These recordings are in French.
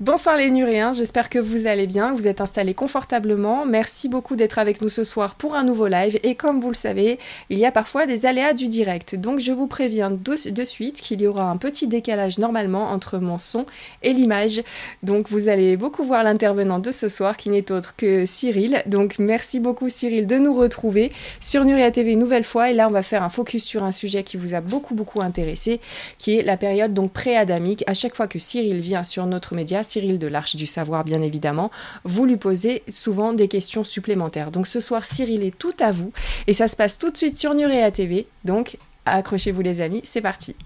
Bonsoir les Nuréens, j'espère que vous allez bien, que vous êtes installés confortablement. Merci beaucoup d'être avec nous ce soir pour un nouveau live. Et comme vous le savez, il y a parfois des aléas du direct. Donc je vous préviens de, suite qu'il y aura un petit décalage normalement entre mon son et l'image. Donc vous allez beaucoup voir l'intervenant de ce soir qui n'est autre que Cyril. Donc merci beaucoup Cyril de nous retrouver sur Nuria TV une nouvelle fois. Et là on va faire un focus sur un sujet qui vous a beaucoup beaucoup intéressé, qui est la période donc pré-adamique. À chaque fois que Cyril vient sur notre média, Cyril de l'Arche du Savoir, bien évidemment, vous lui posez souvent des questions supplémentaires. Donc ce soir, Cyril est tout à vous et ça se passe tout de suite sur Nurea TV. Donc accrochez-vous les amis, c'est parti.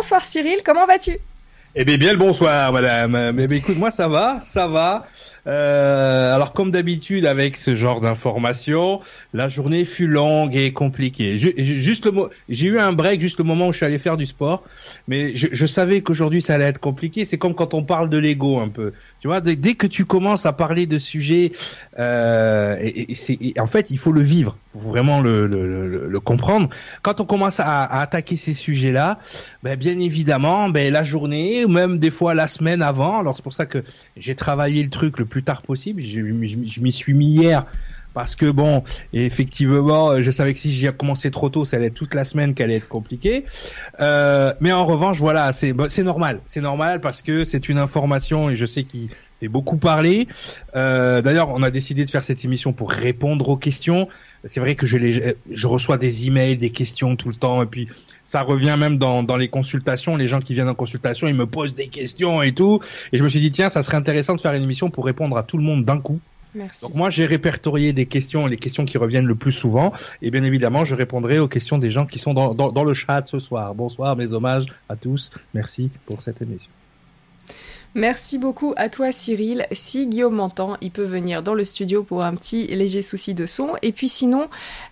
Bonsoir Cyril, comment vas-tu? Eh bien, bien le bonsoir, madame. Mais, écoute, moi ça va, ça va. Euh, alors comme d'habitude avec ce genre d'informations, la journée fut longue et compliquée. j'ai eu un break juste le moment où je suis allé faire du sport, mais je, savais qu'aujourd'hui ça allait être compliqué. C'est comme quand on parle de l'ego un peu. Tu vois, dès, que tu commences à parler de sujets, euh, en fait, il faut le vivre, pour vraiment le, le, le, comprendre. Quand on commence à, à attaquer ces sujets-là, ben, bien évidemment, ben, la journée, ou même des fois la semaine avant, alors c'est pour ça que j'ai travaillé le truc le plus tard possible, je, je m'y suis mis hier parce que bon, effectivement, je savais que si j'y commencé trop tôt, ça allait être toute la semaine qu'elle allait être compliquée. Euh, mais en revanche, voilà, c'est c'est normal, c'est normal parce que c'est une information et je sais qu'il fait beaucoup parler. Euh, D'ailleurs, on a décidé de faire cette émission pour répondre aux questions. C'est vrai que je les, je reçois des emails, des questions tout le temps, et puis ça revient même dans, dans les consultations. Les gens qui viennent en consultation, ils me posent des questions et tout. Et je me suis dit tiens, ça serait intéressant de faire une émission pour répondre à tout le monde d'un coup. Donc moi j'ai répertorié des questions, les questions qui reviennent le plus souvent, et bien évidemment je répondrai aux questions des gens qui sont dans, dans, dans le chat ce soir. Bonsoir, mes hommages à tous, merci pour cette émission. Merci beaucoup à toi Cyril. Si Guillaume m'entend, il peut venir dans le studio pour un petit léger souci de son. Et puis sinon,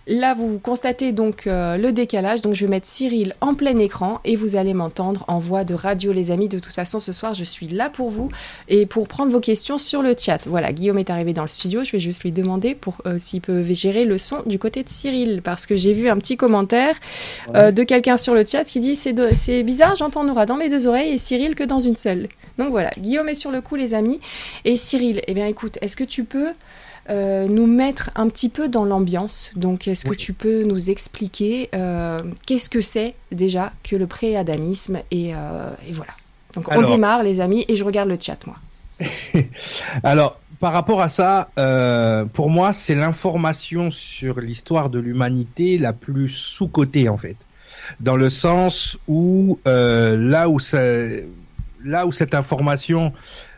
là vous constatez donc euh, le décalage. Donc je vais mettre Cyril en plein écran et vous allez m'entendre en voix de radio les amis. De toute façon ce soir je suis là pour vous et pour prendre vos questions sur le chat. Voilà, Guillaume est arrivé dans le studio. Je vais juste lui demander pour euh, s'il peut gérer le son du côté de Cyril. Parce que j'ai vu un petit commentaire euh, de quelqu'un sur le chat qui dit c'est bizarre, j'entends Nora dans mes deux oreilles et Cyril que dans une seule. Donc voilà, Guillaume est sur le coup, les amis. Et Cyril, eh bien écoute, est-ce que tu peux euh, nous mettre un petit peu dans l'ambiance? Donc, est-ce que tu peux nous expliquer euh, qu'est-ce que c'est déjà que le pré-adamisme et, euh, voilà. Donc, on démarre, les amis, et je regarde le chat, moi. Alors, par rapport à ça, pour moi, c'est l'information sur l'histoire de l'humanité la plus sous-cotée, en fait. Dans le sens où, là où ça là où cette information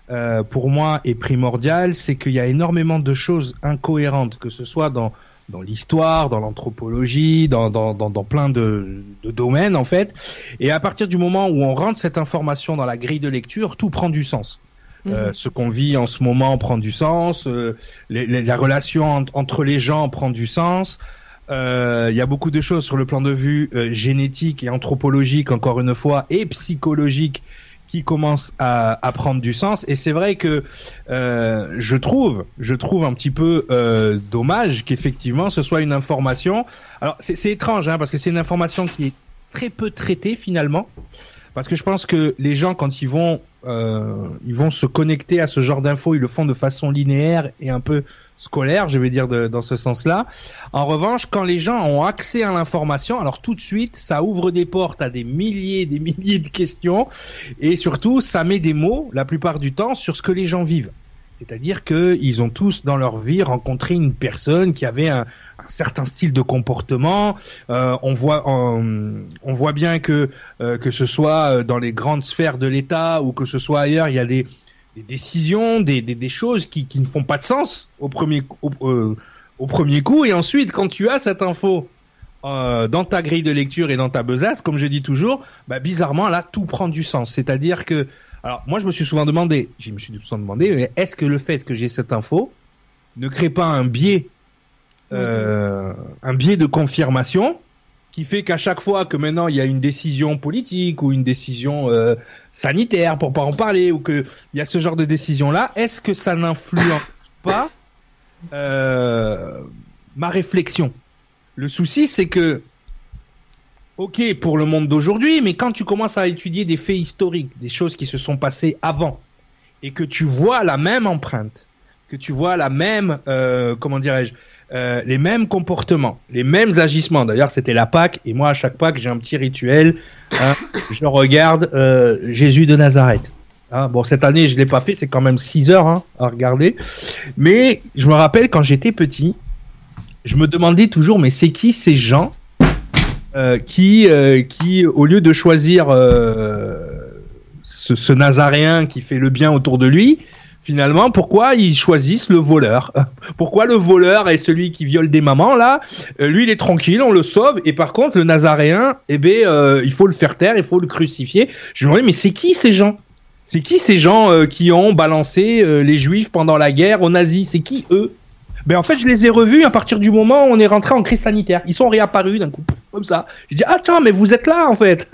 euh, pour moi est primordiale, c'est qu'il y a énormément de choses incohérentes, que ce soit dans dans l'histoire, dans l'anthropologie, dans, dans, dans, dans, plein de, de, domaines en fait. Et à partir du moment où on rentre cette information dans la grille de lecture, tout prend du sens. Euh, mhm. ce qu'on vit en ce moment prend du sens, euh, les, la relation entre les gens prend du sens. Euh, il y a beaucoup de choses sur le plan de vue génétique et anthropologique, encore une fois, et psychologique qui commence à, prendre du sens. Et c'est vrai que euh, je trouve, je trouve un petit peu euh, dommage qu'effectivement ce soit une information. Alors c'est étrange, hein, parce que c'est une information qui est très peu traitée finalement. Parce que je pense que les gens, quand ils vont, euh, ils vont se connecter à ce genre d'infos, ils le font de façon linéaire et un peu scolaire, je vais dire de, dans ce sens-là. En revanche, quand les gens ont accès à l'information, alors tout de suite, ça ouvre des portes à des milliers, des milliers de questions, et surtout, ça met des mots, la plupart du temps, sur ce que les gens vivent. C'est-à-dire qu'ils ont tous dans leur vie rencontré une personne qui avait un, un certain style de comportement. Euh, on voit, on, on, voit bien que euh, que ce soit dans les grandes sphères de l'État ou que ce soit ailleurs, il y a des des décisions, des, des, des choses qui, qui, ne font pas de sens au premier, au, euh, au, premier coup. Et ensuite, quand tu as cette info euh, dans ta grille de lecture et dans ta besace, comme je dis toujours, bah, bizarrement, là, tout prend du sens. C'est-à-dire que, alors moi, je me suis souvent demandé, je me suis souvent demandé, est-ce que le fait que j'ai cette info, ne crée pas un biais, euh, un biais de confirmation qui fait qu'à chaque fois que maintenant il y a une décision politique ou une décision euh, sanitaire, pour pas en parler, ou qu'il y a ce genre de décision là, est-ce que ça n'influence pas euh, ma réflexion? Le souci, c'est que ok pour le monde d'aujourd'hui, mais quand tu commences à étudier des faits historiques, des choses qui se sont passées avant, et que tu vois la même empreinte, que tu vois la même, euh, comment dirais-je, euh, les mêmes comportements, les mêmes agissements. D'ailleurs, c'était la Pâque, et moi, à chaque Pâque, j'ai un petit rituel. Hein, je regarde euh, Jésus de Nazareth. Hein, bon, cette année, je l'ai pas fait, c'est quand même 6 heures hein, à regarder. Mais je me rappelle quand j'étais petit, je me demandais toujours, mais c'est qui ces gens euh, qui, qui, au lieu de choisir ce, ce Nazaréen qui fait le bien autour de lui, finalement, pourquoi ils choisissent le voleur Pourquoi le voleur est celui qui viole des mamans là Euh, Lui, il est tranquille, on le sauve, et par contre, le Nazaréen, eh ben, euh, il faut le faire taire, il faut le crucifier. Je me demandais, mais c'est qui ces gens? C'est qui ces gens euh, qui ont balancé euh, les Juifs pendant la guerre aux nazis? C'est qui eux? Ben en fait, je les ai revus à partir du moment où on est rentré en crise sanitaire. Ils sont réapparus d'un coup, comme ça. Je dis ah tiens, mais vous êtes là en fait.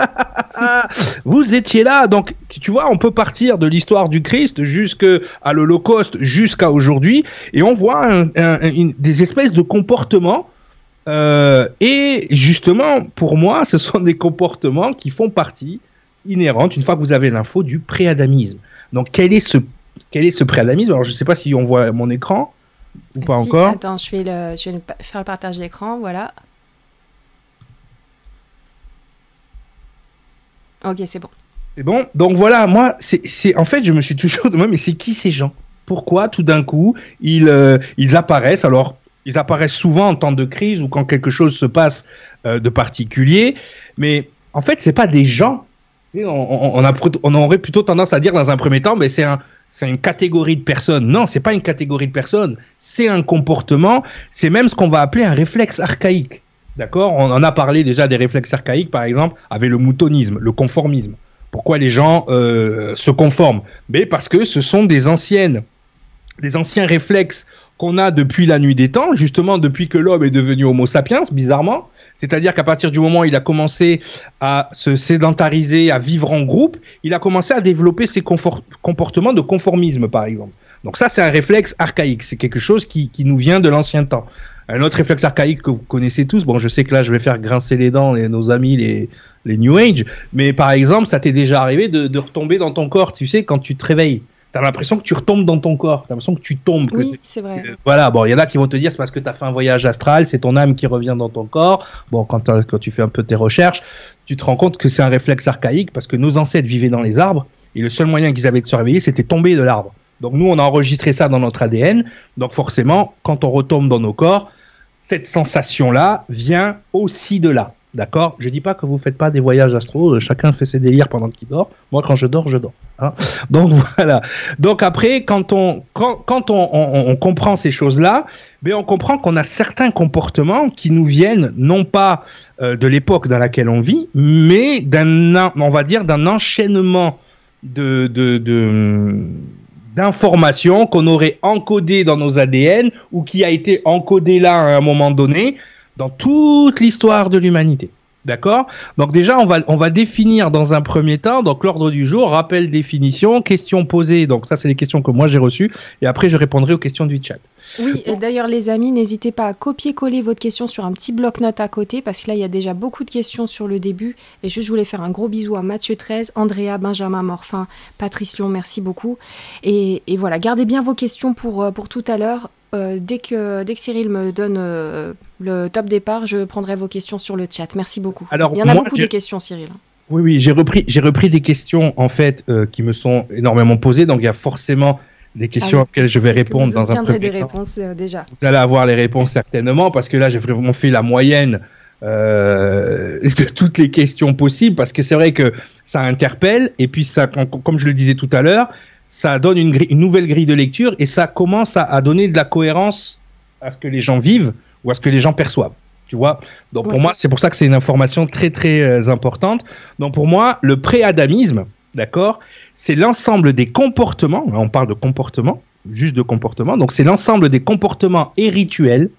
vous étiez là. Donc tu vois, on peut partir de l'histoire du Christ jusqu'à l'Holocauste, jusqu'à aujourd'hui, et on voit des espèces de comportements. euh, et justement, pour moi, ce sont des comportements qui font partie inhérente, une fois que vous avez l'info, du préadamisme. Donc quel est ce quel est ce préadamisme? Alors je ne sais pas si on voit mon écran ou pas Si, encore. Attends, je vais, le, je vais le pa- faire le partage d'écran, voilà. Ok, c'est bon. C'est bon? Donc voilà, moi, c'est, c'est, en fait, je me suis toujours demandé, mais c'est qui ces gens? Pourquoi tout d'un coup ils, euh, ils apparaissent? Alors, ils apparaissent souvent en temps de crise ou quand quelque chose se passe euh, de particulier, mais en fait, c'est pas des gens. On, aurait plutôt tendance à dire dans un premier temps, mais c'est un, une catégorie de personnes. Non, c'est pas une catégorie de personnes. C'est un comportement. C'est même ce qu'on va appeler un réflexe archaïque. D'accord? On en a parlé déjà des réflexes archaïques, par exemple, avec le moutonisme, le conformisme. Pourquoi les gens euh, se conforment? Mais parce que ce sont des anciennes, des anciens réflexes qu'on a depuis la nuit des temps, justement depuis que l'homme est devenu Homo sapiens, bizarrement. C'est-à-dire qu'à partir du moment où il a commencé à se sédentariser, à vivre en groupe, il a commencé à développer ses comportements de conformisme, par exemple. Donc ça, c'est un réflexe archaïque. C'est quelque chose qui, nous vient de l'ancien temps. Un autre réflexe archaïque que vous connaissez tous, bon, je sais que là, je vais faire grincer les dents nos amis, les, les New Age, mais par exemple, ça t'est déjà arrivé de, de retomber dans ton corps, tu sais, quand tu te réveilles. T'as l'impression que tu retombes dans ton corps, t'as l'impression que tu tombes. que Oui, c'est vrai. euh, Voilà, bon, il y en a qui vont te dire c'est parce que tu as fait un voyage astral, c'est ton âme qui revient dans ton corps. Bon, quand, t'as- quand tu fais un peu tes recherches, tu te rends compte que c'est un réflexe archaïque parce que nos ancêtres vivaient dans les arbres et le seul moyen qu'ils avaient de se réveiller, c'était tomber de l'arbre. Donc nous, on a enregistré ça dans notre ADN. Donc forcément, quand on retombe dans nos corps, cette sensation-là vient aussi de là. D'accord? Je dis pas que vous faites pas des voyages astro, euh, chacun fait ses délires pendant qu'il dort. Moi, quand je dors, je dors. hein. Donc voilà. Donc après, quand on, quand, quand on, on- comprend ces choses-là, ben on comprend qu'on a certains comportements qui nous viennent non pas euh, de l'époque dans laquelle on vit, mais d'un, on va dire, d'un enchaînement de, de, d'informations qu'on aurait encodées dans nos ADN ou qui a été encodé là à un moment donné dans toute l'histoire de l'humanité. D'accord? Donc déjà, on va, on va définir dans un premier temps, donc l'ordre du jour, rappel, définition, questions posées. Donc ça, c'est les questions que moi j'ai reçues. Et après, je répondrai aux questions du chat. Oui, et d'ailleurs, les amis, n'hésitez pas à copier-coller votre question sur un petit bloc-notes à côté, parce que là, il y a déjà beaucoup de questions sur le début. Et juste, je voulais faire un gros bisou à Mathieu 13, Andrea, Benjamin Morfin, Patrice Lyon, merci beaucoup. Et, et voilà, gardez bien vos questions pour, euh, pour tout à l'heure. Euh, dès, que, dès que Cyril me donne euh, le top départ, je prendrai vos questions sur le chat. Merci beaucoup. Alors, il y en a moi, beaucoup des questions, Cyril. Oui, oui, j'ai repris, j'ai repris des questions en fait euh, qui me sont énormément posées. Donc il y a forcément des questions Ah oui. auxquelles je vais répondre vous dans un premier des temps. réponses déjà. Vous allez avoir les réponses certainement parce que là j'ai vraiment fait la moyenne euh, de toutes les questions possibles parce que c'est vrai que ça interpelle et puis ça, com- comme je le disais tout à l'heure, ça donne une, grille- une nouvelle grille de lecture et ça commence à, à donner de la cohérence à ce que les gens vivent ou à ce que les gens perçoivent. Tu vois Donc pour moi, c'est pour ça que c'est une information très très euh, importante. Donc pour moi, le pré-adamisme, d'accord, c'est l'ensemble des comportements, là, on parle de comportements, juste de comportement. Donc c'est l'ensemble des comportements et rituels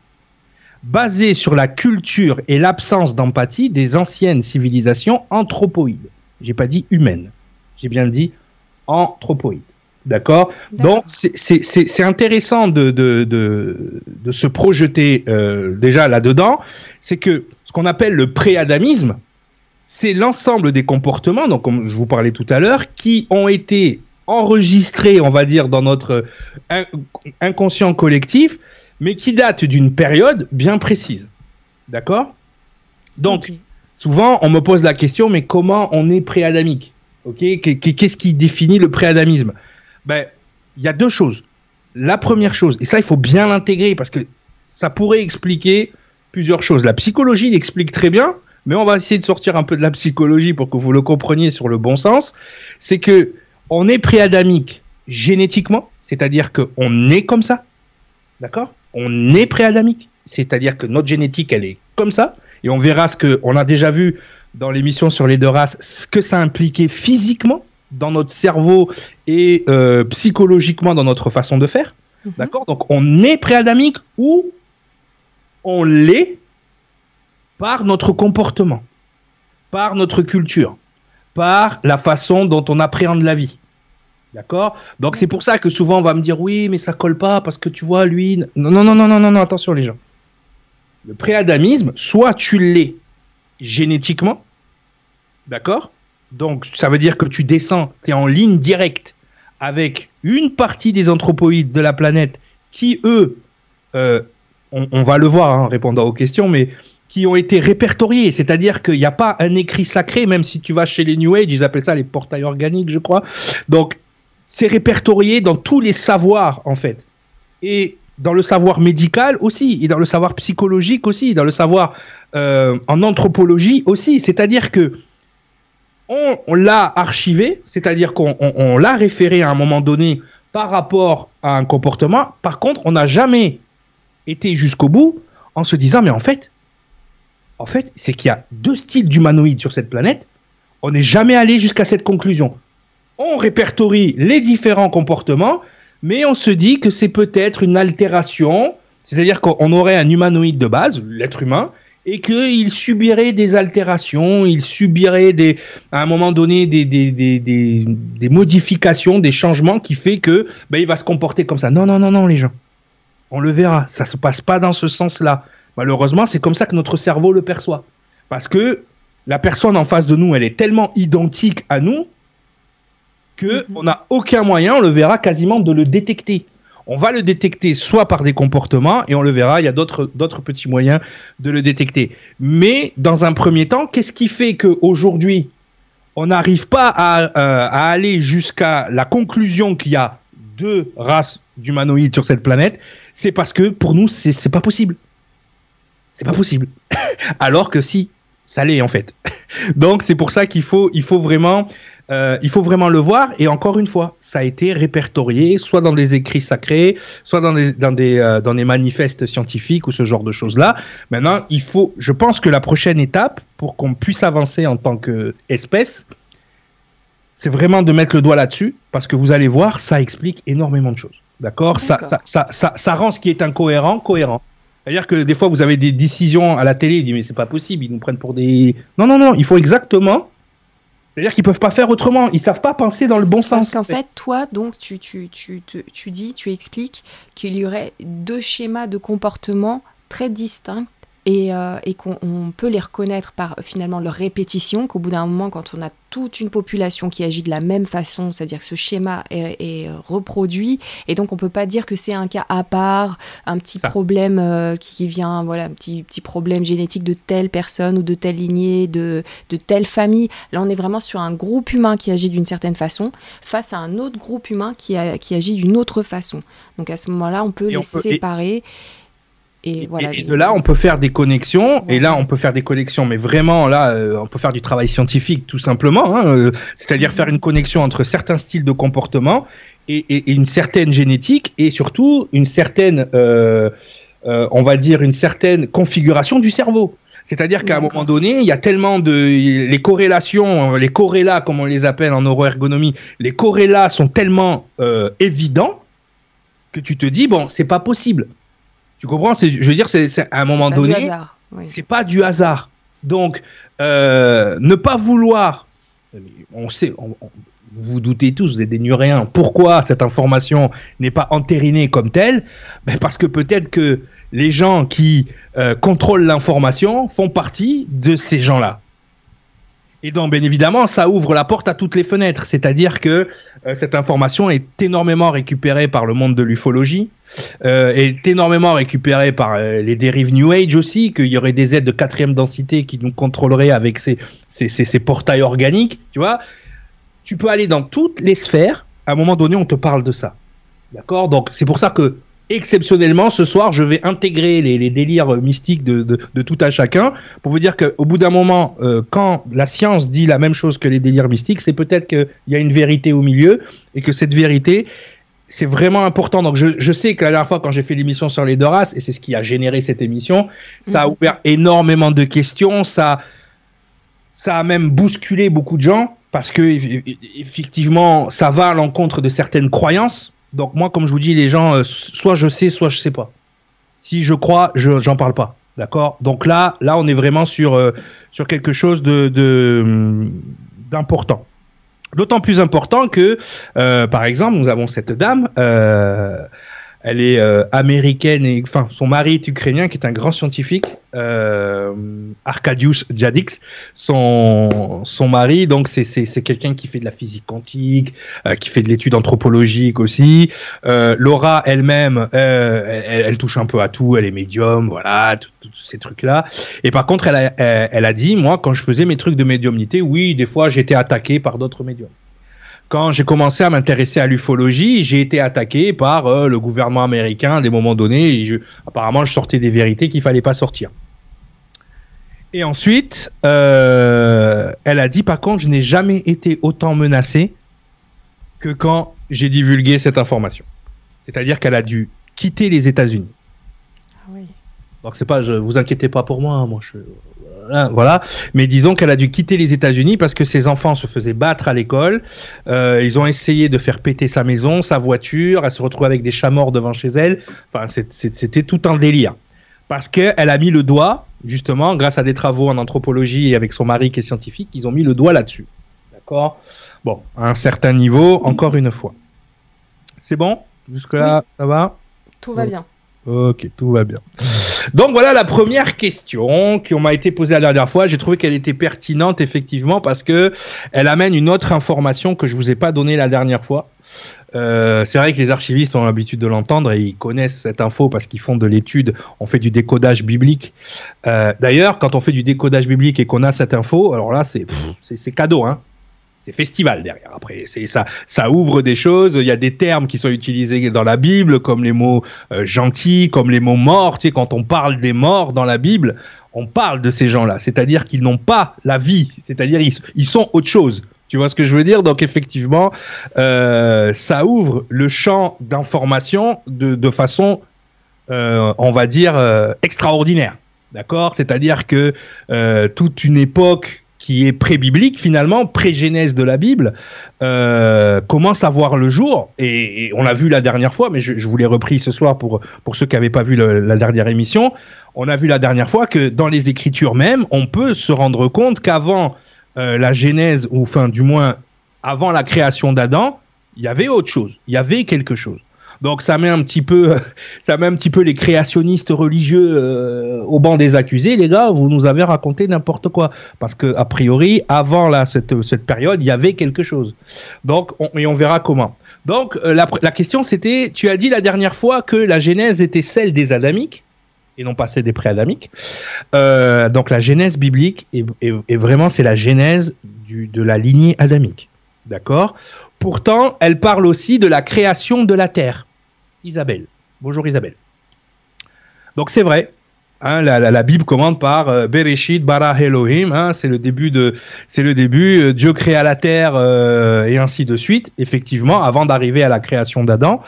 basés sur la culture et l'absence d'empathie des anciennes civilisations anthropoïdes. J'ai pas dit humaines, j'ai bien dit anthropoïdes. D'accord Donc, c'est intéressant de, de, de, de, se projeter euh, déjà là-dedans. C'est que ce qu'on appelle le pré-adamisme, c'est l'ensemble des comportements, donc comme je vous parlais tout à l'heure, qui ont été enregistrés, on va dire, dans notre inconscient collectif, mais qui datent d'une période bien précise. D'accord? Donc, souvent, on me pose la question, mais comment on est pré-adamique? Ok? Qu'est-ce qui définit le pré-adamisme? Ben, il y a deux choses. La première chose, et ça, il faut bien l'intégrer parce que ça pourrait expliquer plusieurs choses. La psychologie l'explique très bien, mais on va essayer de sortir un peu de la psychologie pour que vous le compreniez sur le bon sens. C'est que on est préadamique génétiquement, c'est-à-dire qu'on est comme ça, d'accord? On est préadamique, c'est-à-dire que notre génétique, elle est comme ça, et on verra ce que on a déjà vu dans l'émission sur les deux races, ce que ça impliquait physiquement dans notre cerveau et euh, psychologiquement dans notre façon de faire. Mhm. D'accord? Donc on est préadamique ou on l'est par notre comportement, par notre culture, par la façon dont on appréhende la vie. D'accord? Donc c'est pour ça que souvent on va me dire oui, mais ça colle pas parce que tu vois lui non non non non non non, attention les gens. Le préadamisme, soit tu l'es génétiquement, d'accord? Donc, ça veut dire que tu descends, tu es en ligne directe avec une partie des anthropoïdes de la planète qui, eux, euh, on, va le voir en répondant aux questions, mais qui ont été répertoriés. C'est-à-dire qu'il n'y a pas un écrit sacré, même si tu vas chez les New Age, ils appellent ça les portails organiques, je crois. Donc, c'est répertorié dans tous les savoirs, en fait. Et dans le savoir médical aussi, et dans le savoir psychologique aussi, dans le savoir euh, en anthropologie aussi. C'est-à-dire que on, l'a archivé, c'est-à-dire qu'on l'a référé à un moment donné par rapport à un comportement. Par contre, on n'a jamais été jusqu'au bout en se disant, mais en fait, en fait, c'est qu'il y a deux styles d'humanoïdes sur cette planète. On n'est jamais allé jusqu'à cette conclusion. On répertorie les différents comportements, mais on se dit que c'est peut-être une altération, c'est-à-dire qu'on aurait un humanoïde de base, l'être humain, et qu'il subirait des altérations, il subirait des, à un moment donné des, des, des, des, modifications, des changements qui fait que ben, il va se comporter comme ça. Non, non, non, non, les gens. On le verra. Ça se passe pas dans ce sens-là. Malheureusement, c'est comme ça que notre cerveau le perçoit. Parce que la personne en face de nous, elle est tellement identique à nous que mhm. on n'a aucun moyen, on le verra quasiment, de le détecter on va le détecter soit par des comportements, et on le verra, il y a d'autres petits moyens de le détecter. Mais dans un premier temps, qu'est-ce qui fait qu'aujourd'hui, on n'arrive pas à, euh, aller jusqu'à la conclusion qu'il y a deux races d'humanoïdes sur cette planète? C'est parce que pour nous, c'est pas possible. C'est pas possible. Alors que si, ça l'est en fait. Donc c'est pour ça qu'il faut, il faut vraiment euh, il faut vraiment le voir. Et encore une fois, ça a été répertorié, soit dans des écrits sacrés, soit dans des, dans des, euh, dans des manifestes scientifiques ou ce genre de choses-là. Maintenant, il faut, je pense que la prochaine étape pour qu'on puisse avancer en tant qu'espèce, c'est vraiment de mettre le doigt là-dessus, parce que vous allez voir, ça explique énormément de choses. D'accord? Ça, ça, ça, ça, ça rend ce qui est incohérent cohérent. C'est-à-dire que des fois, vous avez des décisions à la télé, ils disent mais c'est pas possible, ils nous prennent pour des. Non, non, non, il faut exactement c'est-à-dire qu'ils peuvent pas faire autrement, ils savent pas penser dans le bon sens. Parce qu'en fait, toi, donc, tu, tu, tu, tu dis, tu expliques qu'il y aurait deux schémas de comportement très distincts euh, et, qu'on peut les reconnaître par finalement leur répétition, qu'au bout d'un moment, quand on a toute une population qui agit de la même façon, c'est-à-dire que ce schéma est, reproduit, et donc on peut pas dire que c'est un cas à part, un petit problème euh, qui vient, voilà, un petit, petit problème génétique de telle personne ou de telle lignée, de, de telle famille. Là, on est vraiment sur un groupe humain qui agit d'une certaine façon face à un autre groupe humain qui, qui agit d'une autre façon. Donc à ce moment-là, on peut les séparer. Et, de là, on peut faire des connexions. Et là, on peut faire des connexions, mais vraiment, là, euh, on peut faire du travail scientifique, tout simplement. Hein, euh, c'est-à-dire faire une connexion entre certains styles de comportement et, une certaine génétique, et surtout une certaine, euh, on va dire, une certaine configuration du cerveau. C'est-à-dire qu'à un moment donné, il y a tellement de les corrélations, les corrélats comme on les appelle en neuroergonomie, les corrélats sont tellement évidents que tu te dis bon, c'est pas possible. Tu comprends? Je veux dire, c'est à un moment donné, c'est pas du hasard. Donc, euh, ne pas vouloir, on sait, vous vous doutez tous, vous êtes des nuréens, pourquoi cette information n'est pas entérinée comme telle? Ben Parce que peut-être que les gens qui euh, contrôlent l'information font partie de ces gens-là. Et donc, bien évidemment, ça ouvre la porte à toutes les fenêtres. C'est-à-dire que cette information est énormément récupérée par le monde de l'ufologie, euh, est énormément récupérée par euh, les dérives New Age aussi, qu'il y aurait des aides de quatrième densité qui nous contrôleraient avec ces, ces, ces, ces portails organiques. Tu vois, tu peux aller dans toutes les sphères. À un moment donné, on te parle de ça. D'accord? Donc, c'est pour ça que exceptionnellement, ce soir, je vais intégrer les, délires mystiques de, tout à chacun pour vous dire qu'au bout d'un moment, euh, quand la science dit la même chose que les délires mystiques, c'est peut-être qu'il y a une vérité au milieu et que cette vérité, c'est vraiment important. Donc, je, sais que la dernière fois, quand j'ai fait l'émission sur les deux races, et c'est ce qui a généré cette émission, ça a mhm. ouvert énormément de questions, ça, ça a même bousculé beaucoup de gens parce que effectivement, ça va à l'encontre de certaines croyances donc moi, comme je vous dis, les gens, euh, soit je sais, soit je sais pas. Si je crois, je j'en parle pas. D'accord? Donc là, là, on est vraiment sur euh, quelque chose de d'important. D'autant plus important que, euh, par exemple, nous avons cette dame. Elle est euh, américaine et enfin son mari est ukrainien qui est un grand scientifique, euh, Arkadiusz Jadix. Son son mari donc c'est c'est quelqu'un qui fait de la physique quantique, euh, qui fait de l'étude anthropologique aussi. Euh, Laura elle-même, elle, elle, touche un peu à tout, elle est médium, voilà, tous ces trucs là. Et par contre elle a elle a dit moi quand je faisais mes trucs de médiumnité, oui des fois j'étais attaqué par d'autres médiums quand j'ai commencé à m'intéresser à l'ufologie, j'ai été attaqué par euh, le gouvernement américain à des moments donnés. Et je, apparemment, je sortais des vérités qu'il fallait pas sortir. Et ensuite, euh, elle a dit par contre, je n'ai jamais été autant menacé que quand j'ai divulgué cette information. C'est-à-dire qu'elle a dû quitter les États-Unis. Ah oui. Donc c'est pas, je vous inquiétez pas pour moi, hein, moi je, voilà. Mais disons qu'elle a dû quitter les États-Unis parce que ses enfants se faisaient battre à l'école. Euh, ils ont essayé de faire péter sa maison, sa voiture. Elle se retrouvait avec des chats morts devant chez elle. Enfin, c'était tout un délire. Parce qu'elle a mis le doigt, justement, grâce à des travaux en anthropologie et avec son mari qui est scientifique, ils ont mis le doigt là-dessus. D'accord? Bon, à un certain niveau, encore une fois. C'est bon? Jusque-là, ça va? Tout va bien. Ok, tout va bien. Donc voilà la première question qui m'a été posée la dernière fois. J'ai trouvé qu'elle était pertinente effectivement parce que elle amène une autre information que je vous ai pas donnée la dernière fois. Euh, c'est vrai que les archivistes ont l'habitude de l'entendre et ils connaissent cette info parce qu'ils font de l'étude, on fait du décodage biblique. Euh, D'ailleurs, quand on fait du décodage biblique et qu'on a cette info, alors là, c'est cadeau, hein c'est festival derrière. Après, c'est ça, ça ouvre des choses. Il y a des termes qui sont utilisés dans la Bible, comme les mots euh, gentils, comme les mots morts. Tu sais, quand on parle des morts dans la Bible, on parle de ces gens-là. C'est-à-dire qu'ils n'ont pas la vie. C'est-à-dire ils, ils sont autre chose. Tu vois ce que je veux dire? Donc effectivement, euh, ça ouvre le champ d'information de, de, façon, euh, on va dire, euh, extraordinaire. D'accord? C'est-à-dire que toute une époque qui est pré-biblique finalement, pré-genèse de la Bible, euh, commence à voir le jour. Et, on l'a vu la dernière fois, mais je, vous l'ai repris ce soir pour, pour ceux qui n'avaient pas vu la dernière émission. On a vu la dernière fois que dans les Écritures même, on peut se rendre compte qu'avant euh, la Genèse, ou enfin du moins avant la création d'Adam, il y avait autre chose, il y avait quelque chose. Donc ça met un petit peu, ça met un petit peu les créationnistes religieux euh, au banc des accusés. Les gars, vous nous avez raconté n'importe quoi, parce que a priori, avant là cette, cette période, il y avait quelque chose. Donc on, et on verra comment. Donc euh, la, la question c'était, tu as dit la dernière fois que la Genèse était celle des Adamiques et non pas celle des pré-adamiques. Euh, donc la Genèse biblique est, est, vraiment c'est la Genèse du, de la lignée adamique. D'accord? Pourtant, elle parle aussi de la création de la terre. Isabelle. Bonjour Isabelle. Donc c'est vrai. Hein, la, Bible commande par euh, Bereshit bara Elohim, hein, c'est le début de, c'est le début. Euh, Dieu créa la terre euh, et ainsi de suite. Effectivement, avant d'arriver à la création d'Adam,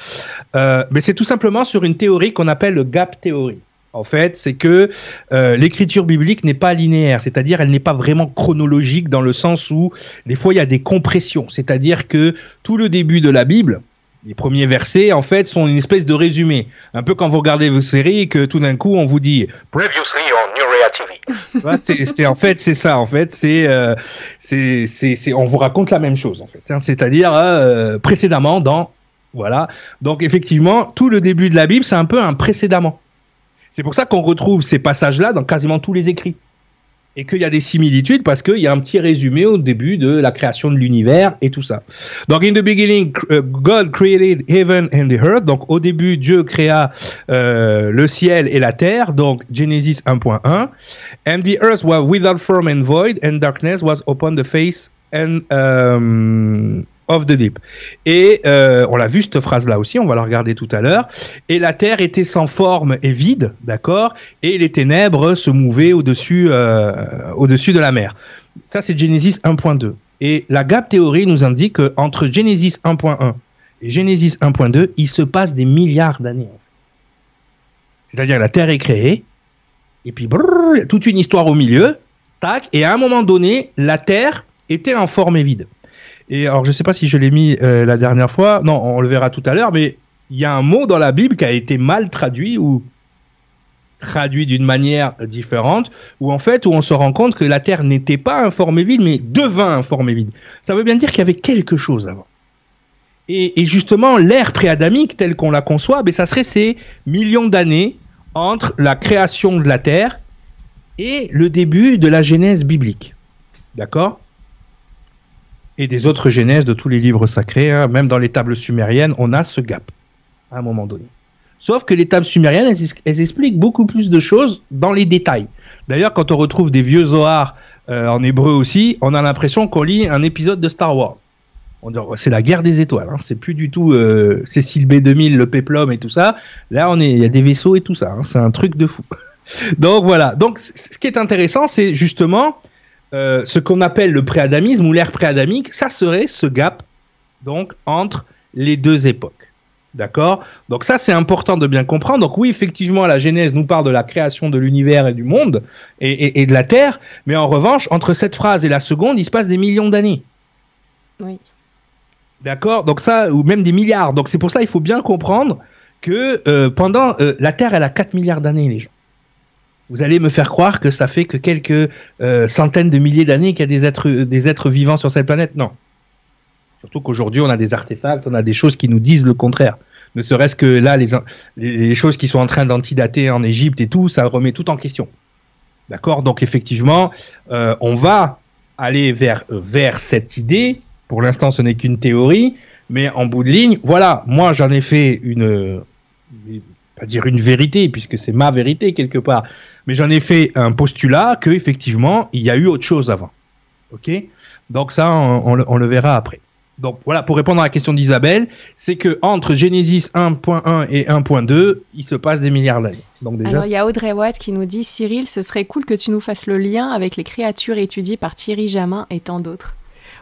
mais c'est tout simplement sur une théorie qu'on appelle le gap théorie. En fait, c'est que l'écriture biblique n'est pas linéaire, c'est-à-dire elle n'est pas vraiment chronologique dans le sens où des fois il y a des compressions, c'est-à-dire que tout le début de la Bible, Les premiers versets, en fait, sont une espèce de résumé. Un peu quand vous regardez vos séries, que tout d'un coup, on vous dit Previously on New TV. c'est en fait, c'est ça. En fait, c'est, euh, c'est, c'est, on vous raconte la même chose, en fait. Hein. C'est-à-dire euh, précédemment dans, voilà. Donc effectivement, tout le début de la Bible, c'est un peu un précédemment. C'est pour ça qu'on retrouve ces passages-là dans quasiment tous les écrits et qu'il y a des similitudes parce qu'il y a un petit résumé au début de la création de l'univers et tout ça. Donc, in the beginning, uh, God created heaven and the earth. Donc, au début, Dieu créa euh, le ciel et la terre. Donc, Genesis 1.1. And the earth was without form and void, and darkness was upon the face and um, of the deep. Et euh, on l'a vu cette phrase-là aussi, on va la regarder tout à l'heure. Et la terre était sans forme et vide, d'accord? Et les ténèbres se mouvaient au-dessus euh, au-dessus de la mer. Ça, c'est Genesis 1.2. Et la Gap théorie nous indique qu'entre Genesis 1.1 et Genesis 1.2, il se passe des milliards d'années. C'est-à-dire la Terre est créée, et puis brrr, toute une histoire au milieu, tac, et à un moment donné, la Terre était en forme et vide. Et alors, je sais pas si je l'ai mis euh, la dernière fois. Non, on le verra tout à l'heure. Mais il y a un mot dans la Bible qui a été mal traduit ou traduit d'une manière différente, où en fait, où on se rend compte que la Terre n'était pas informée vide, mais devint informée vide. Ça veut bien dire qu'il y avait quelque chose avant. Et, et justement, l'ère préadamique, telle qu'on la conçoit, ben, ça serait ces millions d'années entre la création de la Terre et le début de la Genèse biblique. D'accord? Et des autres genèses de tous les livres sacrés, hein. même dans les tables sumériennes, on a ce gap à un moment donné. Sauf que les tables sumériennes, elles, expliquent beaucoup plus de choses dans les détails. D'ailleurs, quand on retrouve des vieux Zohar euh, en hébreu aussi, on a l'impression qu'on lit un épisode de Star Wars. C'est la guerre des étoiles. Hein. C'est plus du tout euh, Cécile B2000, le péplum et tout ça. Là, on est, il y a des vaisseaux et tout ça. Hein. C'est un truc de fou. Donc voilà. Donc ce qui est intéressant, c'est justement euh, ce qu'on appelle le préadamisme ou l'ère préadamique, ça serait ce gap donc entre les deux époques. D'accord? Donc ça c'est important de bien comprendre. Donc oui, effectivement, la Genèse nous parle de la création de l'univers et du monde et, de la Terre, mais en revanche, entre cette phrase et la seconde, il se passe des millions d'années. Oui. D'accord? Donc ça, ou même des milliards. Donc c'est pour ça il faut bien comprendre que euh, pendant... Euh, la Terre, elle a 4 milliards d'années, les gens vous allez me faire croire que ça fait que quelques euh, centaines de milliers d'années qu'il y a des êtres, des êtres vivants sur cette planète. Non. Surtout qu'aujourd'hui, on a des artefacts, on a des choses qui nous disent le contraire. Ne serait-ce que là, les, choses qui sont en train d'antidater en Égypte et tout, ça remet tout en question. D'accord? Donc effectivement, euh, on va aller vers, vers cette idée. Pour l'instant, ce n'est qu'une théorie, mais en bout de ligne, voilà, moi j'en ai fait une, pas dire une vérité, puisque c'est ma vérité quelque part, mais j'en ai fait un postulat que effectivement il y a eu autre chose avant. Ok? Donc ça, on, le, verra après. Donc voilà, pour répondre à la question d'Isabelle, c'est que entre Genesis 1.1 et 1.2, il se passe des milliards d'années. Donc déjà, Alors il y a Audrey Watt qui nous dit Cyril, ce serait cool que tu nous fasses le lien avec les créatures étudiées par Thierry Jamin et tant d'autres.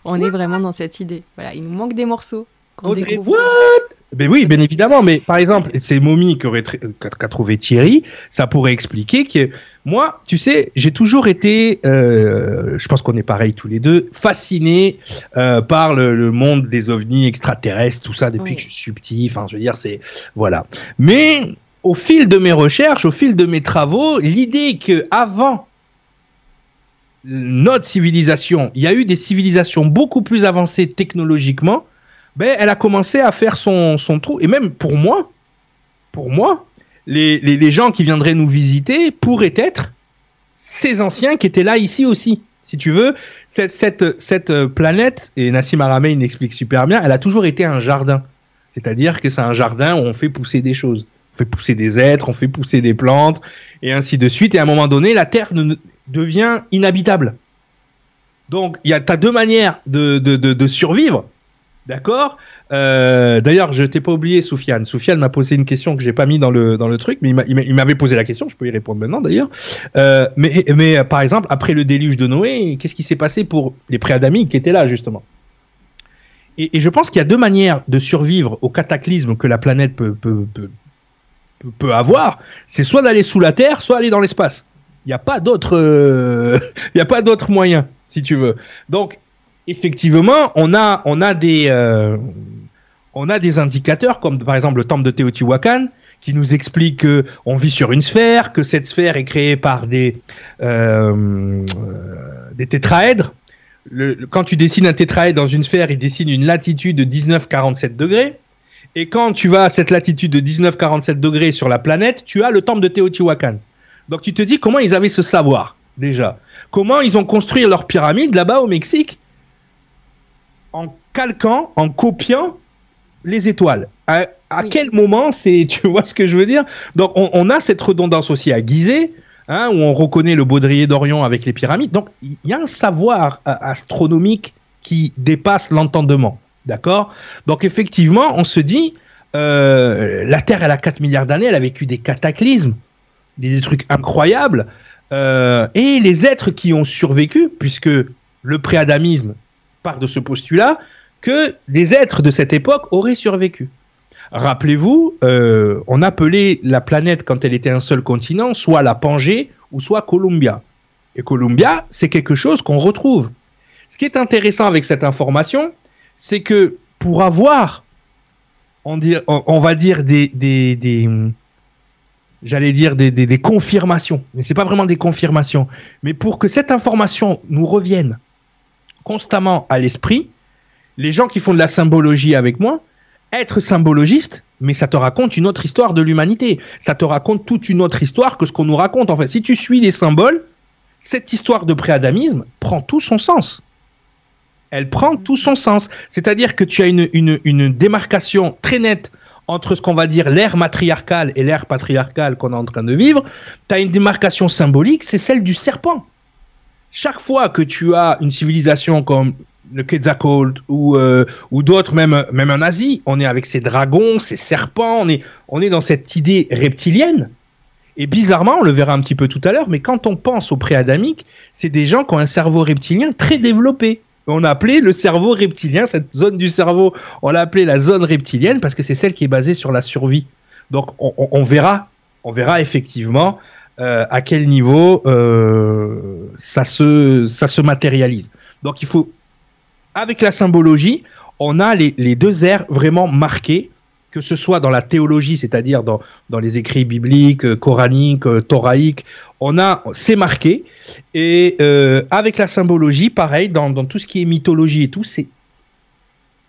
On est vraiment dans cette idée. Voilà, il nous manque des morceaux. Audrey Watt ben oui, bien évidemment, mais par exemple, ces momies qu'a trouvé Thierry, ça pourrait expliquer que moi, tu sais, j'ai toujours été, euh, je pense qu'on est pareil tous les deux, fasciné euh, par le, monde des ovnis extraterrestres, tout ça depuis que je suis petit. Enfin, je veux dire, c'est voilà. Mais au fil de mes recherches, au fil de mes travaux, l'idée que avant notre civilisation, il y a eu des civilisations beaucoup plus avancées technologiquement ben, elle a commencé à faire son, son trou. Et même pour moi, pour moi, les, les, gens qui viendraient nous visiter pourraient être ces anciens qui étaient là ici aussi. Si tu veux, cette, cette, cette planète, et Nassim Aramein explique super bien, elle a toujours été un jardin. C'est-à-dire que c'est un jardin où on fait pousser des choses. On fait pousser des êtres, on fait pousser des plantes, et ainsi de suite. Et à un moment donné, la Terre devient inhabitable. Donc, a, as deux manières de, de, de survivre. D'accord euh, D'ailleurs, je t'ai pas oublié, Soufiane. Soufiane m'a posé une question que j'ai pas mis dans le, dans le truc, mais il m'avait posé la question, je peux y répondre maintenant d'ailleurs. Euh, mais, mais par exemple, après le déluge de Noé, qu'est-ce qui s'est passé pour les préadamiques qui étaient là, justement? Et, je pense qu'il y a deux manières de survivre au cataclysme que la planète peut, peut, peut, peut avoir. C'est soit d'aller sous la Terre, soit aller dans l'espace. Il n'y a pas d'autre euh, a pas d'autre moyen, si tu veux. Donc, effectivement, on a, on a des, euh, on a des indicateurs comme par exemple le temple de Teotihuacan qui nous explique que on vit sur une sphère, que cette sphère est créée par des euh, des tétraèdres. Quand tu dessines un tétraèdre dans une sphère, il dessine une latitude de 19,47 degrés. Et quand tu vas à cette latitude de 19,47 degrés sur la planète, tu as le temple de Teotihuacan. Donc tu te dis comment ils avaient ce savoir déjà? Comment ils ont construit leur pyramide là-bas au Mexique? En calquant, en copiant les étoiles. À, quel moment c'est, tu vois ce que je veux dire? Donc on, a cette redondance aussi à Gizeh, hein, où on reconnaît le baudrier d'Orion avec les pyramides. Donc il y a un savoir euh, astronomique qui dépasse l'entendement, d'accord? Donc effectivement, on se dit, euh, la Terre elle a 4 milliards d'années, elle a vécu des cataclysmes, des, trucs incroyables, euh, et les êtres qui ont survécu, puisque le préadamisme de ce postulat, que des êtres de cette époque auraient survécu. Rappelez-vous, euh, on appelait la planète quand elle était un seul continent, soit la Pangée ou soit Columbia. Et Columbia, c'est quelque chose qu'on retrouve. Ce qui est intéressant avec cette information, c'est que pour avoir, on, va dire des, j'allais dire des, confirmations, mais c'est pas vraiment des confirmations, mais pour que cette information nous revienne constamment à l'esprit, les gens qui font de la symbologie avec moi, être symbologiste, mais ça te raconte une autre histoire de l'humanité. Ça te raconte toute une autre histoire que ce qu'on nous raconte. En fait, si tu suis les symboles, cette histoire de préadamisme prend tout son sens. Elle prend tout son sens. C'est-à-dire que tu as une, une démarcation très nette entre ce qu'on va dire l'ère matriarcale et l'ère patriarcale qu'on est en train de vivre. Tu as une démarcation symbolique, c'est celle du serpent. Chaque fois que tu as une civilisation comme le Quetzalcoatl ou, euh, ou d'autres, même, même en Asie. On est avec ces dragons, ces serpents, on est, on est dans cette idée reptilienne. Et bizarrement, on le verra un petit peu tout à l'heure, mais quand on pense aux préadamiques, c'est des gens qui ont un cerveau reptilien très développé. On a appelé le cerveau reptilien, cette zone du cerveau, on l'a appelé la zone reptilienne parce que c'est celle qui est basée sur la survie. Donc on, verra, on verra effectivement euh, à quel niveau euh, ça, se, ça se matérialise. Donc il faut avec la symbologie, on a les, deux airs vraiment marqués, que ce soit dans la théologie, c'est-à-dire dans, les écrits bibliques, euh, coraniques, thoraïques, on a, c'est marqué. Et avec la symbologie, pareil, dans, tout ce qui est mythologie et tout, c'est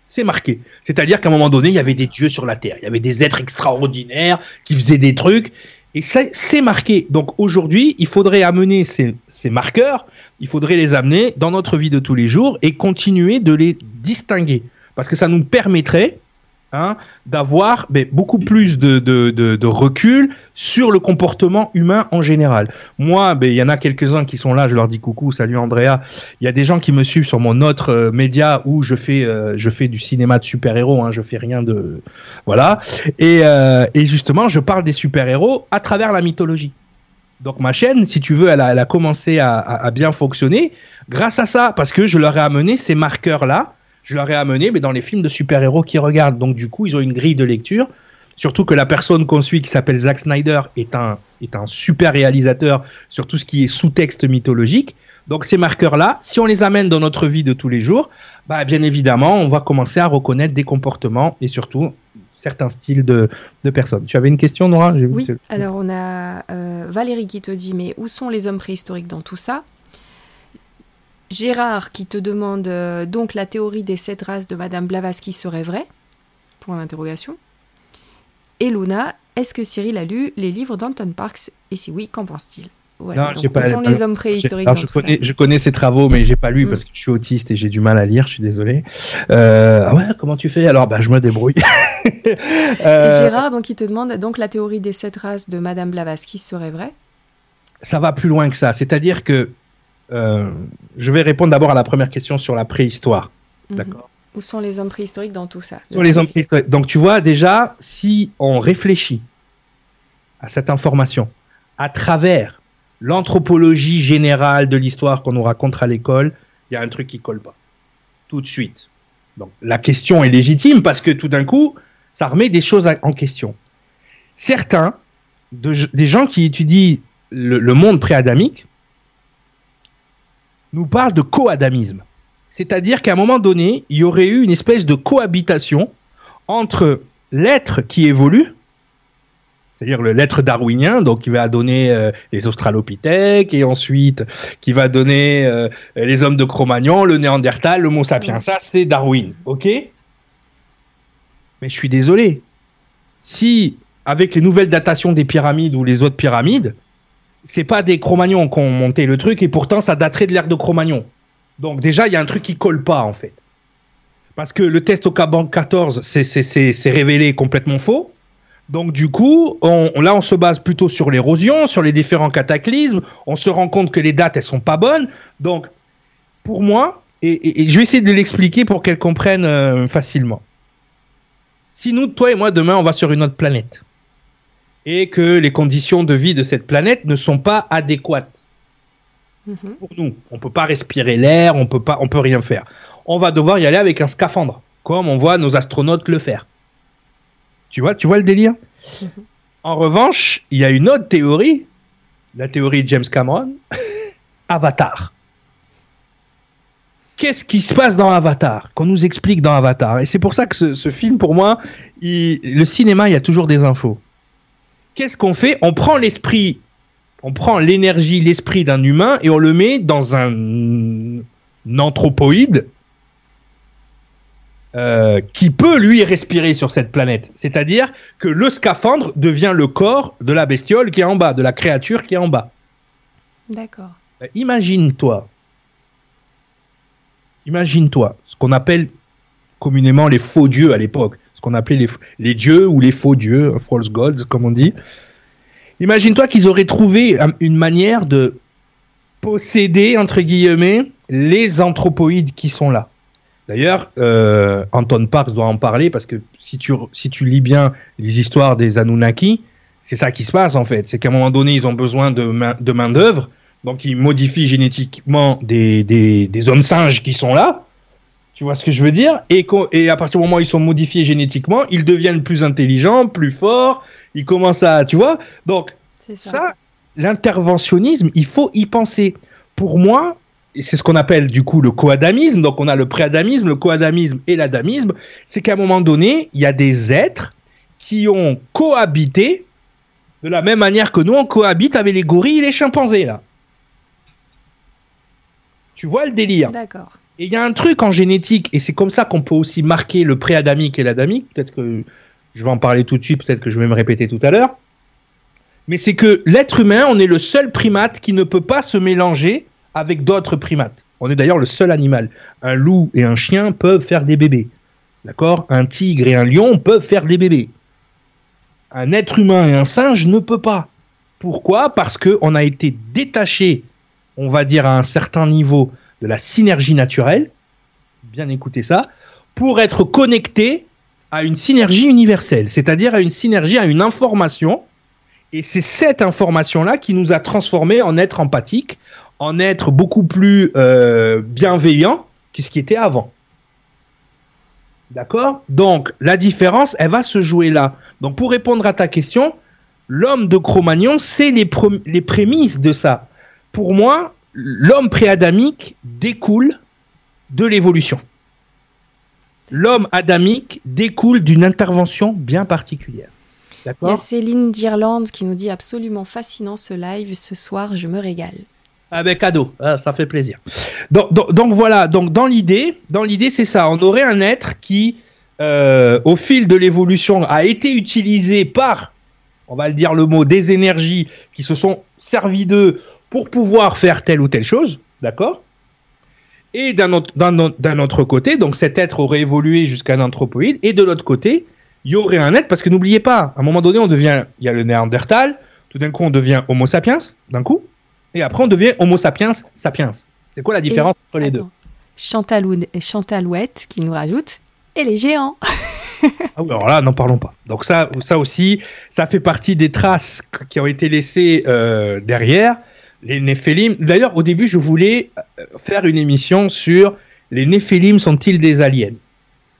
c'est marqué. C'est-à-dire qu'à un moment donné, il y avait des dieux sur la terre, il y avait des êtres extraordinaires qui faisaient des trucs, et c'est marqué. Donc aujourd'hui, il faudrait amener ces, ces marqueurs il faudrait les amener dans notre vie de tous les jours et continuer de les distinguer. Parce que ça nous permettrait hein, d'avoir beaucoup plus de, recul sur le comportement humain en général. Moi, il y en a quelques-uns qui sont là, je leur dis coucou, salut Andrea. Il y a des gens qui me suivent sur mon autre euh, média où je fais, euh, je fais du cinéma de super-héros, hein, je fais rien de... Voilà. Et, euh, et justement, je parle des super-héros à travers la mythologie. Donc ma chaîne, si tu veux, elle a, commencé à, bien fonctionner grâce à ça, parce que je leur ai amené ces marqueurs-là, je leur ai amené mais dans les films de super-héros qu'ils regardent. Donc du coup, ils ont une grille de lecture. Surtout que la personne qu'on suit, qui s'appelle Zack Snyder, est un, est un super réalisateur sur tout ce qui est sous-texte mythologique. Donc ces marqueurs-là, si on les amène dans notre vie de tous les jours, bah, bien évidemment, on va commencer à reconnaître des comportements et surtout certains styles de, personnes. Tu avais une question, Nora? Oui, alors on a euh, Valérie qui te dit, mais où sont les hommes préhistoriques dans tout ça? Gérard qui te demande euh, donc la théorie des sept races de Madame Blavatsky serait vraie? Point d'interrogation. Et Luna, est-ce que Cyril a lu les livres d'Anton Parks? Et si oui, qu'en pense-t-il? Non, j'ai pas. Sont les hommes préhistoriques. je connais, je connais ses travaux, mais j'ai pas lu mm. parce que je suis autiste et j'ai du mal à lire. Je suis désolé. Euh, ah ouais, comment tu fais? Alors, bah, je me débrouille. euh... Gérard, donc, il te demande donc la théorie des sept races de Madame Blavatsky serait vraie? Ça va plus loin que ça. C'est-à-dire que euh, je vais répondre d'abord à la première question sur la préhistoire. Mhm. D'accord? Où sont les hommes préhistoriques dans tout ça? Les hommes préhistoriques? Donc, tu vois déjà, si on réfléchit à cette information à travers l'anthropologie générale de l'histoire qu'on nous raconte à l'école, il y a un truc qui colle pas. Tout de suite. Donc la question est légitime parce que tout d'un coup, ça remet des choses en question. Certains, des gens qui étudient le, monde pré-adamique, nous parlent de co-adamisme. C'est-à-dire qu'à un moment donné, il y aurait eu une espèce de cohabitation entre l'être qui évolue, c'est-à-dire le l'être darwinien, donc qui va donner euh, les australopithèques et ensuite qui va donner euh, les hommes de Cro-Magnon, le Néandertal, l'Homo sapiens. Ça, c'est Darwin, ok? Mais je suis désolé. Si avec les nouvelles datations des pyramides ou les autres pyramides, c'est pas des Cro-Magnons qui ont monté le truc et pourtant ça daterait de l'ère de Cro-Magnon. Donc déjà, il y a un truc qui colle pas en fait. Parce que le test au Caban 14, c'est révélé complètement faux. Donc du coup, on, là, on se base plutôt sur l'érosion, sur les différents cataclysmes. On se rend compte que les dates, elles sont pas bonnes. Donc, pour moi, et, je vais essayer de l'expliquer pour qu'elle comprenne euh, facilement. Si nous, toi et moi, demain, on va sur une autre planète et que les conditions de vie de cette planète ne sont pas adéquates mhm. pour nous, on peut pas respirer l'air, on peut pas, on peut rien faire. On va devoir y aller avec un scaphandre, comme on voit nos astronautes le faire. Tu vois, tu vois le délire? Mhm. En revanche, il y a une autre théorie, la théorie de James Cameron, Avatar. Qu'est-ce qui se passe dans Avatar? Qu'on nous explique dans Avatar. Et c'est pour ça que ce, film, pour moi, le cinéma, il y a toujours des infos. Qu'est-ce qu'on fait On prend l'esprit, on prend l'énergie, l'esprit d'un humain et on le met dans un anthropoïde euh, qui peut lui respirer sur cette planète. C'est-à-dire que le scaphandre devient le corps de la bestiole qui est en bas, de la créature qui est en bas. D'accord. Euh, imagine-toi, imagine-toi ce qu'on appelle communément les faux dieux à l'époque, ce qu'on appelait les, dieux ou les faux dieux, false gods comme on dit. Imagine-toi qu'ils auraient trouvé une manière de posséder, entre guillemets, les anthropoïdes qui sont là. D'ailleurs, euh, Anton Parks doit en parler parce que si tu, si tu lis bien les histoires des Anunnaki, c'est ça qui se passe en fait. C'est qu'à un moment donné, ils ont besoin de main, de main donc ils modifient génétiquement des, des, hommes singes qui sont là. Tu vois ce que je veux dire? Et, et à partir du moment où ils sont modifiés génétiquement, ils deviennent plus intelligents, plus forts. Ils commencent à, tu vois? Donc ça, ça l'interventionnisme, il faut y penser. Pour moi, et c'est ce qu'on appelle du coup le coadamisme. Donc on a le préadamisme, le coadamisme et l'adamisme. C'est qu'à un moment donné, il y a des êtres qui ont cohabité de la même manière que nous on cohabite avec les gorilles et les chimpanzés là. Tu vois le délire? D'accord. Et il y a un truc en génétique, et c'est comme ça qu'on peut aussi marquer le préadamique et l'adamique. Peut-être que je vais en parler tout de suite, peut-être que je vais me répéter tout à l'heure. Mais c'est que l'être humain, on est le seul primate qui ne peut pas se mélanger avec d'autres primates. On est d'ailleurs le seul animal. Un loup et un chien peuvent faire des bébés. D'accord? Un tigre et un lion peuvent faire des bébés. Un être humain et un singe ne peut pas. Pourquoi? Parce qu'on a été détaché, on va dire à un certain niveau, de la synergie naturelle. Bien écouter ça. Pour être connecté à une synergie universelle, c'est-à-dire à une synergie, à une information. Et c'est cette information-là qui nous a transformés en êtres empathiques, en être beaucoup plus euh, bienveillant que ce qui était avant. D'accord? Donc, la différence, elle va se jouer là. Donc, pour répondre à ta question, l'homme de Cro-Magnon, c'est les prémices de ça. Pour moi, l'homme préadamique découle de l'évolution. L'homme adamique découle d'une intervention bien particulière. Il y a Céline d'Irlande qui nous dit absolument fascinant ce live ce soir, je me régale. Avec cadeau, ah, ça fait plaisir. Donc, voilà, donc dans l'idée, dans l'idée c'est ça, on aurait un être qui, euh, au fil de l'évolution, a été utilisé par, on va le dire le mot, des énergies qui se sont servies d'eux pour pouvoir faire telle ou telle chose, d'accord? Et d'un autre, autre, côté, donc cet être aurait évolué jusqu'à un anthropoïde, et de l'autre côté, il y aurait un être, parce que n'oubliez pas, à un moment donné, on devient, il y a le Néandertal, tout d'un coup on devient Homo sapiens, d'un coup, et après on devient Homo sapiens sapiens. C'est quoi la différence entre les deux? Chantalouette qui nous rajoute et les géants. ah alors là, n'en parlons pas. Donc ça, ça aussi, ça fait partie des traces qui ont été laissées euh, derrière les Néphélim. D'ailleurs, au début, je voulais euh, faire une émission sur les Néphélim sont-ils des aliens?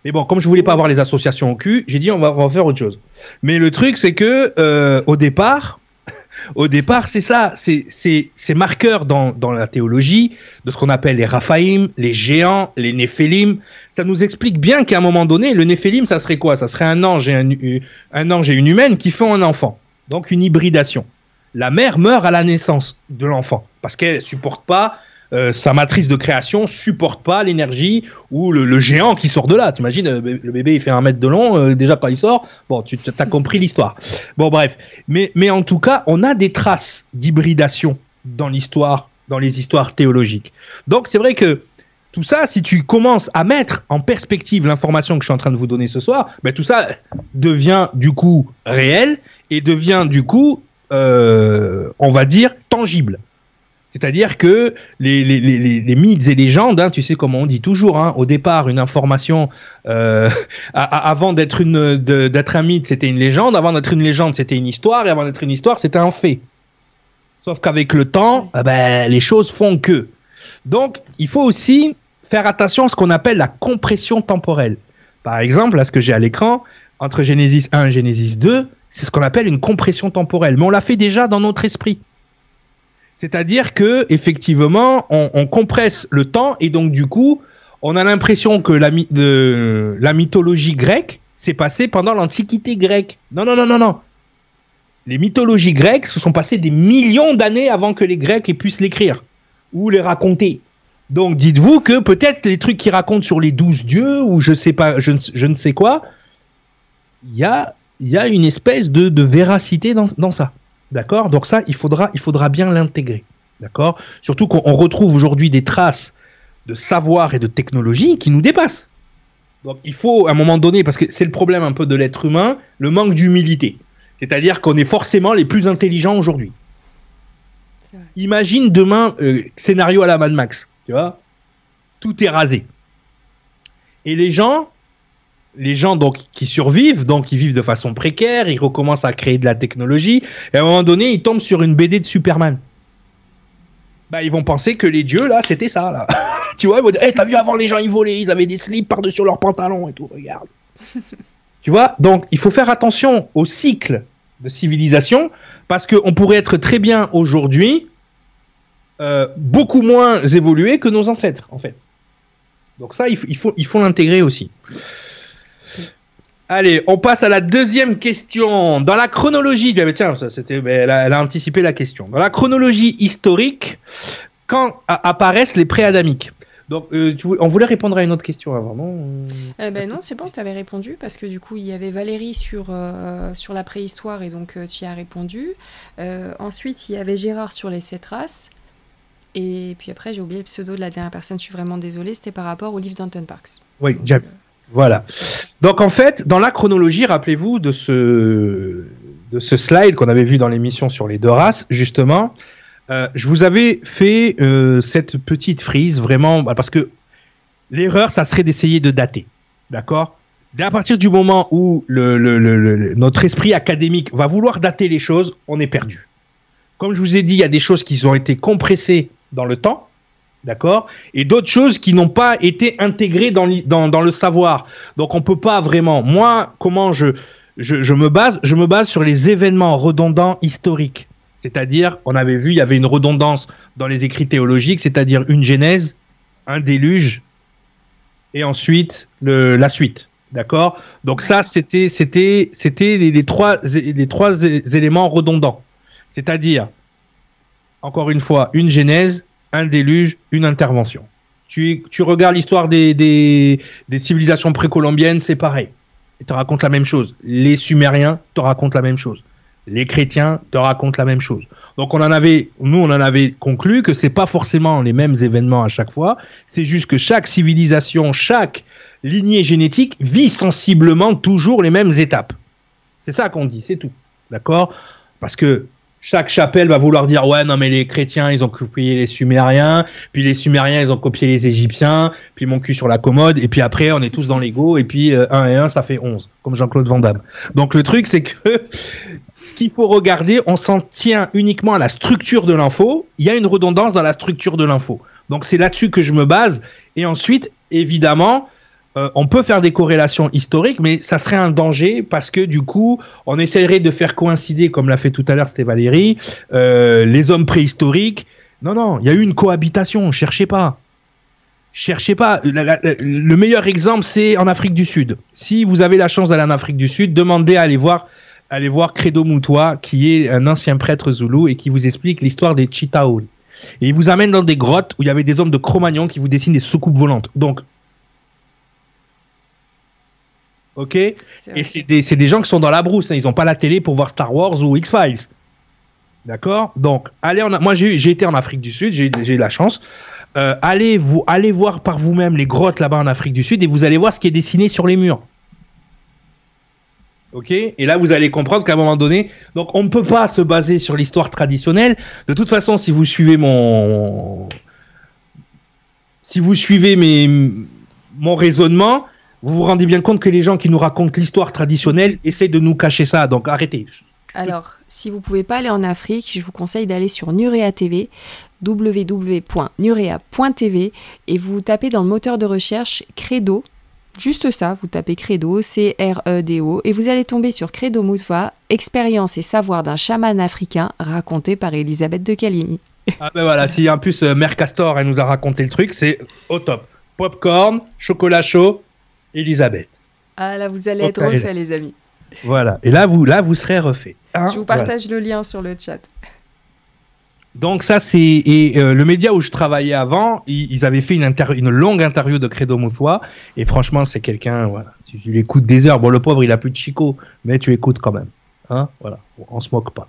Mais bon, comme je voulais pas avoir les associations au cul, j'ai dit on va, faire autre chose. Mais le truc, c'est que euh, au départ, Au départ, c'est ça, c'est ces marqueurs dans, dans la théologie de ce qu'on appelle les Raphaïm, les géants, les Néphélim. Ça nous explique bien qu'à un moment donné, le Néphélim, ça serait quoi? Ça serait un ange, et un, un ange et une humaine qui font un enfant. Donc une hybridation. La mère meurt à la naissance de l'enfant parce qu'elle supporte pas euh, sa matrice de création supporte pas l'énergie ou le, géant qui sort de là. T'imagines, euh, le bébé il fait un mètre de long, euh, déjà quand il sort, bon, tu as compris l'histoire. Bon, bref. Mais, mais en tout cas, on a des traces d'hybridation dans l'histoire, dans les histoires théologiques. Donc c'est vrai que tout ça, si tu commences à mettre en perspective l'information que je suis en train de vous donner ce soir, ben tout ça devient du coup réel et devient du coup, on va dire, tangible. C'est-à-dire que les, les, les, les, mythes et légendes, hein, tu sais comment on dit toujours, hein, au départ, une information, euh, avant d'être une d'être un mythe, c'était une légende, avant d'être une légende, c'était une histoire, et avant d'être une histoire, c'était un fait. Sauf qu'avec le temps, eh ben, les choses font que. Donc, il faut aussi faire attention à ce qu'on appelle la compression temporelle. Par exemple, là, ce que j'ai à l'écran, entre Genesis 1 et Genesis 2, c'est ce qu'on appelle une compression temporelle. Mais on l'a fait déjà dans notre esprit. C'est-à-dire que effectivement, on, compresse le temps et donc du coup, on a l'impression que la, mythologie grecque s'est passée pendant l'Antiquité grecque. Non, non, non, non, non. Les mythologies grecques se sont passées des millions d'années avant que les Grecs aient pu l'écrire ou les raconter. Donc dites-vous que peut-être les trucs qu'ils racontent sur les douze dieux ou je sais pas, je, ne sais quoi, il y a, y a une espèce de, de véracité dans, dans ça. D'accord? Donc ça, il faudra, il faudra bien l'intégrer. D'accord? Surtout qu'on retrouve aujourd'hui des traces de savoir et de technologie qui nous dépassent. Donc il faut à un moment donné, parce que c'est le problème un peu de l'être humain, le manque d'humilité. C'est-à-dire qu'on est forcément les plus intelligents aujourd'hui. Imagine demain, euh, scénario à la Mad Max, tu vois? Tout est rasé. Et les gens, les gens donc qui survivent, donc ils vivent de façon précaire, ils recommencent à créer de la technologie, et à un moment donné, ils tombent sur une BD de Superman. Bah, ils vont penser que les dieux là, c'était ça là. tu vois, ils vont dire, hey, t'as vu avant les gens ils volaient, ils avaient des slips par-dessus leurs pantalons et tout, regarde. tu vois, donc il faut faire attention au cycle de civilisation parce qu'on pourrait être très bien aujourd'hui euh, beaucoup moins évolué que nos ancêtres en fait. Donc ça, il faut, il faut l'intégrer aussi. Allez, on passe à la deuxième question. Dans la chronologie, tiens, c'était, elle, a, anticipé la question. Dans la chronologie historique, quand apparaissent les préadamiques? Donc, euh, on voulait répondre à une autre question avant, non? Euh, ben Non, c'est bon, tu avais répondu, parce que du coup, il y avait Valérie sur, euh, sur la préhistoire, et donc tu y as répondu. ensuite, il y avait Gérard sur les sept races. Et puis après, j'ai oublié le pseudo de la dernière personne, je suis vraiment désolée, c'était par rapport au livre d'Anton Parks. Oui, j'ai voilà. Donc en fait, dans la chronologie, rappelez-vous de ce, de ce slide qu'on avait vu dans l'émission sur les deux races, justement, euh, je vous avais fait euh, cette petite frise vraiment bah, parce que l'erreur, ça serait d'essayer de dater, d'accord? Dès à partir du moment où le, le, notre esprit académique va vouloir dater les choses, on est perdu. Comme je vous ai dit, il y a des choses qui ont été compressées dans le temps, D'accord? Et d'autres choses qui n'ont pas été intégrées dans, le savoir. Donc on peut pas vraiment. Moi, comment je, me base Je me base sur les événements redondants historiques. C'est-à-dire, on avait vu, il y avait une redondance dans les écrits théologiques, c'est-à-dire une genèse, un déluge, et ensuite la suite. D'accord? Donc ça, c'était c'était les trois éléments redondants. C'est-à-dire, encore une fois, une genèse, un déluge, une intervention. Tu, tu regardes l'histoire des, des, civilisations précolombiennes, c'est pareil. Ils te racontent la même chose. Les Sumériens te racontent la même chose. Les chrétiens te racontent la même chose. Donc on en avait, nous on en avait conclu que c'est pas forcément les mêmes événements à chaque fois. C'est juste que chaque civilisation, chaque lignée génétique vit sensiblement toujours les mêmes étapes. C'est ça qu'on dit, c'est tout. D'accord? Parce que chaque chapelle va vouloir dire ouais non mais les chrétiens ils ont copié les sumériens puis les sumériens ils ont copié les égyptiens puis mon cul sur la commode et puis après on est tous dans l'ego et puis 1 euh, et 1 ça fait 11 comme Jean-Claude Van Damme. Donc le truc c'est que ce qu'il faut regarder on s'en tient uniquement à la structure de l'info. Il y a une redondance dans la structure de l'info. Donc c'est là-dessus que je me base. Et ensuite évidemment euh, on peut faire des corrélations historiques, mais ça serait un danger parce que du coup, on essaierait de faire coïncider, comme l'a fait tout à l'heure c'était Valérie, euh, les hommes préhistoriques. Non, non, il y a eu une cohabitation, cherchez pas. Cherchez pas. le meilleur exemple, c'est en Afrique du Sud. Si vous avez la chance d'aller en Afrique du Sud, demandez à aller voir, voir Credo Moutoua, qui est un ancien prêtre zoulou et qui vous explique l'histoire des Chitaoul. Et il vous amène dans des grottes où il y avait des hommes de Cro-Magnon qui vous dessinent des soucoupes volantes. Donc, ok? Et c'est des, gens qui sont dans la brousse, hein. ils n'ont pas la télé pour voir Star Wars ou X-Files. D'accord? Donc, allez en, moi j'ai été en Afrique du Sud, j'ai eu la chance. Euh, allez, vous, allez voir par vous-même les grottes là-bas en Afrique du Sud et vous allez voir ce qui est dessiné sur les murs. Ok? Et là, vous allez comprendre qu'à un moment donné, donc on ne peut pas se baser sur l'histoire traditionnelle. De toute façon, si vous suivez mon, si vous suivez mes, mon raisonnement, vous vous rendez bien compte que les gens qui nous racontent l'histoire traditionnelle essaient de nous cacher ça. Donc arrêtez. Alors, si vous ne pouvez pas aller en Afrique, je vous conseille d'aller sur Nurea TV, www.nurea.tv, et vous tapez dans le moteur de recherche Credo. Juste ça, vous tapez Credo, C-R-E-D-O, et vous allez tomber sur Credo Moutva, expérience et savoir d'un chaman africain raconté par Elisabeth de Caligny. Ah ben voilà, si en plus euh, Mère Castor elle nous a raconté le truc, c'est au top. Popcorn, chocolat chaud, Elisabeth. Ah là, vous allez être refait, les amis. Voilà. Et là, vous, là, vous serez refait. Hein, je vous partage le lien sur le chat. Donc ça c'est et euh, le média où je travaillais avant, ils, avaient fait une, une longue interview de Credo Mouffois et franchement c'est quelqu'un voilà, tu, tu l'écoutes des heures. Bon le pauvre il a plus de chico, mais tu écoutes quand même. Hein voilà, on se moque pas.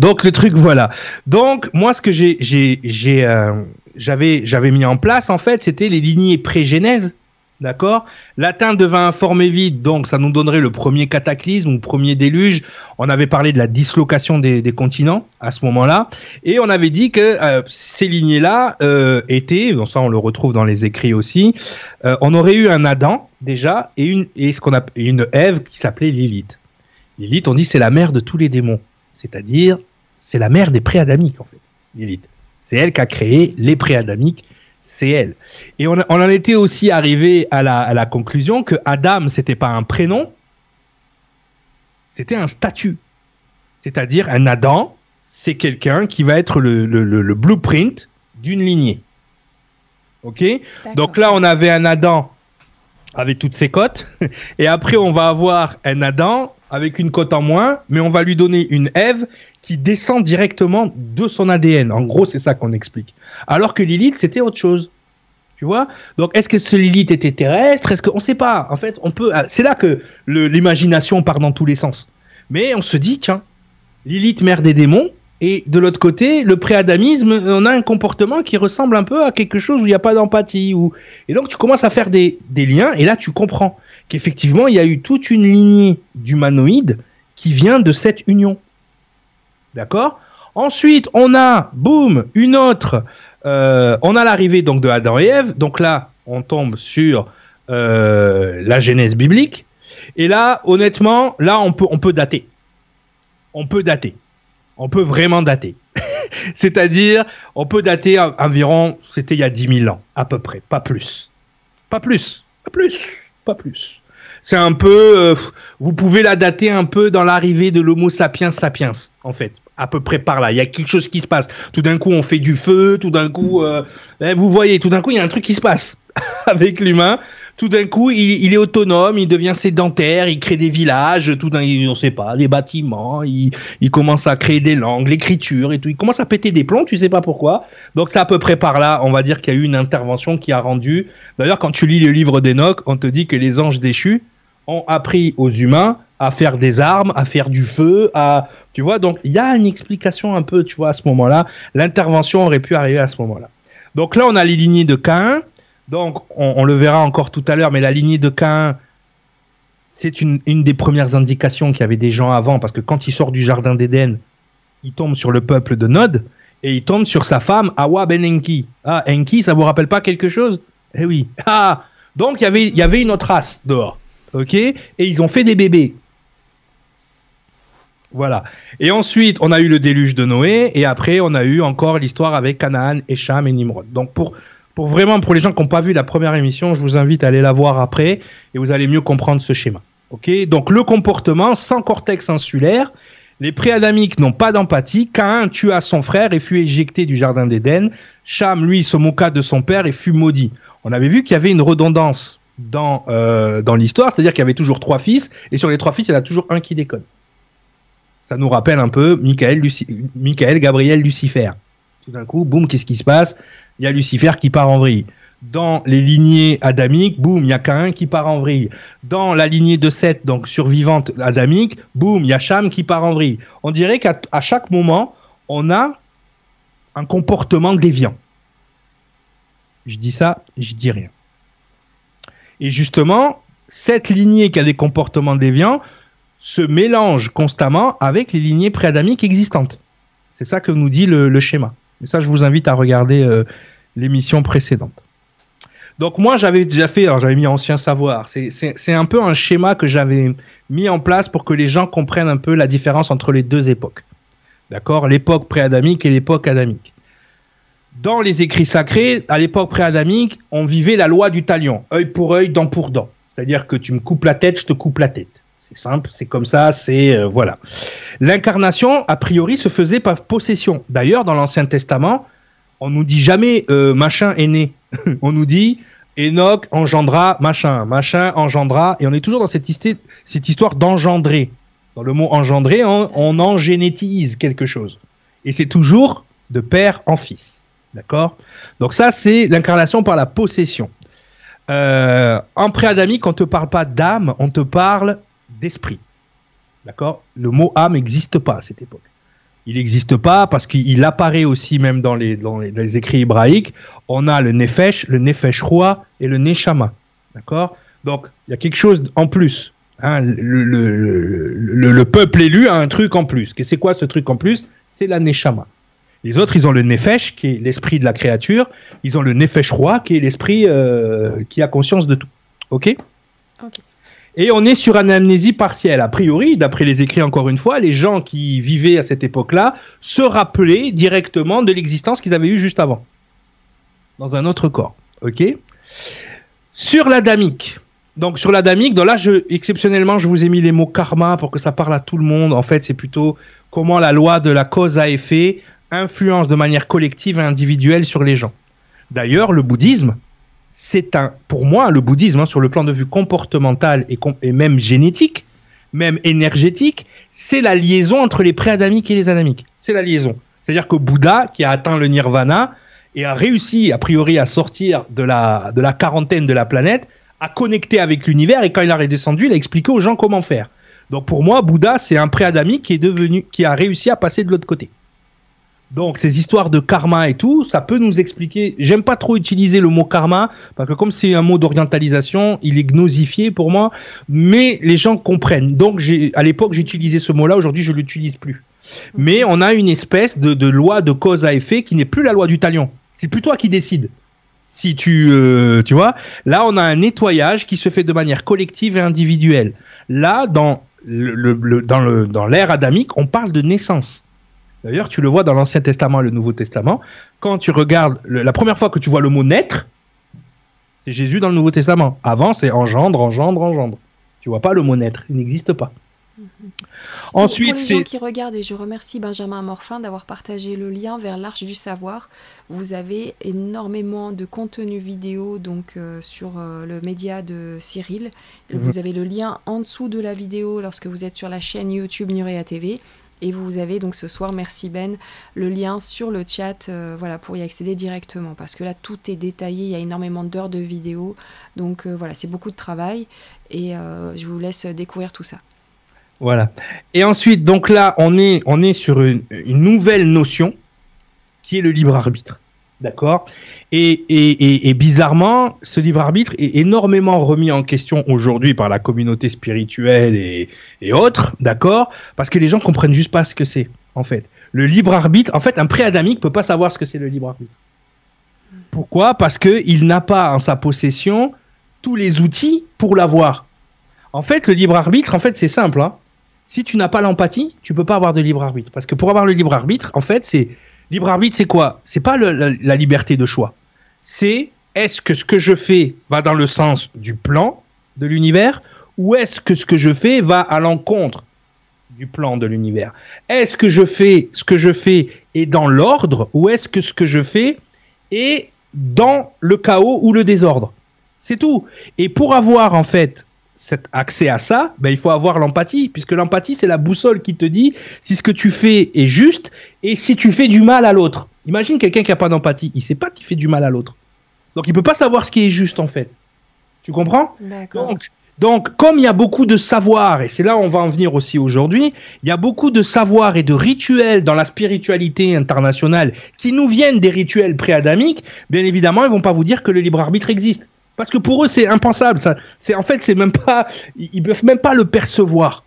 Donc le truc voilà. Donc moi ce que j'ai j'ai j'ai euh, j'avais j'avais mis en place en fait, c'était les lignées pré-genèse D'accord Latin devint informé vide, donc ça nous donnerait le premier cataclysme ou premier déluge. On avait parlé de la dislocation des, continents à ce moment-là. Et on avait dit que euh, ces lignées-là euh, étaient, donc ça on le retrouve dans les écrits aussi, euh, on aurait eu un Adam déjà et une, et ce qu'on a, une Ève qui s'appelait Lilith. Lilith, on dit c'est la mère de tous les démons. C'est-à-dire, c'est la mère des préadamiques en fait, Lilith. C'est elle qui a créé les préadamiques c'est elle. Et on, en était aussi arrivé à la, conclusion que Adam, c'était pas un prénom, c'était un statut. C'est-à-dire un Adam, c'est quelqu'un qui va être le, blueprint d'une lignée. Ok? Donc là, on avait un Adam avec toutes ses cotes, et après, on va avoir un Adam avec une cote en moins, mais on va lui donner une Ève qui descend directement de son ADN. En gros, c'est ça qu'on explique. Alors que Lilith, c'était autre chose. Tu vois? Donc, est-ce que ce Lilith était terrestre? Est-ce qu'on ne sait pas En fait, on peut. Ah, c'est là que l'imagination part dans tous les sens. Mais on se dit, tiens, Lilith, mère des démons, et de l'autre côté, le préadamisme, on a un comportement qui ressemble un peu à quelque chose où il n'y a pas d'empathie. Ou... Et donc, tu commences à faire des, des liens, et là, tu comprends qu'effectivement, il y a eu toute une lignée d'humanoïdes qui vient de cette union. D'accord? Ensuite, on a, boum, une autre. Euh, on a l'arrivée donc de Adam et Ève. Donc là, on tombe sur euh, la Genèse biblique. Et là, honnêtement, là, on peut, on peut dater. On peut dater. On peut vraiment dater. C'est-à-dire, on peut dater environ, c'était il y a 10 000 ans, à peu près, pas plus. Pas plus, pas plus, pas plus. C'est un peu, euh, vous pouvez la dater un peu dans l'arrivée de l'Homo sapiens sapiens, en fait, à peu près par là. Il y a quelque chose qui se passe. Tout d'un coup, on fait du feu. Tout d'un coup, euh, eh, vous voyez, tout d'un coup, il y a un truc qui se passe avec l'humain. Tout d'un coup, il, est autonome, il devient sédentaire, il crée des villages, tout d'un, on sait pas, des bâtiments, il, il commence à créer des langues, l'écriture et tout. Il commence à péter des plombs, tu sais pas pourquoi. Donc c'est à peu près par là, on va dire qu'il y a eu une intervention qui a rendu. D'ailleurs, quand tu lis le livre d'Enoch, on te dit que les anges déchus ont appris aux humains à faire des armes, à faire du feu, à tu vois. Donc il y a une explication un peu, tu vois, à ce moment-là. L'intervention aurait pu arriver à ce moment-là. Donc là, on a les lignées de Cain. Donc on, le verra encore tout à l'heure, mais la lignée de Cain, c'est une, des premières indications qu'il y avait des gens avant, parce que quand il sort du jardin d'Éden, il tombe sur le peuple de Nod et il tombe sur sa femme Awa ben Enki. Ah, Enki, ça vous rappelle pas quelque chose? Eh oui. Ah, donc il y avait une autre race dehors ok? Et ils ont fait des bébés. Voilà. Et ensuite, on a eu le déluge de Noé, et après, on a eu encore l'histoire avec Canaan, Echam et Nimrod. Donc, pour, Pour vraiment, pour les gens qui n'ont pas vu la première émission, je vous invite à aller la voir après et vous allez mieux comprendre ce schéma. Ok? Donc le comportement sans cortex insulaire, les préadamiques n'ont pas d'empathie. Cain tua son frère et fut éjecté du jardin d'Éden. Cham, lui, se moqua de son père et fut maudit. On avait vu qu'il y avait une redondance dans, euh, dans l'histoire, c'est-à-dire qu'il y avait toujours trois fils, et sur les trois fils, il y en a toujours un qui déconne. Ça nous rappelle un peu Michael, Michael Gabriel, Lucifer. Tout d'un coup, boum, qu'est-ce qui se passe? Il y a Lucifer qui part en vrille. Dans les lignées adamiques, boum, il y a Cain qui part en vrille. Dans la lignée de Seth, donc survivante adamique, boum, il y a Cham qui part en vrille. On dirait qu'à chaque moment, on a un comportement déviant. Je dis ça, je dis rien. Et justement, cette lignée qui a des comportements déviants se mélange constamment avec les lignées préadamiques existantes. C'est ça que nous dit le, schéma. Et ça, je vous invite à regarder euh, l'émission précédente. Donc moi, j'avais déjà fait, alors j'avais mis ancien savoir. C'est un peu un schéma que j'avais mis en place pour que les gens comprennent un peu la différence entre les deux époques. D'accord? L'époque préadamique et l'époque adamique. Dans les écrits sacrés, à l'époque préadamique, on vivait la loi du talion, œil pour œil, dent pour dent. C'est-à-dire que tu me coupes la tête, je te coupe la tête. C'est simple, c'est comme ça, c'est euh, voilà. L'incarnation, a priori, se faisait par possession. D'ailleurs, dans l'Ancien Testament, on nous dit jamais euh, machin est né. on nous dit Enoch engendra machin, machin engendra, et on est toujours dans cette, histoire d'engendrer. Dans le mot engendrer, on, on en génétise quelque chose. Et c'est toujours de père en fils. D'accord? Donc ça, c'est l'incarnation par la possession. Euh, en préadamique, on ne te parle pas d'âme, on te parle d'esprit. D'accord? Le mot âme n'existe pas à cette époque il n'existe pas parce qu'il apparaît aussi même dans les, les, écrits hébraïques. On a le Nefesh, le Nefesh roi et le Neshama. D'accord? Donc, il y a quelque chose en plus. Hein. le, le, peuple élu a un truc en plus. C'est quoi ce truc en plus? C'est la Neshama. Les autres, ils ont le Nefesh, qui est l'esprit de la créature. Ils ont le Nefesh roi, qui est l'esprit euh, qui a conscience de tout. OK? Ok. Et on est sur une amnésie partielle. A priori, d'après les écrits encore une fois, les gens qui vivaient à cette époque-là se rappelaient directement de l'existence qu'ils avaient eue juste avant. Dans un autre corps. OK? Sur l'adamique. Donc sur l'adamique, là, je, exceptionnellement, je vous ai mis les mots karma pour que ça parle à tout le monde. En fait, c'est plutôt comment la loi de la cause à effet influence de manière collective et individuelle sur les gens. D'ailleurs, le bouddhisme, c'est un, pour moi, le bouddhisme, hein, sur le plan de vue comportemental et, même génétique, même énergétique, c'est la liaison entre les préadamiques et les adamiques. C'est la liaison. C'est-à-dire que Bouddha, qui a atteint le nirvana et a réussi, a priori, à sortir de la, de la quarantaine de la planète, a connecté avec l'univers et quand il a redescendu, il a expliqué aux gens comment faire. Donc pour moi, Bouddha, c'est un préadamique qui est devenu, qui a réussi à passer de l'autre côté. Donc ces histoires de karma et tout, ça peut nous expliquer. J'aime pas trop utiliser le mot karma parce que comme c'est un mot d'orientalisation, il est gnosifié pour moi, mais les gens comprennent. Donc j'ai à l'époque j'utilisais ce mot-là, aujourd'hui je l'utilise plus. Mais on a une espèce de, loi de cause à effet qui n'est plus la loi du talion. C'est plus toi qui décides. Si tu, euh, tu vois, là on a un nettoyage qui se fait de manière collective et individuelle. Là, dans le, dans le, dans l'ère adamique, on parle de naissance. D'ailleurs, tu le vois dans l'Ancien Testament et le Nouveau Testament. Quand tu regardes, la première fois que tu vois le mot naître, c'est Jésus dans le Nouveau Testament. Avant, c'est engendre, engendre, engendre. Tu vois pas le mot naître, il n'existe pas. Ensuite, pour les gens qui regardent, et je remercie Benjamin Morfin d'avoir partagé le lien vers l'Arche du Savoir. Vous avez énormément de contenu vidéo donc euh, sur euh, le média de Cyril. Mhm. Vous avez le lien en dessous de la vidéo lorsque vous êtes sur la chaîne YouTube Nurea TV. Et vous avez donc ce soir, merci Ben, le lien sur le chat euh, voilà, pour y accéder directement. Parce que là, tout est détaillé, il y a énormément d'heures de vidéos. Donc euh, voilà, c'est beaucoup de travail. Et euh, je vous laisse découvrir tout ça. Voilà. Et ensuite, donc là, on est, on est sur une nouvelle notion qui est le libre arbitre. D'accord et, bizarrement, ce libre arbitre est énormément remis en question aujourd'hui par la communauté spirituelle et, autres, d'accord Parce que les gens comprennent juste pas ce que c'est, en fait. Le libre arbitre, en fait, un pré-adamique peut pas savoir ce que c'est le libre arbitre. Pourquoi? Parce qu'il n'a pas en sa possession tous les outils pour l'avoir. En fait, le libre arbitre, en fait, c'est simple. Hein. si tu n'as pas l'empathie, tu peux pas avoir de libre arbitre. Parce que pour avoir le libre arbitre, en fait, c'est libre arbitre, c'est quoi? C'est pas la liberté de choix. C'est est-ce que ce que je fais va dans le sens du plan de l'univers ou est-ce que ce que je fais va à l'encontre du plan de l'univers? Est-ce que je fais ce que je fais est dans l'ordre ou est-ce que ce que je fais est dans le chaos ou le désordre? C'est tout. Et pour avoir en fait cet accès à ça, ben, il faut avoir l'empathie, puisque l'empathie, c'est la boussole qui te dit si ce que tu fais est juste et si tu fais du mal à l'autre. Imagine quelqu'un qui n'a pas d'empathie, il sait pas qu'il fait du mal à l'autre. Donc il peut pas savoir ce qui est juste en fait. Tu comprends? Donc, donc, comme il y a beaucoup de savoir, et c'est là où on va en venir aussi aujourd'hui, il y a beaucoup de savoir et de rituels dans la spiritualité internationale qui nous viennent des rituels préadamiques, bien évidemment, ils vont pas vous dire que le libre arbitre existe. Parce que pour eux, c'est impensable. C'est en fait, c'est même pas, ils peuvent même pas le percevoir.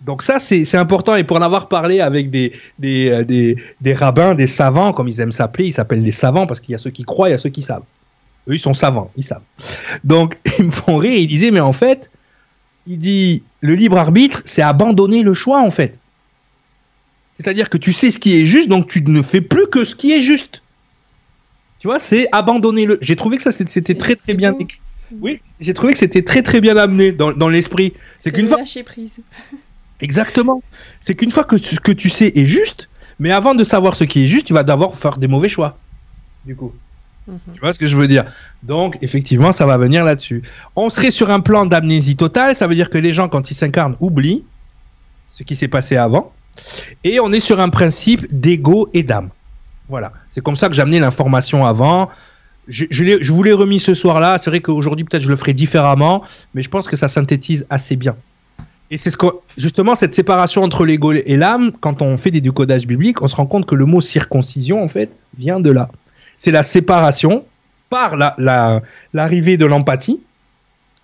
Donc ça, c'est important. Et pour en avoir parlé avec des, des, euh, des, des rabbins, des savants, comme ils aiment s'appeler, ils s'appellent les savants parce qu'il y a ceux qui croient, il y a ceux qui savent. Eux, ils sont savants, ils savent. Donc, ils me font rire. Ils disaient, mais en fait, il dit, le libre arbitre, c'est abandonner le choix, en fait. C'est-à-dire que tu sais ce qui est juste, donc tu ne fais plus que ce qui est juste. Tu vois, c'est abandonner le. J'ai trouvé que ça c'était très très bien écrit. Oui, j'ai trouvé que c'était très très bien amené dans, dans l'esprit. C'est qu'une fois. Lâcher prise. Exactement. C'est qu'une fois que ce que tu sais est juste, mais avant de savoir ce qui est juste, tu vas d'abord faire des mauvais choix. Du coup. Mhm. Tu vois ce que je veux dire? Donc, effectivement, ça va venir là-dessus. On serait sur un plan d'amnésie totale, ça veut dire que les gens, quand ils s'incarnent, oublient ce qui s'est passé avant. Et on est sur un principe d'ego et d'âme. Voilà. C'est comme ça que amené l'information avant. Je, je, vous l'ai remis ce soir-là. C'est vrai qu'aujourd'hui, peut-être, je le ferai différemment, mais je pense que ça synthétise assez bien. Et c'est ce que, justement, cette séparation entre l'ego et l'âme, quand on fait des décodages bibliques, on se rend compte que le mot circoncision, en fait, vient de là. C'est la séparation par l'arrivée la, de l'empathie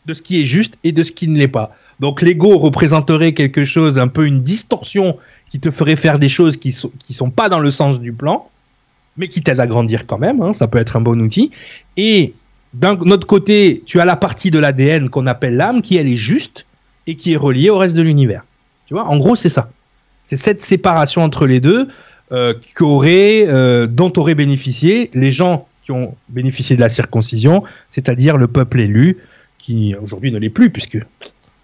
de ce qui est juste et de ce qui ne l'est pas. Donc l'ego représenterait quelque chose, un peu une distorsion qui te ferait faire des choses qui qui sont pas dans le sens du plan, mais qui t'aide à grandir quand même, hein, ça peut être un bon outil. Et d'un autre côté, tu as la partie de l'ADN qu'on appelle l'âme, qui elle est juste et qui est reliée au reste de l'univers. Tu vois, en gros, c'est ça. C'est cette séparation entre les deux euh, euh, dont auraient bénéficié les gens qui ont bénéficié de la circoncision, c'est-à-dire le peuple élu, qui aujourd'hui ne l'est plus, puisque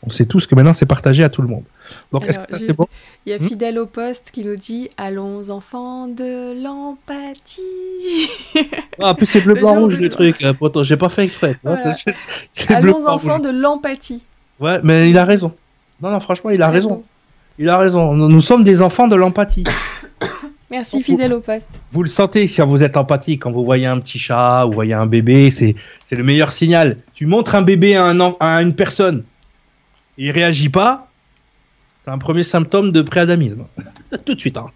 on sait tous que maintenant c'est partagé à tout le monde. Donc, est-ce que c'est bon Il y a hmm Fidèle au poste qui nous dit Allons, enfants de l'empathie. ah, en plus, c'est bleu, blanc, rouge le truc. Pourtant, j'ai pas fait exprès. Allons, enfants de l'empathie. Ouais, mais il a raison. Non, non, franchement, il a raison. Il a raison. Nous, sommes des enfants de l'empathie. Merci, fidèle au poste. Vous le sentez quand vous êtes empathique, quand vous voyez un petit chat ou voyez un bébé, c'est le meilleur signal. Tu montres un bébé à, un, à une personne, il réagit pas, c'est un premier symptôme de préadamisme. Tout de suite. Hein.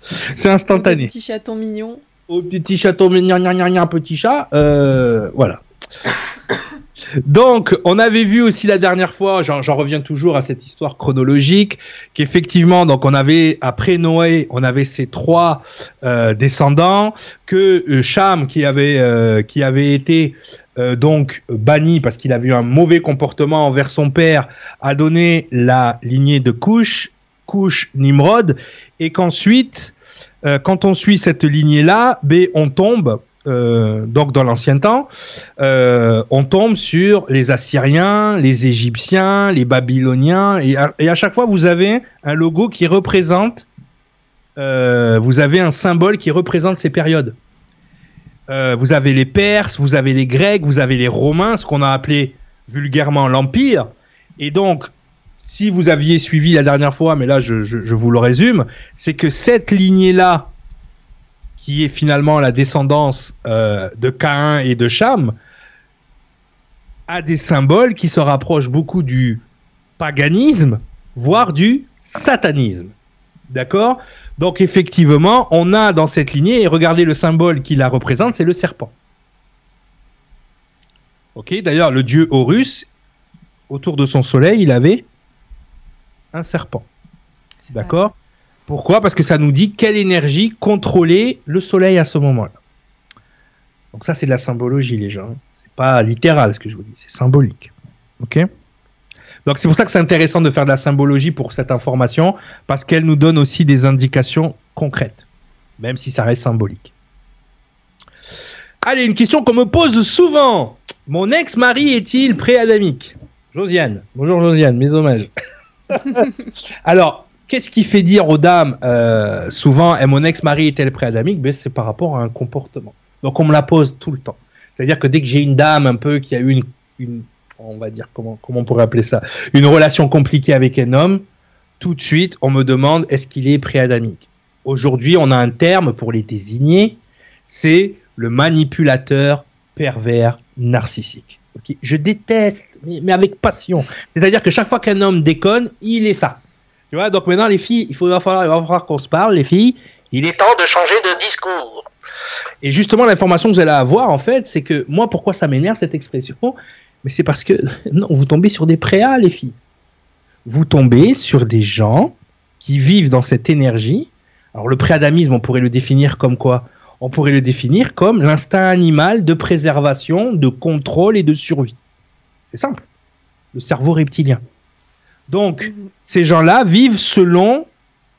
C'est instantané. Au petit chaton mignon. Au petit chaton mignon, petit chat. Euh, voilà. Donc, on avait vu aussi la dernière fois, j'en reviens toujours à cette histoire chronologique, qu'effectivement, donc on avait après Noé, on avait ces trois euh, descendants, que euh, Cham qui avait euh, qui avait été donc banni parce qu'il avait eu un mauvais comportement envers son père, a donné la lignée de Cush, Cush Nimrod, et qu'ensuite, quand on suit cette lignée-là, ben, on tombe euh, donc dans l'ancien temps, euh, on tombe sur les Assyriens, les Égyptiens, les Babyloniens, et à, chaque fois vous avez un logo qui représente, euh, vous avez un symbole qui représente ces périodes. Vous avez les Perses, vous avez les Grecs, vous avez les Romains, ce qu'on a appelé vulgairement l'Empire, et donc si vous aviez suivi la dernière fois, mais là je, je vous le résume, c'est que cette lignée-là qui est finalement la descendance euh, de Caïn et de Cham, a des symboles qui se rapprochent beaucoup du paganisme, voire du satanisme. D'accord? Donc effectivement, on a dans cette lignée, et regardez le symbole qui la représente, c'est le serpent. Ok, d'ailleurs, le dieu Horus, autour de son soleil, il avait un serpent. D'accord? Pourquoi? Parce que ça nous dit quelle énergie contrôlait le Soleil à ce moment-là. Donc ça, c'est de la symbologie, les gens. C'est pas littéral ce que je vous dis, c'est symbolique. Ok? Donc c'est pour ça que c'est intéressant de faire de la symbologie pour cette information, parce qu'elle nous donne aussi des indications concrètes, même si ça reste symbolique. Allez, une question qu'on me pose souvent. Mon ex-mari est-il pré-adamique? Josiane. Bonjour Josiane, mes hommages. Alors, qu'est-ce qui fait dire aux dames euh, souvent, mon ex-mari est-elle pré-adamique? Ben, C'est par rapport à un comportement. Donc on me la pose tout le temps. C'est-à-dire que dès que j'ai une dame un peu qui a eu une, on va dire comment, comment on pourrait appeler ça, une relation compliquée avec un homme, tout de suite on me demande est-ce qu'il est pré-adamique? Aujourd'hui, on a un terme pour les désigner, c'est le manipulateur pervers narcissique. Je déteste, mais, avec passion. C'est-à-dire que chaque fois qu'un homme déconne, il est ça. Tu vois, donc maintenant les filles, il, va falloir qu'on se parle, les filles. Il est temps de changer de discours. Et justement, l'information que vous allez avoir, en fait, c'est que moi, pourquoi ça m'énerve cette expression? Mais c'est parce que non, vous tombez sur des préas, les filles. Vous tombez sur des gens qui vivent dans cette énergie. Alors le préadamisme, on pourrait le définir comme quoi? On pourrait le définir comme l'instinct animal de préservation, de contrôle et de survie. C'est simple. Le cerveau reptilien. Donc, mhm. ces gens-là vivent selon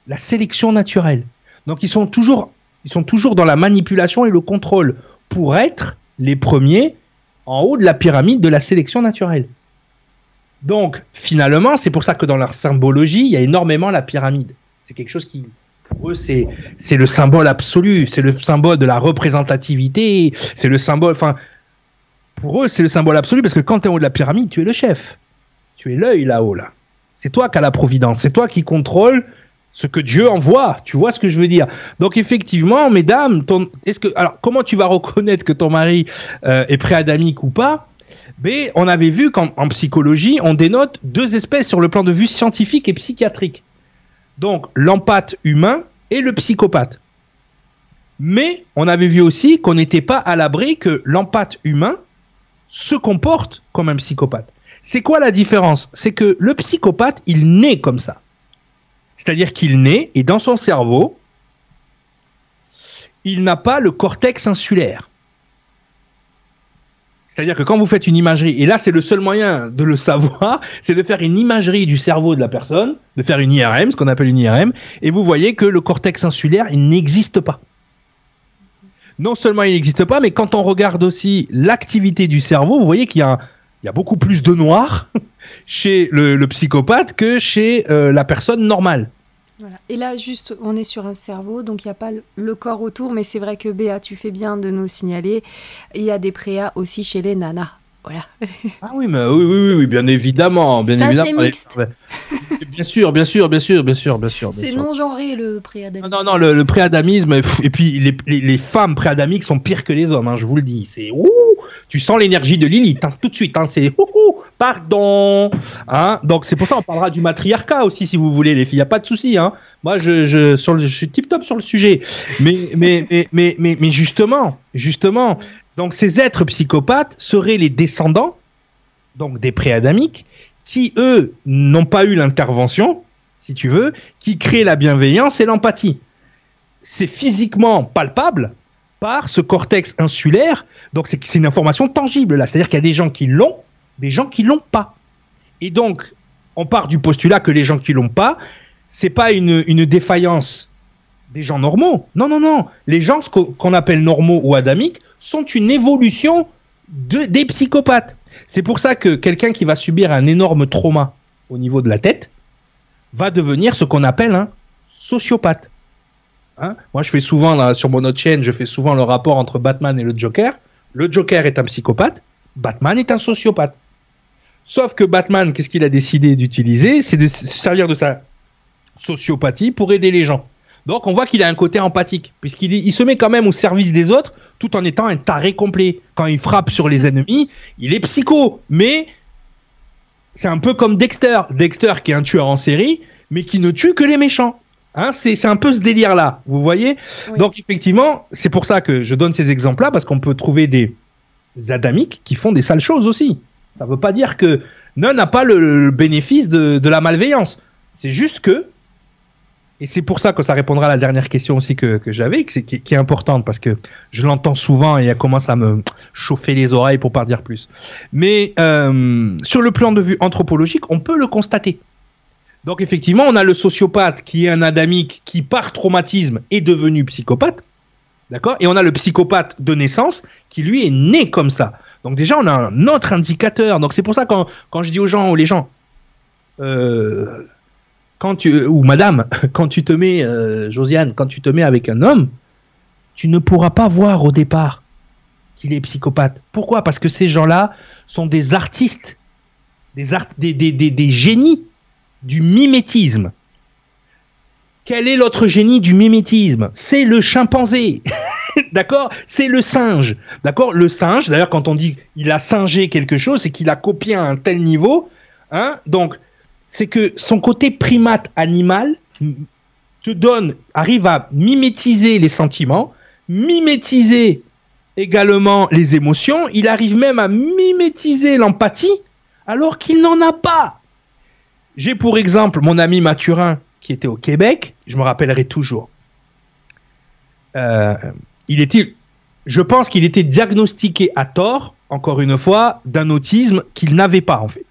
la sélection naturelle. Donc, ils sont toujours, ils sont toujours dans la manipulation et le contrôle pour être les premiers en haut de la pyramide de la sélection naturelle. Donc, finalement, c'est pour ça que dans leur symbologie, il y a énormément la pyramide. C'est quelque chose qui, pour eux, c'est, le symbole absolu, c'est le symbole de la représentativité, c'est le symbole, enfin, pour eux, c'est le symbole absolu parce que quand tu es en haut de la pyramide, tu es le chef. Tu es l'œil là-haut, là. C'est toi qui as la providence, c'est toi qui contrôle ce que Dieu envoie. Tu vois ce que je veux dire Donc effectivement, mesdames, est-ce que alors comment tu vas reconnaître que ton mari euh, est préadamique ou pas? B, on avait vu qu'en psychologie, on dénote deux espèces sur le plan de vue scientifique et psychiatrique. Donc l'empathe humain et le psychopathe. Mais on avait vu aussi qu'on n'était pas à l'abri que l'empathe humain se comporte comme un psychopathe. C'est quoi la différence? C'est que le psychopathe, il naît comme ça. C'est-à-dire qu'il naît et dans son cerveau, il n'a pas le cortex insulaire. C'est-à-dire que quand vous faites une imagerie, et là c'est le seul moyen de le savoir, c'est de faire une imagerie du cerveau de la personne, de faire une IRM, ce qu'on appelle une IRM, et vous voyez que le cortex insulaire, n'existe pas. Non seulement il n'existe pas, mais quand on regarde aussi l'activité du cerveau, vous voyez qu'il y, a, beaucoup plus de noir chez le, psychopathe que chez euh, la personne normale. Et là, juste, on est sur un cerveau, donc il n'y a pas le corps autour, mais c'est vrai que Béa, tu fais bien de nous signaler, il y a des préas aussi chez les nanas. Voilà. Ah oui, mais oui, oui, oui, bien évidemment, bien Ça, c'est mixte. bien sûr, bien sûr, bien sûr, bien sûr, bien sûr. C'est non genré le préadamisme. Non, non, le, préadamisme, et puis les, les, femmes préadamiques sont pires que les hommes, hein, je vous le dis. C'est ouh, tu sens l'énergie de Lilith hein, tout de suite. Hein, c'est ouh, pardon. Hein, donc c'est pour ça on parlera du matriarcat aussi si vous voulez les filles, y a pas de souci. Hein. Moi je, je, sur le, je suis tip top sur le sujet. Mais mais mais mais mais, mais justement, justement, donc ces êtres psychopathes seraient les descendants donc des préadamiques qui eux n'ont pas eu l'intervention, si tu veux, qui créent la bienveillance et l'empathie. C'est physiquement palpable par ce cortex insulaire. Donc c'est une information tangible là, c'est-à-dire qu'il y a des gens qui l'ont, des gens qui l'ont pas. Et donc on part du postulat que les gens qui l'ont pas, c'est pas une, une défaillance des gens normaux. Non, non, non. Les gens qu'on appelle normaux ou adamiques sont une évolution de, des psychopathes. C'est pour ça que quelqu'un qui va subir un énorme trauma au niveau de la tête va devenir ce qu'on appelle un sociopathe. Hein? Moi, je fais souvent, sur mon autre chaîne, je fais souvent le rapport entre Batman et le Joker. Le Joker est un psychopathe, Batman est un sociopathe. Sauf que Batman, qu'est-ce qu'il a décidé d'utiliser? C'est de se servir de sa sociopathie pour aider les gens. Donc on voit qu'il a un côté empathique, puisqu'il il se met quand même au service des autres tout en étant un taré complet. Quand il frappe sur les ennemis, il est psycho, mais c'est un peu comme Dexter. Dexter qui est un tueur en série, mais qui ne tue que les méchants. Hein, c'est un peu ce délire-là, vous voyez Donc effectivement, c'est pour ça que je donne ces exemples-là, parce qu'on peut trouver des adamiques qui font des sales choses aussi. Ça ne veut pas dire que l'un n'a pas le, bénéfice de, de la malveillance. C'est juste que et c'est pour ça que ça répondra à la dernière question aussi que, que j'avais, qui, est importante parce que je l'entends souvent et elle commence à me chauffer les oreilles pour pas dire plus. Mais euh, sur le plan de vue anthropologique, on peut le constater. Donc effectivement, on a le sociopathe qui est un adamique qui par traumatisme est devenu psychopathe. D'accord? Et on a le psychopathe de naissance qui, lui, est né comme ça. Donc déjà, on a un autre indicateur. Donc c'est pour ça quand, quand je dis aux gens, les gens, euh, quand tu, ou madame, quand tu te mets, euh, Josiane, quand tu te mets avec un homme, tu ne pourras pas voir au départ qu'il est psychopathe. Pourquoi? Parce que ces gens-là sont des artistes, des, art, des, des, des, des génies du mimétisme. Quel est l'autre génie du mimétisme? C'est le chimpanzé. D'accord? C'est le singe. D'accord? Le singe, d'ailleurs, quand on dit il a singé quelque chose, c'est qu'il a copié à un tel niveau. Hein? Donc, c'est que son côté primate animal te donne, arrive à mimétiser les sentiments, mimétiser également les émotions, il arrive même à mimétiser l'empathie alors qu'il n'en a pas. J'ai pour exemple mon ami Mathurin qui était au Québec, je me rappellerai toujours. Euh, il était, je pense qu'il était diagnostiqué à tort, encore une fois, d'un autisme qu'il n'avait pas en fait.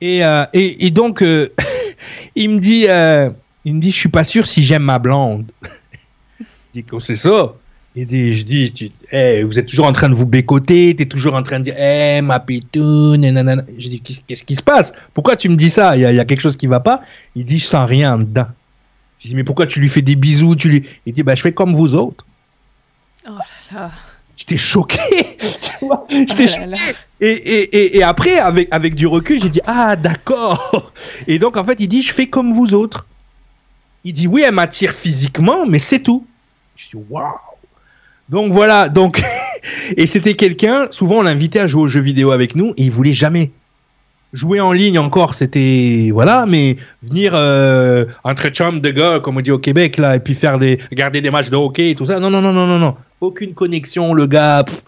Et, euh, et, et donc, euh, il me dit, euh, il me dit, je suis pas sûr si j'aime ma blonde. je dis que c'est ça? Il dit, je dis, tu, hey, vous êtes toujours en train de vous bécoter, tu es toujours en train de dire, hey, ma pitoune, nanana. Je dis, qu'est-ce qui se passe? Pourquoi tu me dis ça? Il y, y, a quelque chose qui va pas? Il dit, je sens rien dedans. Je dis, mais pourquoi tu lui fais des bisous tu lui... Il dit, bah, je fais comme vous autres. Oh là là. J'étais choqué. J'étais oh choqué. Et, et, et, et, après, avec, avec du recul, j'ai dit, ah, d'accord. Et donc, en fait, il dit, je fais comme vous autres. Il dit, oui, elle m'attire physiquement, mais c'est tout. Je dis, waouh. Donc voilà, donc et c'était quelqu'un, souvent on l'invitait à jouer aux jeux vidéo avec nous et il voulait jamais jouer en ligne encore, c'était voilà, mais venir euh, entre chums de gars comme on dit au Québec là et puis faire des regarder des matchs de hockey et tout ça. Non non non non non non, aucune connexion le gars. Pff,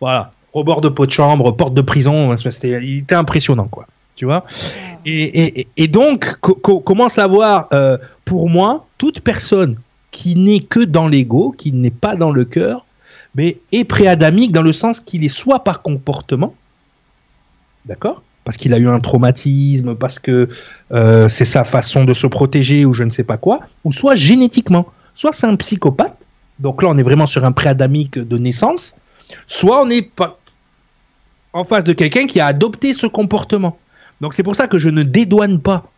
voilà, au bord de pot de chambre, porte de prison, c'était il était impressionnant quoi. Tu vois? Et, et, et, donc, co co comment savoir euh, Pour moi, toute personne qui n'est que dans l'ego, qui n'est pas dans le cœur, mais est préadamique dans le sens qu'il est soit par comportement, d'accord Parce qu'il a eu un traumatisme, parce que euh, c'est sa façon de se protéger ou je ne sais pas quoi, ou soit génétiquement. Soit c'est un psychopathe, donc là on est vraiment sur un préadamique de naissance, soit on est en face de quelqu'un qui a adopté ce comportement. Donc c'est pour ça que je ne dédouane pas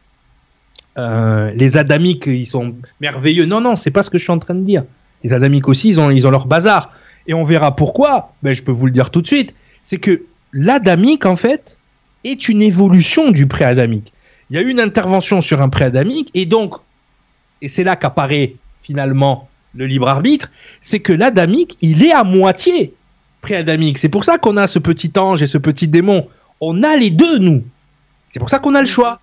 euh, les adamiques, ils sont merveilleux. Non, non, c'est pas ce que je suis en train de dire. Les adamiques aussi, ils ont, ils ont leur bazar. Et on verra pourquoi. Ben, je peux vous le dire tout de suite. C'est que l'adamique, en fait, est une évolution du préadamique. Il y a eu une intervention sur un préadamique, et donc, et c'est là qu'apparaît finalement le libre arbitre, c'est que l'adamique, il est à moitié préadamique. C'est pour ça qu'on a ce petit ange et ce petit démon. On a les deux, nous. C'est pour ça qu'on a le choix.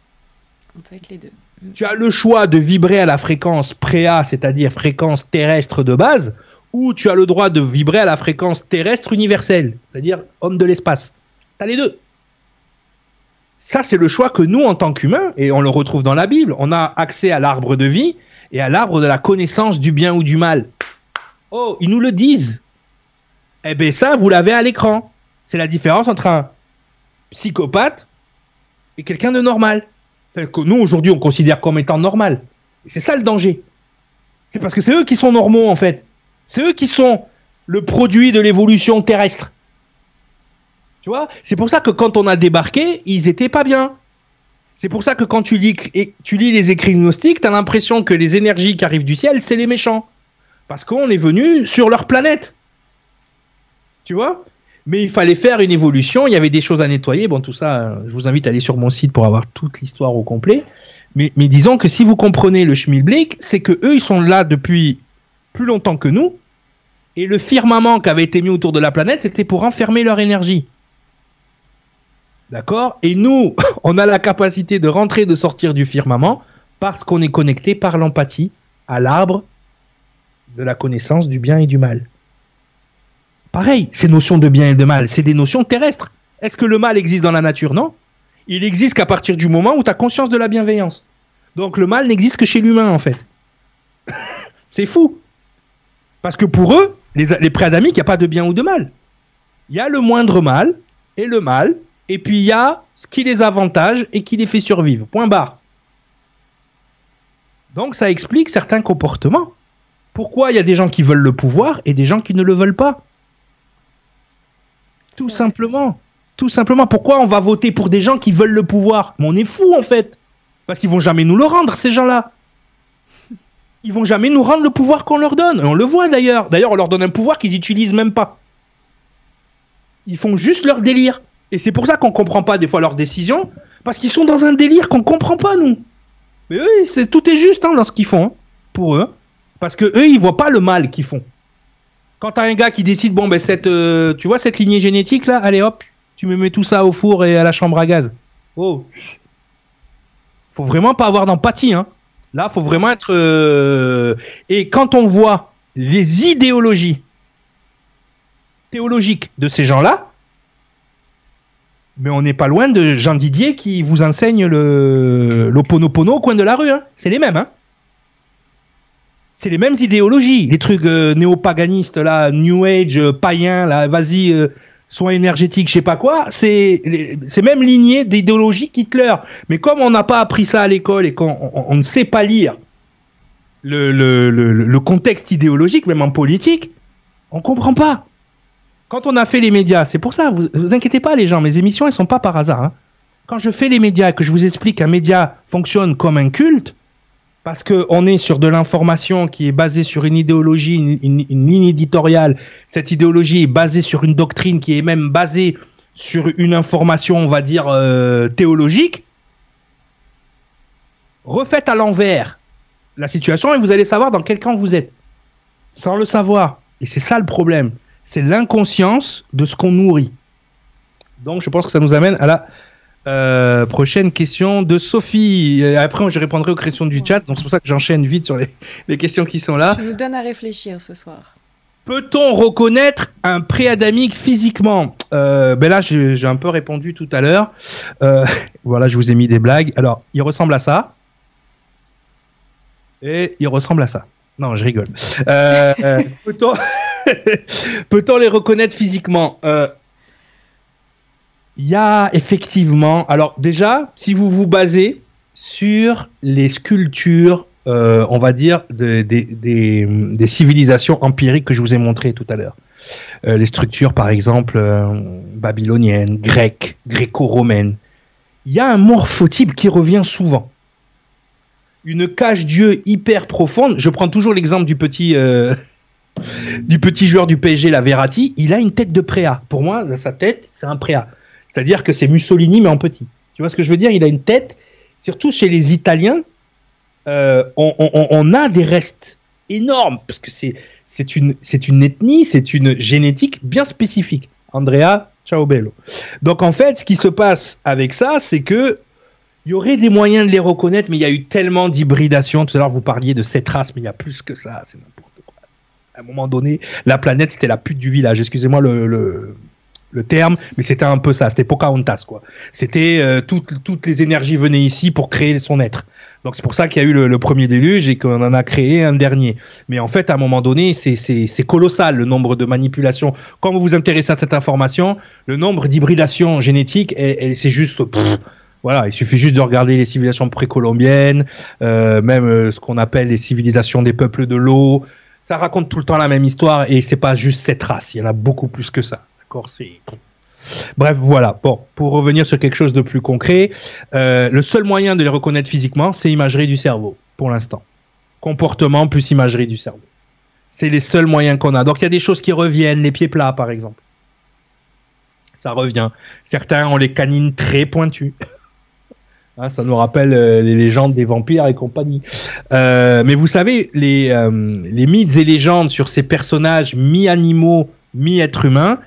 On peut être les deux tu as le choix de vibrer à la fréquence préa, c'est-à-dire fréquence terrestre de base, ou tu as le droit de vibrer à la fréquence terrestre universelle, c'est-à-dire homme de l'espace. Tu as les deux. Ça, c'est le choix que nous, en tant qu'humains, et on le retrouve dans la Bible, on a accès à l'arbre de vie et à l'arbre de la connaissance du bien ou du mal. Oh, ils nous le disent. Eh bien, ça, vous l'avez à l'écran. C'est la différence entre un psychopathe et quelqu'un de normal que nous aujourd'hui on considère comme étant normal. C'est ça le danger. C'est parce que c'est eux qui sont normaux en fait. C'est eux qui sont le produit de l'évolution terrestre. Tu vois C'est pour ça que quand on a débarqué, ils étaient pas bien. C'est pour ça que quand tu lis, tu lis les écrits gnostiques, tu as l'impression que les énergies qui arrivent du ciel, c'est les méchants. Parce qu'on est venu sur leur planète. Tu vois? Mais il fallait faire une évolution, il y avait des choses à nettoyer. Bon, tout ça, je vous invite à aller sur mon site pour avoir toute l'histoire au complet. Mais, mais, disons que si vous comprenez le schmilblick, c'est que eux, ils sont là depuis plus longtemps que nous. Et le firmament qui avait été mis autour de la planète, c'était pour enfermer leur énergie. D'accord? Et nous, on a la capacité de rentrer et de sortir du firmament parce qu'on est connecté par l'empathie à l'arbre de la connaissance du bien et du mal. Pareil, ces notions de bien et de mal, c'est des notions terrestres. Est-ce que le mal existe dans la nature? Non. Il existe qu'à partir du moment où tu as conscience de la bienveillance. Donc le mal n'existe que chez l'humain, en fait. c'est fou. Parce que pour eux, les, les préadamiques, il n'y a pas de bien ou de mal. Il y a le moindre mal et le mal, et puis il y a ce qui les avantage et qui les fait survivre. Point barre. Donc ça explique certains comportements. Pourquoi il y a des gens qui veulent le pouvoir et des gens qui ne le veulent pas? Tout simplement. Tout simplement. Pourquoi on va voter pour des gens qui veulent le pouvoir? Mais on est fou en fait. Parce qu'ils vont jamais nous le rendre, ces gens-là. Ils vont jamais nous rendre le pouvoir qu'on leur donne. Et on le voit d'ailleurs. D'ailleurs, on leur donne un pouvoir qu'ils n'utilisent même pas. Ils font juste leur délire. Et c'est pour ça qu'on comprend pas des fois leurs décisions. Parce qu'ils sont dans un délire qu'on comprend pas, nous. Mais eux, c'est, tout est juste hein, dans ce qu'ils font. Hein, pour eux. Parce que eux, ils voient pas le mal qu'ils font. Quand t'as un gars qui décide, bon, ben, cette, euh, tu vois, cette lignée génétique là, allez hop, tu me mets tout ça au four et à la chambre à gaz. Oh. Faut vraiment pas avoir d'empathie, hein. Là, faut vraiment être. euh, Et quand on voit les idéologies théologiques de ces gens-là, mais on n'est pas loin de Jean Didier qui vous enseigne le l'oponopono au coin de la rue. Hein. C'est les mêmes. Hein. C'est les mêmes idéologies. Les trucs euh, néopaganistes, là, New Age, euh, païens, là, vas-y, euh, soins énergétiques, je sais pas quoi. C'est même lignée d'idéologie qu'Hitler. Mais comme on n'a pas appris ça à l'école et qu'on on- on ne sait pas lire le, le contexte idéologique, même en politique, on comprend pas. Quand on a fait les médias, c'est pour ça, vous, inquiétez pas les gens, mes émissions elles sont pas par hasard. hein. Quand je fais les médias et que je vous explique qu'un média fonctionne comme un culte, parce qu'on est sur de l'information qui est basée sur une idéologie, une, une- une ligne éditoriale, cette idéologie est basée sur une doctrine qui est même basée sur une information, on va dire, euh, théologique, refaites à l'envers la situation et vous allez savoir dans quel camp vous êtes. Sans le savoir. Et c'est ça le problème. C'est l'inconscience de ce qu'on nourrit. Donc je pense que ça nous amène à la euh, prochaine question de Sophie. Et après, je répondrai aux questions du chat. Donc c'est pour ça que j'enchaîne vite sur les, les questions qui sont là. Tu nous donnes à réfléchir ce soir. Peut-on reconnaître un préadamique physiquement? Euh, Ben là, j'ai un peu répondu tout à l'heure. Euh, voilà, je vous ai mis des blagues. Alors, il ressemble à ça. Et il ressemble à ça. Non, je rigole. Peut-on peut-on les reconnaître physiquement? Euh, Il y a effectivement. Alors, déjà, si vous vous basez sur les sculptures euh, on va dire, de- des- civilisations empiriques que je vous ai montrées tout à l'heure. Euh, les structures, par exemple, euh, babyloniennes, grecques, gréco-romaines. Il y a un morphotype qui revient souvent. Une cage Dieu hyper profonde. Je prends toujours l'exemple du petit, euh, du petit joueur du PSG, la Verratti. Il a une tête de préa. Pour moi, sa tête, c'est un préa. C'est-à-dire que c'est Mussolini, mais en petit. Tu vois ce que je veux dire? Il a une tête, surtout chez les Italiens, euh, on, a des restes énormes parce que c'est une une ethnie, c'est une génétique bien spécifique. Andrea, ciao bello. Donc en fait, ce qui se passe avec ça, c'est que il y aurait des moyens de les reconnaître, mais il y a eu tellement d'hybridation. Tout à l'heure, vous parliez de cette race, mais il y a plus que ça. C'est. À un moment donné, la planète, c'était la pute du village. Excusez-moi le, le, le terme, mais c'était un peu ça. C'était Pocahontas, quoi. C'était euh, toutes, toutes les énergies venaient ici pour créer son être. Donc c'est pour ça qu'il y a eu le, le premier déluge et qu'on en a créé un dernier. Mais en fait, à un moment donné, c'est- colossal le nombre de manipulations. Quand vous vous intéressez à cette information, le nombre d'hybridations génétiques, c'est juste... pff, voilà, il suffit juste de regarder les civilisations précolombiennes, euh, même euh, ce qu'on appelle les civilisations des peuples de l'eau. Ça raconte tout le temps la même histoire et c'est pas juste cette race. Il y en a beaucoup plus que ça. D'accord, c'est. Bref, voilà. Bon, pour revenir sur quelque chose de plus concret, euh, le seul moyen de les reconnaître physiquement, c'est imagerie du cerveau, pour l'instant. Comportement plus imagerie du cerveau. C'est les seuls moyens qu'on a. Donc il y a des choses qui reviennent, les pieds plats par exemple. Ça revient. Certains ont les canines très pointues. Hein, ça nous rappelle euh, les légendes des vampires et compagnie. Euh, mais vous savez, les, euh, les mythes et légendes sur ces personnages mi-animaux, mi-êtres humains,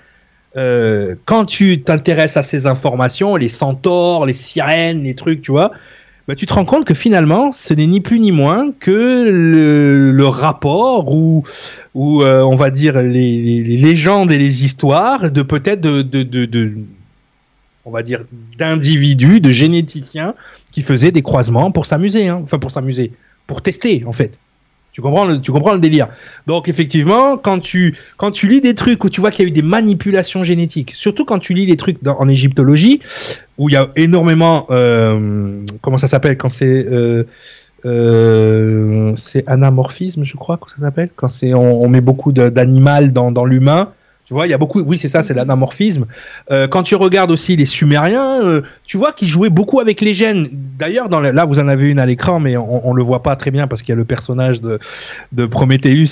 quand tu t'intéresses à ces informations, les centaures, les sirènes, les trucs, tu vois, bah, tu te rends compte que finalement, ce n'est ni plus ni moins que le, rapport ou, ou on va dire les, légendes et les histoires de peut-être de, de- on va dire d'individus, de généticiens qui faisaient des croisements pour s'amuser, hein. enfin pour s'amuser, pour tester en fait. Tu comprends le, tu comprends le délire. Donc effectivement, quand tu, quand tu lis des trucs où tu vois qu'il y a eu des manipulations génétiques, surtout quand tu lis les trucs en égyptologie, où il y a énormément, euh, comment ça s'appelle quand c'est euh, Euh, c'est anamorphisme, je crois que ça s'appelle, quand c'est on, met beaucoup d'animal dans l'humain. Tu vois, il y a beaucoup. Oui, c'est ça, c'est l'anamorphisme. Euh, quand tu regardes aussi les Sumériens, euh, tu vois qu'ils jouaient beaucoup avec les gènes. D'ailleurs, dans là, vous en avez une à l'écran, mais on, on le voit pas très bien parce qu'il y a le personnage de, de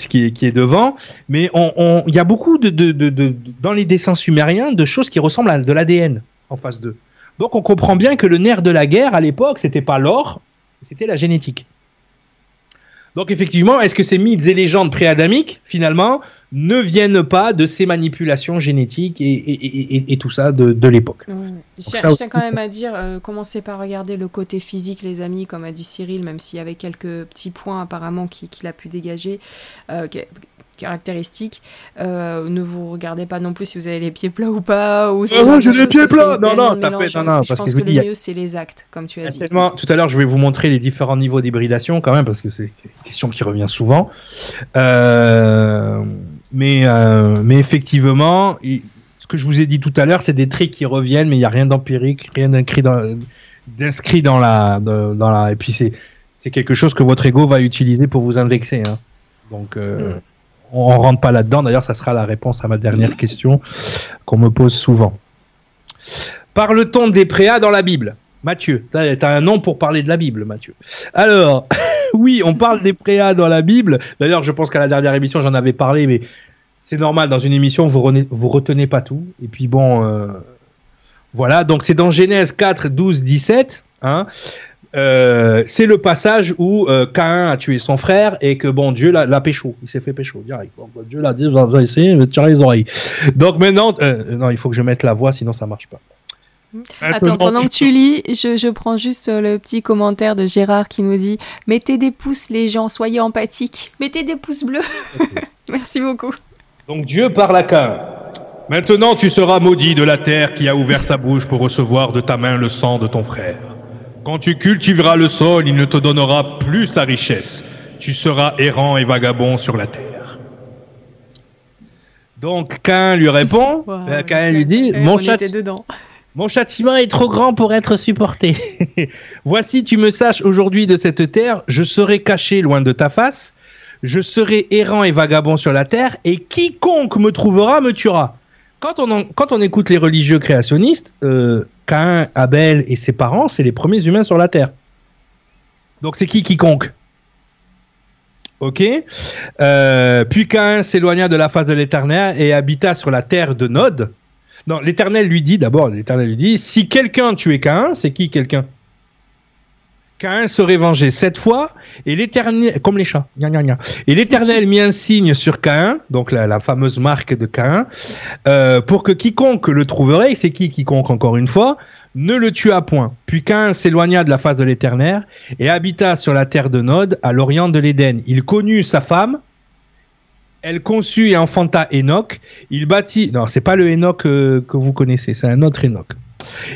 qui est, qui est devant. Mais on, il y a beaucoup de, de, de, de, dans les dessins sumériens de choses qui ressemblent à de l'ADN en face d'eux. Donc, on comprend bien que le nerf de la guerre à l'époque, c'était pas l'or, c'était la génétique. Donc effectivement, est-ce que ces mythes et légendes préadamiques, finalement, ne viennent pas de ces manipulations génétiques et, et, et, et tout ça de, de l'époque. Je, tiens quand même à dire, euh, commencez par regarder le côté physique, les amis, comme a dit Cyril, même s'il y avait quelques petits points apparemment qu'il qui a pu dégager. Euh, caractéristiques. Euh, ne vous regardez pas non plus si vous avez les pieds plats ou pas. Ou ah non, j'ai les pieds plats Non, non, ça fait. Non, non, je pense que, que le mieux, c'est les actes, comme tu as dit. Tellement, tout à l'heure, je vais vous montrer les différents niveaux d'hybridation quand même, parce que c'est une question qui revient souvent. Euh, mais, euh, mais effectivement, ce que je vous ai dit tout à l'heure, c'est des traits qui reviennent, mais il n'y a rien d'empirique, rien d'inscrit dans, d'inscrit dans la, dans la. Et puis c'est, c'est quelque chose que votre ego va utiliser pour vous indexer. Hein. Donc. Euh, mm on rentre pas là-dedans. D'ailleurs, ça sera la réponse à ma dernière question qu'on me pose souvent. Parle-t-on des préas dans la Bible? Mathieu, tu as un nom pour parler de la Bible, Mathieu. Alors, oui, on parle des préas dans la Bible. D'ailleurs, je pense qu'à la dernière émission, j'en avais parlé, mais c'est normal, dans une émission, vous, retenez, vous retenez pas tout. Et puis bon, euh, voilà, donc c'est dans Genèse 4, 12, 17. Hein, euh, c'est le passage où euh, Cain a tué son frère et que bon Dieu l'a pécho, il s'est fait pécho direct. Dieu l'a dit, vous allez essayer de tirer les oreilles. Donc maintenant, non, il faut que je mette la voix, sinon ça marche pas. Attends, pendant que tu lis, je, je, prends juste le petit commentaire de Gérard qui nous dit Mettez des pouces, les gens, soyez empathiques. Mettez des pouces bleus. Merci beaucoup. Donc Dieu parle à Cain. Maintenant, tu seras maudit de la terre qui a ouvert sa bouche pour recevoir de ta main le sang de ton frère. Quand tu cultiveras le sol, il ne te donnera plus sa richesse. Tu seras errant et vagabond sur la terre. Donc Cain lui répond, wow, Cain lui dit, mon, châtiment, mon châtiment est trop grand pour être supporté. Voici, tu me saches aujourd'hui de cette terre, je serai caché loin de ta face, je serai errant et vagabond sur la terre, et quiconque me trouvera me tuera. Quand on, écoute les religieux créationnistes, euh, Cain, Abel et ses parents, c'est les premiers humains sur la Terre. Donc c'est qui quiconque? Ok. Euh, puis Cain s'éloigna de la face de l'Éternel et habita sur la terre de Nod. Non, l'Éternel lui dit d'abord, l'Éternel lui dit, si quelqu'un tuait Cain, c'est qui quelqu'un? Cain serait vengé sept fois, et l'éternel, comme les chats, gna, gna, gna. et l'éternel mit un signe sur Cain, donc la, fameuse marque de Cain, euh, pour que quiconque le trouverait, c'est qui quiconque encore une fois, ne le tua point. Puis Cain s'éloigna de la face de l'éternel, et habita sur la terre de Nod, à l'orient de l'Éden. Il connut sa femme, elle conçut et enfanta Enoch. Il bâtit, non, c'est pas le Enoch euh, que vous connaissez, c'est un autre Enoch.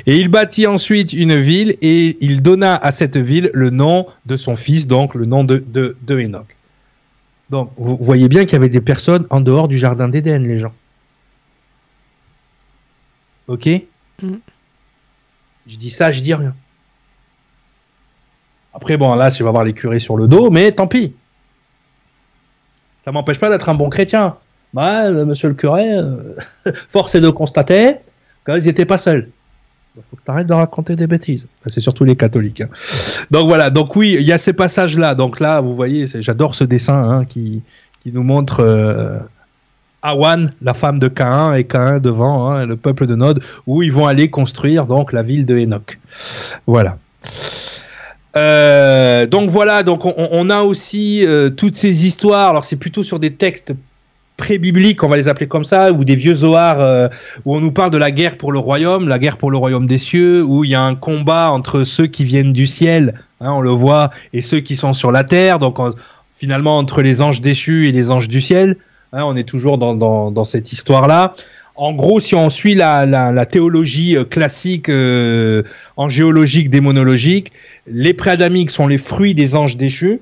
Et il bâtit ensuite une ville et il donna à cette ville le nom de son fils, donc le nom de, de, de Enoch. Donc vous voyez bien qu'il y avait des personnes en dehors du jardin d'Éden, les gens. Ok? Mm. Je dis ça, je dis rien. Après, bon, là, je vais avoir les curés sur le dos, mais tant pis. Ça m'empêche pas d'être un bon chrétien. Bah, monsieur le curé, euh, force est de constater qu'ils n'étaient pas seuls. Il faut que tu arrêtes de raconter des bêtises. C'est surtout les catholiques. Hein. Donc voilà, donc oui, il y a ces passages-là. Donc là, vous voyez, j'adore ce dessin hein, qui, qui nous montre euh, Awan, la femme de Cain, et Cain devant, hein, le peuple de Nod, où ils vont aller construire donc la ville de Enoch. Voilà. Euh, donc voilà, donc on, a aussi euh, toutes ces histoires. Alors c'est plutôt sur des textes pré-bibliques, on va les appeler comme ça, ou des vieux Zohar euh, où on nous parle de la guerre pour le royaume, la guerre pour le royaume des cieux, où il y a un combat entre ceux qui viennent du ciel, hein, on le voit, et ceux qui sont sur la terre. Donc on, finalement entre les anges déchus et les anges du ciel, hein, on est toujours dans, cette histoire-là en gros, si on suit la, la, la théologie euh, classique euh, angéologique, démonologique, les préadamiques sont les fruits des anges déchus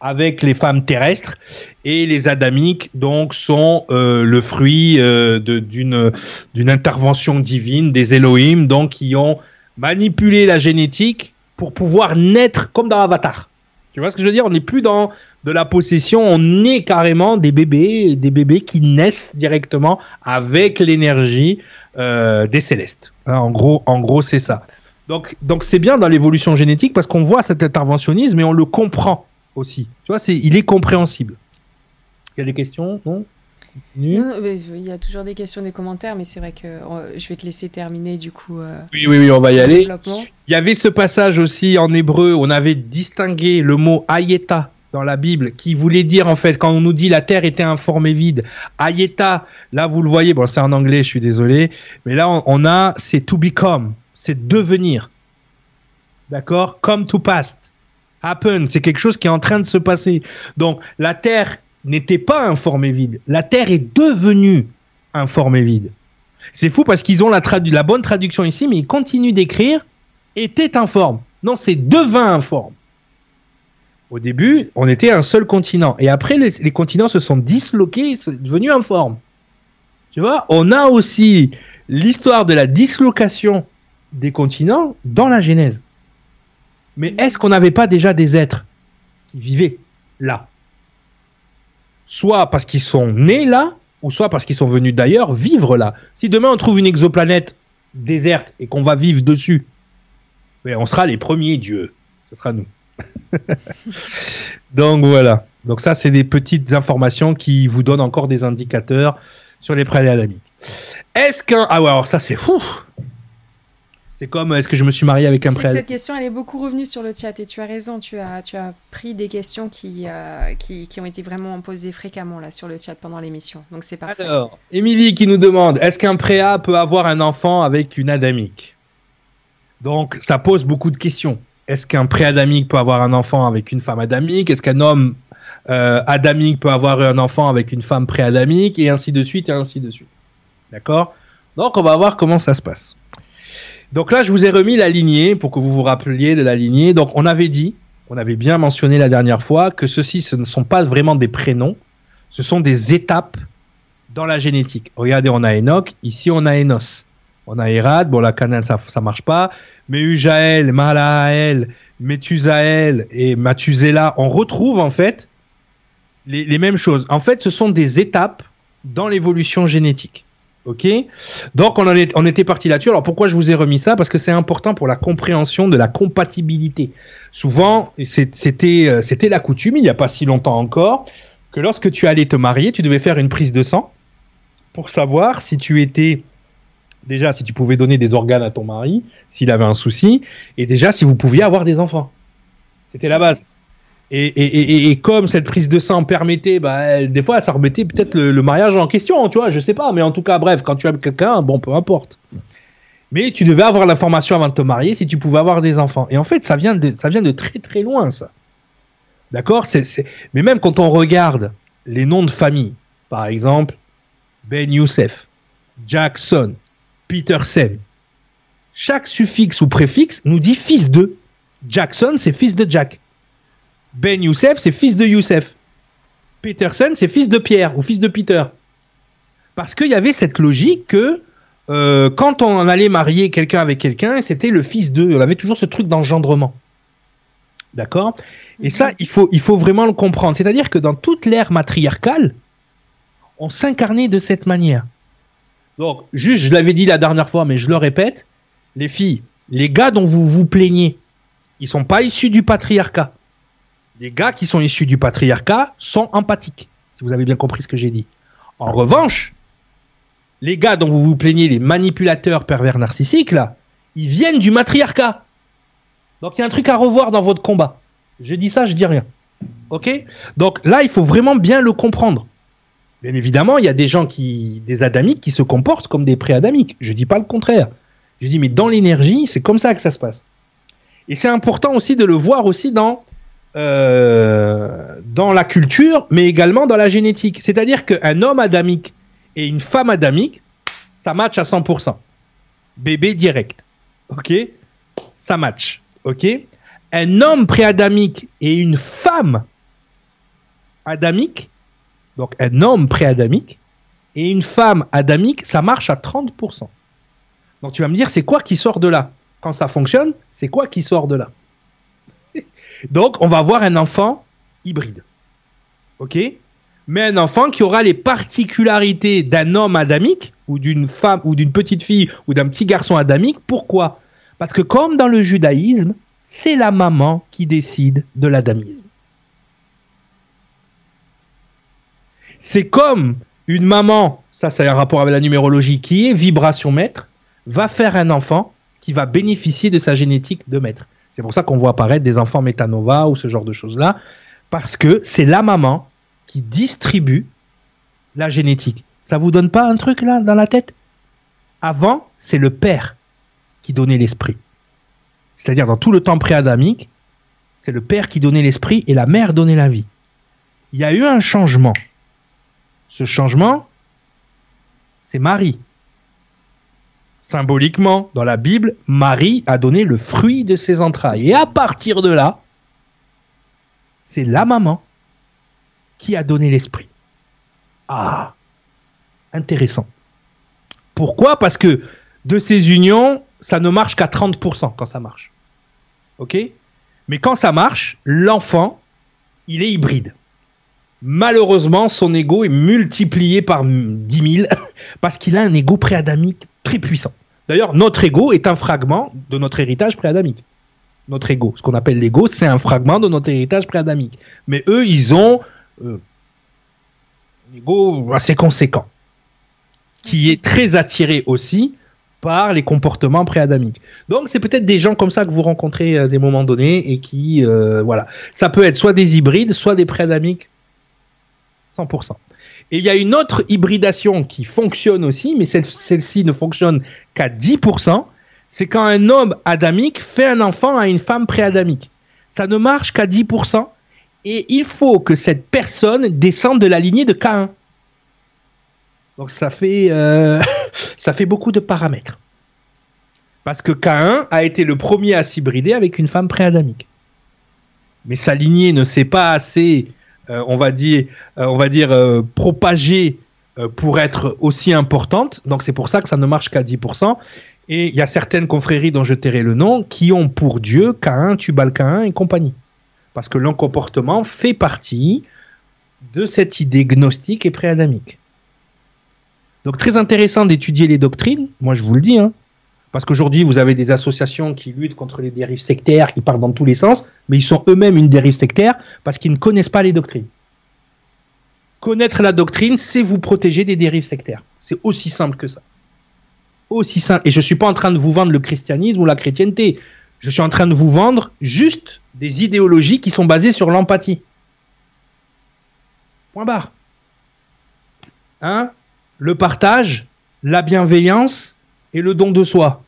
avec les femmes terrestres et les adamiques donc sont euh, le fruit euh, d'une d'une intervention divine des Elohim donc qui ont manipulé la génétique pour pouvoir naître comme dans Avatar. Tu vois ce que je veux dire? On n'est plus dans de la possession, on est carrément des bébés, des bébés qui naissent directement avec l'énergie euh, des célestes. Hein, en gros, en gros, c'est ça. Donc, donc c'est bien dans l'évolution génétique parce qu'on voit cet interventionnisme et on le comprend aussi. Tu vois, c'est, il est compréhensible. Il y a des questions? Non? Non, il y a toujours des questions, des commentaires, mais c'est vrai que euh, je vais te laisser terminer du coup. Euh, oui, oui, oui, on va y aller. Il y avait ce passage aussi en hébreu, on avait distingué le mot ayeta dans la Bible qui voulait dire en fait quand on nous dit la terre était informée vide, ayeta, là vous le voyez, bon c'est en anglais, je suis désolé, mais là on, on a c'est to become, c'est devenir. D'accord? Come to past. Happen, c'est quelque chose qui est en train de se passer. Donc la terre n'était pas un formé vide. La Terre est devenue un formé vide. C'est fou parce qu'ils ont la, la, bonne traduction ici, mais ils continuent d'écrire était informe. Non, c'est devint informe. Au début, on était un seul continent. Et après, les, continents se sont disloqués, sont devenus informes. Tu vois, on a aussi l'histoire de la dislocation des continents dans la Genèse. Mais est-ce qu'on n'avait pas déjà des êtres qui vivaient là? Soit parce qu'ils sont nés là, ou soit parce qu'ils sont venus d'ailleurs vivre là. Si demain on trouve une exoplanète déserte et qu'on va vivre dessus, ben, on sera les premiers dieux. Ce sera nous. Donc voilà. Donc ça, c'est des petites informations qui vous donnent encore des indicateurs sur les préadamites. Est-ce qu'un... Ah ouais, alors ça c'est fou c'est comme est-ce que je me suis marié avec un prêtre Cette question, elle est beaucoup revenue sur le chat et tu as raison. Tu as, tu as pris des questions qui, euh, qui, qui, ont été vraiment posées fréquemment là sur le chat pendant l'émission. Donc c'est parfait. Alors, Émilie qui nous demande est-ce qu'un préa peut avoir un enfant avec une adamique? Donc ça pose beaucoup de questions. Est-ce qu'un préadamique peut avoir un enfant avec une femme adamique? Est-ce qu'un homme euh, adamique peut avoir un enfant avec une femme préadamique? Et ainsi de suite et ainsi de suite. D'accord? Donc on va voir comment ça se passe. Donc là, je vous ai remis la lignée pour que vous vous rappeliez de la lignée. Donc on avait dit, on avait bien mentionné la dernière fois que ceux-ci, ce ne sont pas vraiment des prénoms, ce sont des étapes dans la génétique. Regardez, on a Enoch, ici on a Enos. On a Erad, bon la Canaan ça, ça marche pas, mais Ujaël, Malaël, Methusaël et Mathusela, on retrouve en fait les, les mêmes choses. En fait, ce sont des étapes dans l'évolution génétique. Ok Donc on, en est, on était parti là-dessus. Alors pourquoi je vous ai remis ça? Parce que c'est important pour la compréhension de la compatibilité. Souvent, c'était euh, c'était la coutume, il n'y a pas si longtemps encore, que lorsque tu allais te marier, tu devais faire une prise de sang pour savoir si tu étais déjà si tu pouvais donner des organes à ton mari, s'il avait un souci, et déjà si vous pouviez avoir des enfants. C'était la base. Et, comme cette prise de sang permettait, bah, des fois, ça remettait peut-être le, mariage en question, tu vois, je sais pas, mais en tout cas, bref, quand tu aimes quelqu'un, bon, peu importe. Mais tu devais avoir l'information avant de te marier si tu pouvais avoir des enfants. Et en fait, ça vient de, ça vient de très très loin, ça. D'accord? Mais même quand on regarde les noms de famille, par exemple, Ben Youssef, Jackson, Peterson, chaque suffixe ou préfixe nous dit fils de. Jackson, c'est fils de Jack. Ben Youssef, c'est fils de Youssef. Peterson, c'est fils de Pierre ou fils de Peter. Parce qu'il y avait cette logique que euh, quand on allait marier quelqu'un avec quelqu'un, c'était le fils d'eux. On avait toujours ce truc d'engendrement. D'accord? Et ça, il faut, vraiment le comprendre. C'est-à-dire que dans toute l'ère matriarcale, on s'incarnait de cette manière. Donc, juste, je l'avais dit la dernière fois, mais je le répète, les filles, les gars dont vous vous plaignez, ils sont pas issus du patriarcat les gars qui sont issus du patriarcat sont empathiques, si vous avez bien compris ce que j'ai dit. En revanche, les gars dont vous vous plaignez, les manipulateurs pervers narcissiques, là, ils viennent du matriarcat. Donc il y a un truc à revoir dans votre combat. Je dis ça, je dis rien. Ok? Donc là, il faut vraiment bien le comprendre. Bien évidemment, il y a des gens qui, des adamiques, qui se comportent comme des pré-adamiques. Je dis pas le contraire. Je dis, mais dans l'énergie, c'est comme ça que ça se passe. Et c'est important aussi de le voir aussi dans euh, dans la culture, mais également dans la génétique. C'est-à-dire qu'un homme adamique et une femme adamique, ça match à 100%. Bébé direct. Ok? Ça match. Ok? Un homme préadamique et une femme adamique, donc un homme préadamique et une femme adamique, ça marche à 30%. Donc tu vas me dire, c'est quoi qui sort de là? Quand ça fonctionne, c'est quoi qui sort de là? Donc, on va avoir un enfant hybride. OK? Mais un enfant qui aura les particularités d'un homme adamique, ou d'une femme, ou d'une petite fille, ou d'un petit garçon adamique. Pourquoi? Parce que comme dans le judaïsme, c'est la maman qui décide de l'adamisme. C'est comme une maman, ça c'est un rapport avec la numérologie, qui est vibration maître, va faire un enfant qui va bénéficier de sa génétique de maître. C'est pour ça qu'on voit apparaître des enfants métanova ou ce genre de choses-là, parce que c'est la maman qui distribue la génétique. Ça vous donne pas un truc là dans la tête? Avant, c'est le père qui donnait l'esprit. C'est-à-dire dans tout le temps pré-adamique, c'est le père qui donnait l'esprit et la mère donnait la vie. Il y a eu un changement. Ce changement, c'est Marie. Symboliquement, dans la Bible, Marie a donné le fruit de ses entrailles. Et à partir de là, c'est la maman qui a donné l'esprit. Ah, intéressant. Pourquoi? Parce que de ces unions, ça ne marche qu'à 30% quand ça marche. OK? Mais quand ça marche, l'enfant, il est hybride. Malheureusement, son ego est multiplié par 10 000 parce qu'il a un ego préadamique très puissant. D'ailleurs, notre ego est un fragment de notre héritage préadamique. Notre ego, ce qu'on appelle l'ego, c'est un fragment de notre héritage préadamique. Mais eux, ils ont euh, un ego assez conséquent, qui est très attiré aussi par les comportements préadamiques. Donc, c'est peut-être des gens comme ça que vous rencontrez à des moments donnés et qui, euh, voilà, ça peut être soit des hybrides, soit des préadamiques 100%. Et il y a une autre hybridation qui fonctionne aussi, mais celle-ci ne fonctionne qu'à 10%. C'est quand un homme adamique fait un enfant à une femme préadamique. Ça ne marche qu'à 10%. Et il faut que cette personne descende de la lignée de Cain. Donc ça fait, euh, ça fait beaucoup de paramètres. Parce que Cain a été le premier à s'hybrider avec une femme préadamique. Mais sa lignée ne s'est pas assez on va dire, euh, on va dire euh, propagée pour être aussi importante. Donc c'est pour ça que ça ne marche qu'à 10%. Et il y a certaines confréries dont je tairai le nom qui ont pour Dieu Cain, Tubal Cain et compagnie. Parce que l'encomportement fait partie de cette idée gnostique et préadamique. Donc très intéressant d'étudier les doctrines, moi je vous le dis, hein, parce qu'aujourd'hui, vous avez des associations qui luttent contre les dérives sectaires, qui partent dans tous les sens, mais ils sont eux-mêmes une dérive sectaire parce qu'ils ne connaissent pas les doctrines. Connaître la doctrine, c'est vous protéger des dérives sectaires. C'est aussi simple que ça. Aussi simple. Et je ne suis pas en train de vous vendre le christianisme ou la chrétienté. Je suis en train de vous vendre juste des idéologies qui sont basées sur l'empathie. Point barre. Hein? Le partage, la bienveillance et le don de soi.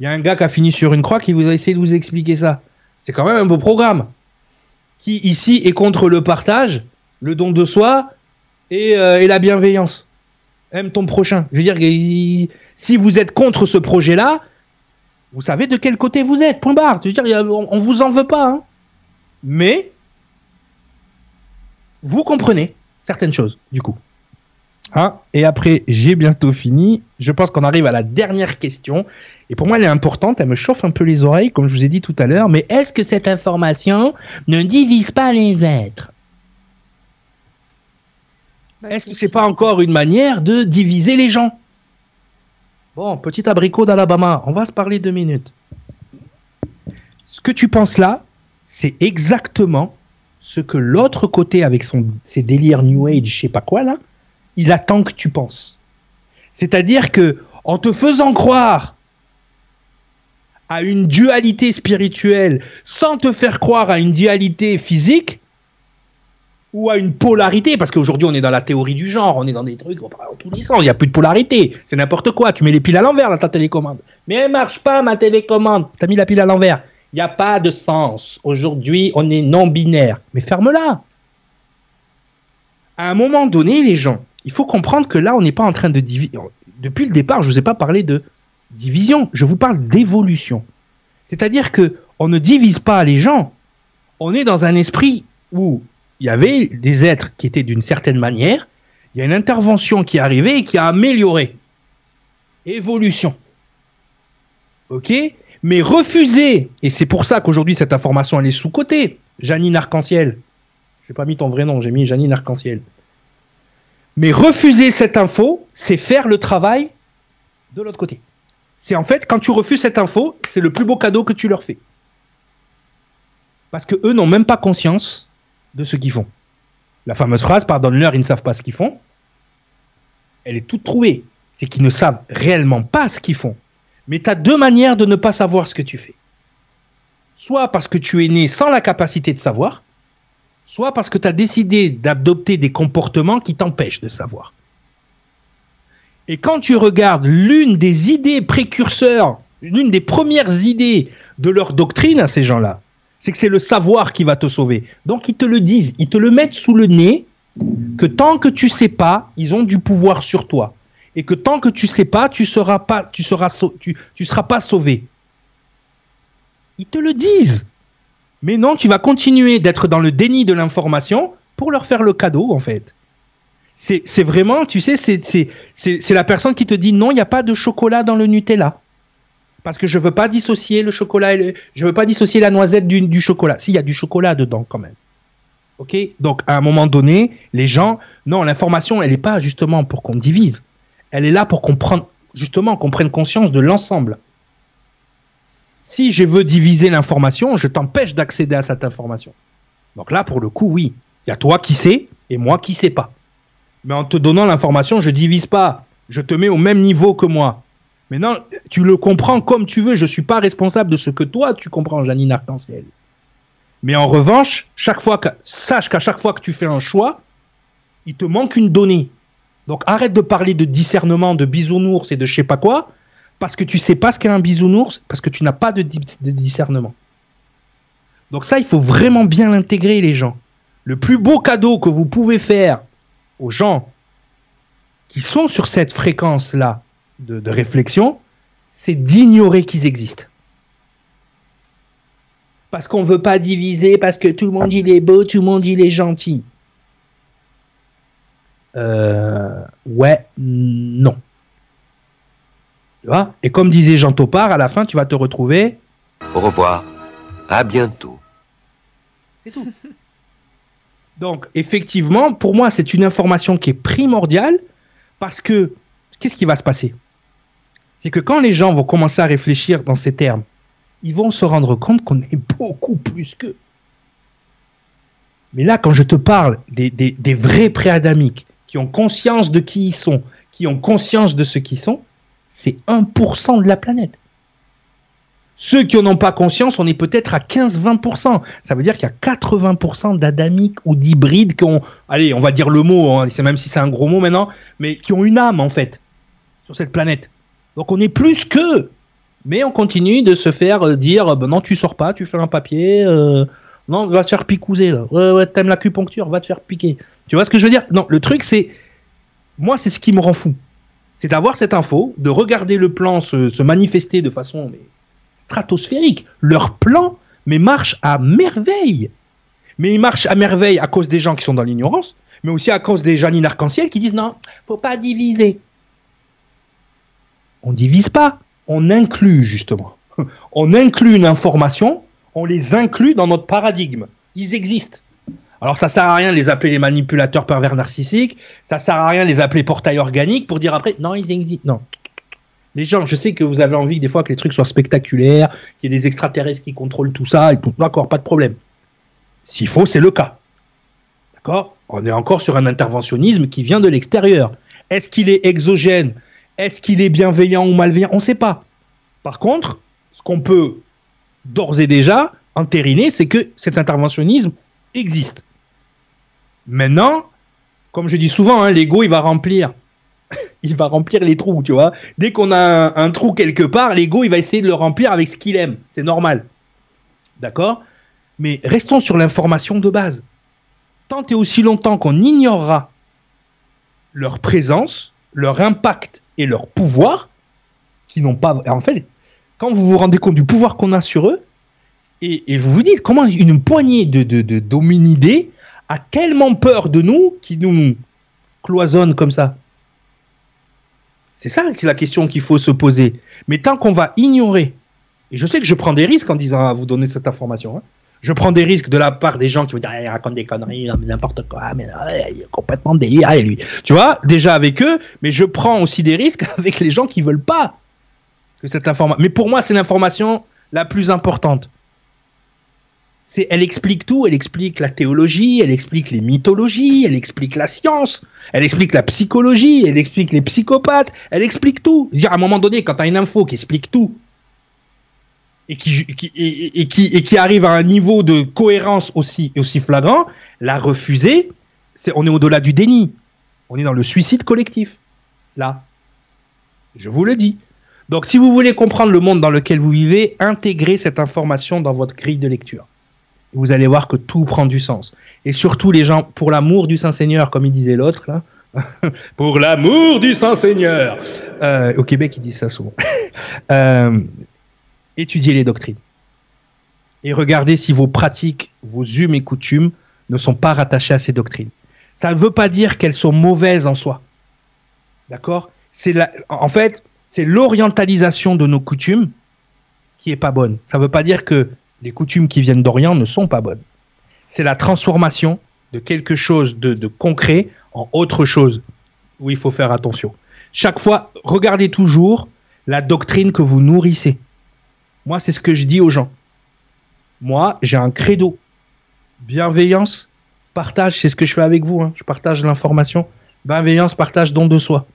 Il y a un gars qui a fini sur une croix qui vous a essayé de vous expliquer ça. C'est quand même un beau programme. Qui ici est contre le partage, le don de soi et, euh, la bienveillance. Aime ton prochain. Je veux dire, si vous êtes contre ce projet-là, vous savez de quel côté vous êtes. Point barre. Je veux dire, on, vous en veut pas. Hein. Mais vous comprenez certaines choses, du coup. Hein et après, j'ai bientôt fini. Je pense qu'on arrive à la dernière question. Et pour moi, elle est importante. Elle me chauffe un peu les oreilles, comme je vous ai dit tout à l'heure. Mais est-ce que cette information ne divise pas les êtres? Bah, Est-ce que c'est pas encore une manière de diviser les gens? Bon, petit abricot d'Alabama, on va se parler deux minutes. Ce que tu penses là, c'est exactement ce que l'autre côté, avec son, ses délires New Age, je sais pas quoi là, il attend que tu penses. C'est-à-dire que en te faisant croire à une dualité spirituelle sans te faire croire à une dualité physique ou à une polarité, parce qu'aujourd'hui on est dans la théorie du genre, on est dans des trucs, on parle dans tous sens, il n'y a plus de polarité, c'est n'importe quoi, tu mets les piles à l'envers dans ta télécommande. Mais elle marche pas ma télécommande, tu as mis la pile à l'envers. Il n'y a pas de sens. Aujourd'hui on est non binaire. Mais ferme-la. À un moment donné, les gens, il faut comprendre que là, on n'est pas en train de diviser. Depuis le départ, je ne vous ai pas parlé de division, je vous parle d'évolution. C'est-à-dire que on ne divise pas les gens. On est dans un esprit où il y avait des êtres qui étaient d'une certaine manière. Il y a une intervention qui est arrivée et qui a amélioré. Évolution. Ok? Mais refuser, et c'est pour ça qu'aujourd'hui cette information elle est sous-cotée, Janine Arc-en-Ciel, j'ai pas mis ton vrai nom, j'ai mis Janine Arc-en-Ciel. Mais refuser cette info, c'est faire le travail de l'autre côté. C'est en fait, quand tu refuses cette info, c'est le plus beau cadeau que tu leur fais. Parce que eux n'ont même pas conscience de ce qu'ils font. La fameuse phrase, pardonne-leur, ils ne savent pas ce qu'ils font, elle est toute trouvée. C'est qu'ils ne savent réellement pas ce qu'ils font. Mais tu as deux manières de ne pas savoir ce que tu fais. Soit parce que tu es né sans la capacité de savoir, soit parce que tu as décidé d'adopter des comportements qui t'empêchent de savoir. Et quand tu regardes l'une des idées précurseurs, l'une des premières idées de leur doctrine à ces gens-là, c'est que c'est le savoir qui va te sauver. Donc ils te le disent, ils te le mettent sous le nez, que tant que tu sais pas, ils ont du pouvoir sur toi et que tant que tu sais pas, tu seras tu seras pas sauvé. Ils te le disent. Mais non, tu vas continuer d'être dans le déni de l'information pour leur faire le cadeau, en fait. C'est vraiment, tu sais, c'est la personne qui te dit non, il n'y a pas de chocolat dans le Nutella. Parce que je veux pas dissocier le chocolat et le, je veux pas dissocier la noisette du, du chocolat. S'il y a du chocolat dedans, quand même. Ok? Donc, à un moment donné, les gens, non, l'information, elle n'est pas justement pour qu'on divise elle est là pour qu'on prenne, justement qu'on prenne conscience de l'ensemble. Si je veux diviser l'information, je t'empêche d'accéder à cette information. Donc là, pour le coup, oui, il y a toi qui sais et moi qui sais pas. Mais en te donnant l'information, je divise pas. Je te mets au même niveau que moi. Maintenant, tu le comprends comme tu veux. Je ne suis pas responsable de ce que toi tu comprends, Janine Arc-en-Ciel. Mais en revanche, chaque fois que, sache qu'à chaque fois que tu fais un choix, il te manque une donnée. Donc arrête de parler de discernement, de bisounours et de je sais pas quoi, parce que tu sais pas ce qu'est un bisounours, parce que tu n'as pas de, discernement. Donc ça, il faut vraiment bien l'intégrer, les gens. Le plus beau cadeau que vous pouvez faire aux gens qui sont sur cette fréquence-là de, de réflexion, c'est d'ignorer qu'ils existent. Parce qu'on ne veut pas diviser, parce que tout le monde il est beau, tout le monde il est gentil. Euh, ouais, non. Tu vois? Et comme disait Jean Topard, à la fin, tu vas te retrouver. Au revoir. À bientôt. C'est tout. Donc, effectivement, pour moi, c'est une information qui est primordiale parce que qu'est-ce qui va se passer? C'est que quand les gens vont commencer à réfléchir dans ces termes, ils vont se rendre compte qu'on est beaucoup plus qu'eux. Mais là, quand je te parle des, des, des vrais préadamiques, qui ont conscience de qui ils sont, qui ont conscience de ce qu'ils sont, c'est 1% de la planète. Ceux qui n'en ont pas conscience, on est peut-être à 15-20%. Ça veut dire qu'il y a 80% d'adamiques ou d'hybrides qui ont, allez, on va dire le mot, hein, même si c'est un gros mot maintenant, mais qui ont une âme en fait sur cette planète. Donc on est plus qu'eux. Mais on continue de se faire euh, dire, ben non, tu sors pas, tu fais un papier, euh, non, va te faire picouser là. T'aimes l'acupuncture, va te faire piquer. Tu vois ce que je veux dire? Non, le truc c'est, moi c'est ce qui me rend fou, c'est d'avoir cette info, de regarder le plan se, manifester de façon stratosphérique. Leur plan, mais marche à merveille. Mais il marche à merveille à cause des gens qui sont dans l'ignorance, mais aussi à cause des Janine Arc-en-Ciel qui disent non, faut pas diviser. On divise pas, on inclut justement. On inclut une information on les inclut dans notre paradigme. Ils existent. Alors ça sert à rien de les appeler les manipulateurs pervers narcissiques, ça sert à rien de les appeler portails organiques pour dire après non ils existent. Non. Les gens, je sais que vous avez envie des fois que les trucs soient spectaculaires, qu'il y ait des extraterrestres qui contrôlent tout ça, et d'accord, pas de problème. S'il faut, c'est le cas. D'accord? On est encore sur un interventionnisme qui vient de l'extérieur. Est-ce qu'il est exogène? Est-ce qu'il est bienveillant ou malveillant? On ne sait pas. Par contre, ce qu'on peut d'ores et déjà entériné, c'est que cet interventionnisme existe. Maintenant, comme je dis souvent, hein, l'ego, il va remplir. il va remplir les trous, tu vois. Dès qu'on a un, trou quelque part, l'ego, il va essayer de le remplir avec ce qu'il aime. C'est normal. D'accord? Mais restons sur l'information de base. Tant et aussi longtemps qu'on ignorera leur présence, leur impact et leur pouvoir, qui n'ont pas. En fait, quand vous vous rendez compte du pouvoir qu'on a sur eux, et, vous vous dites comment une poignée de, de, a tellement peur de nous qui nous cloisonne comme ça? C'est ça la question qu'il faut se poser. Mais tant qu'on va ignorer Et je sais que je prends des risques en disant à vous donner cette information. Hein. Je prends des risques de la part des gens qui vont dire il raconte des conneries, n'importe quoi, mais il est complètement délire, lui. Tu vois, déjà avec eux, mais je prends aussi des risques avec les gens qui veulent pas que cette information. Mais pour moi, c'est l'information la plus importante. Elle explique tout, elle explique la théologie, elle explique les mythologies, elle explique la science, elle explique la psychologie, elle explique les psychopathes, elle explique tout. Dire à un moment donné, quand tu as une info qui explique tout, et qui, arrive à un niveau de cohérence aussi, flagrant, la refuser, on est au-delà du déni. On est dans le suicide collectif. Là. Je vous le dis. Donc, si vous voulez comprendre le monde dans lequel vous vivez, intégrez cette information dans votre grille de lecture. Vous allez voir que tout prend du sens. Et surtout, les gens, pour l'amour du Saint-Seigneur, comme il disait l'autre, pour l'amour du Saint-Seigneur. Euh, au Québec, ils disent ça souvent. euh, étudiez les doctrines. Et regardez si vos pratiques, vos humes et coutumes ne sont pas rattachées à ces doctrines. Ça ne veut pas dire qu'elles sont mauvaises en soi. D'accord? En fait, c'est l'orientalisation de nos coutumes qui est pas bonne. Ça ne veut pas dire que les coutumes qui viennent d'Orient ne sont pas bonnes. C'est la transformation de quelque chose de, de, concret en autre chose où il faut faire attention. Chaque fois, regardez toujours la doctrine que vous nourrissez. Moi, c'est ce que je dis aux gens. Moi, j'ai un credo. Bienveillance, partage, c'est ce que je fais avec vous. Hein. Je partage l'information. Bienveillance, partage, don de soi.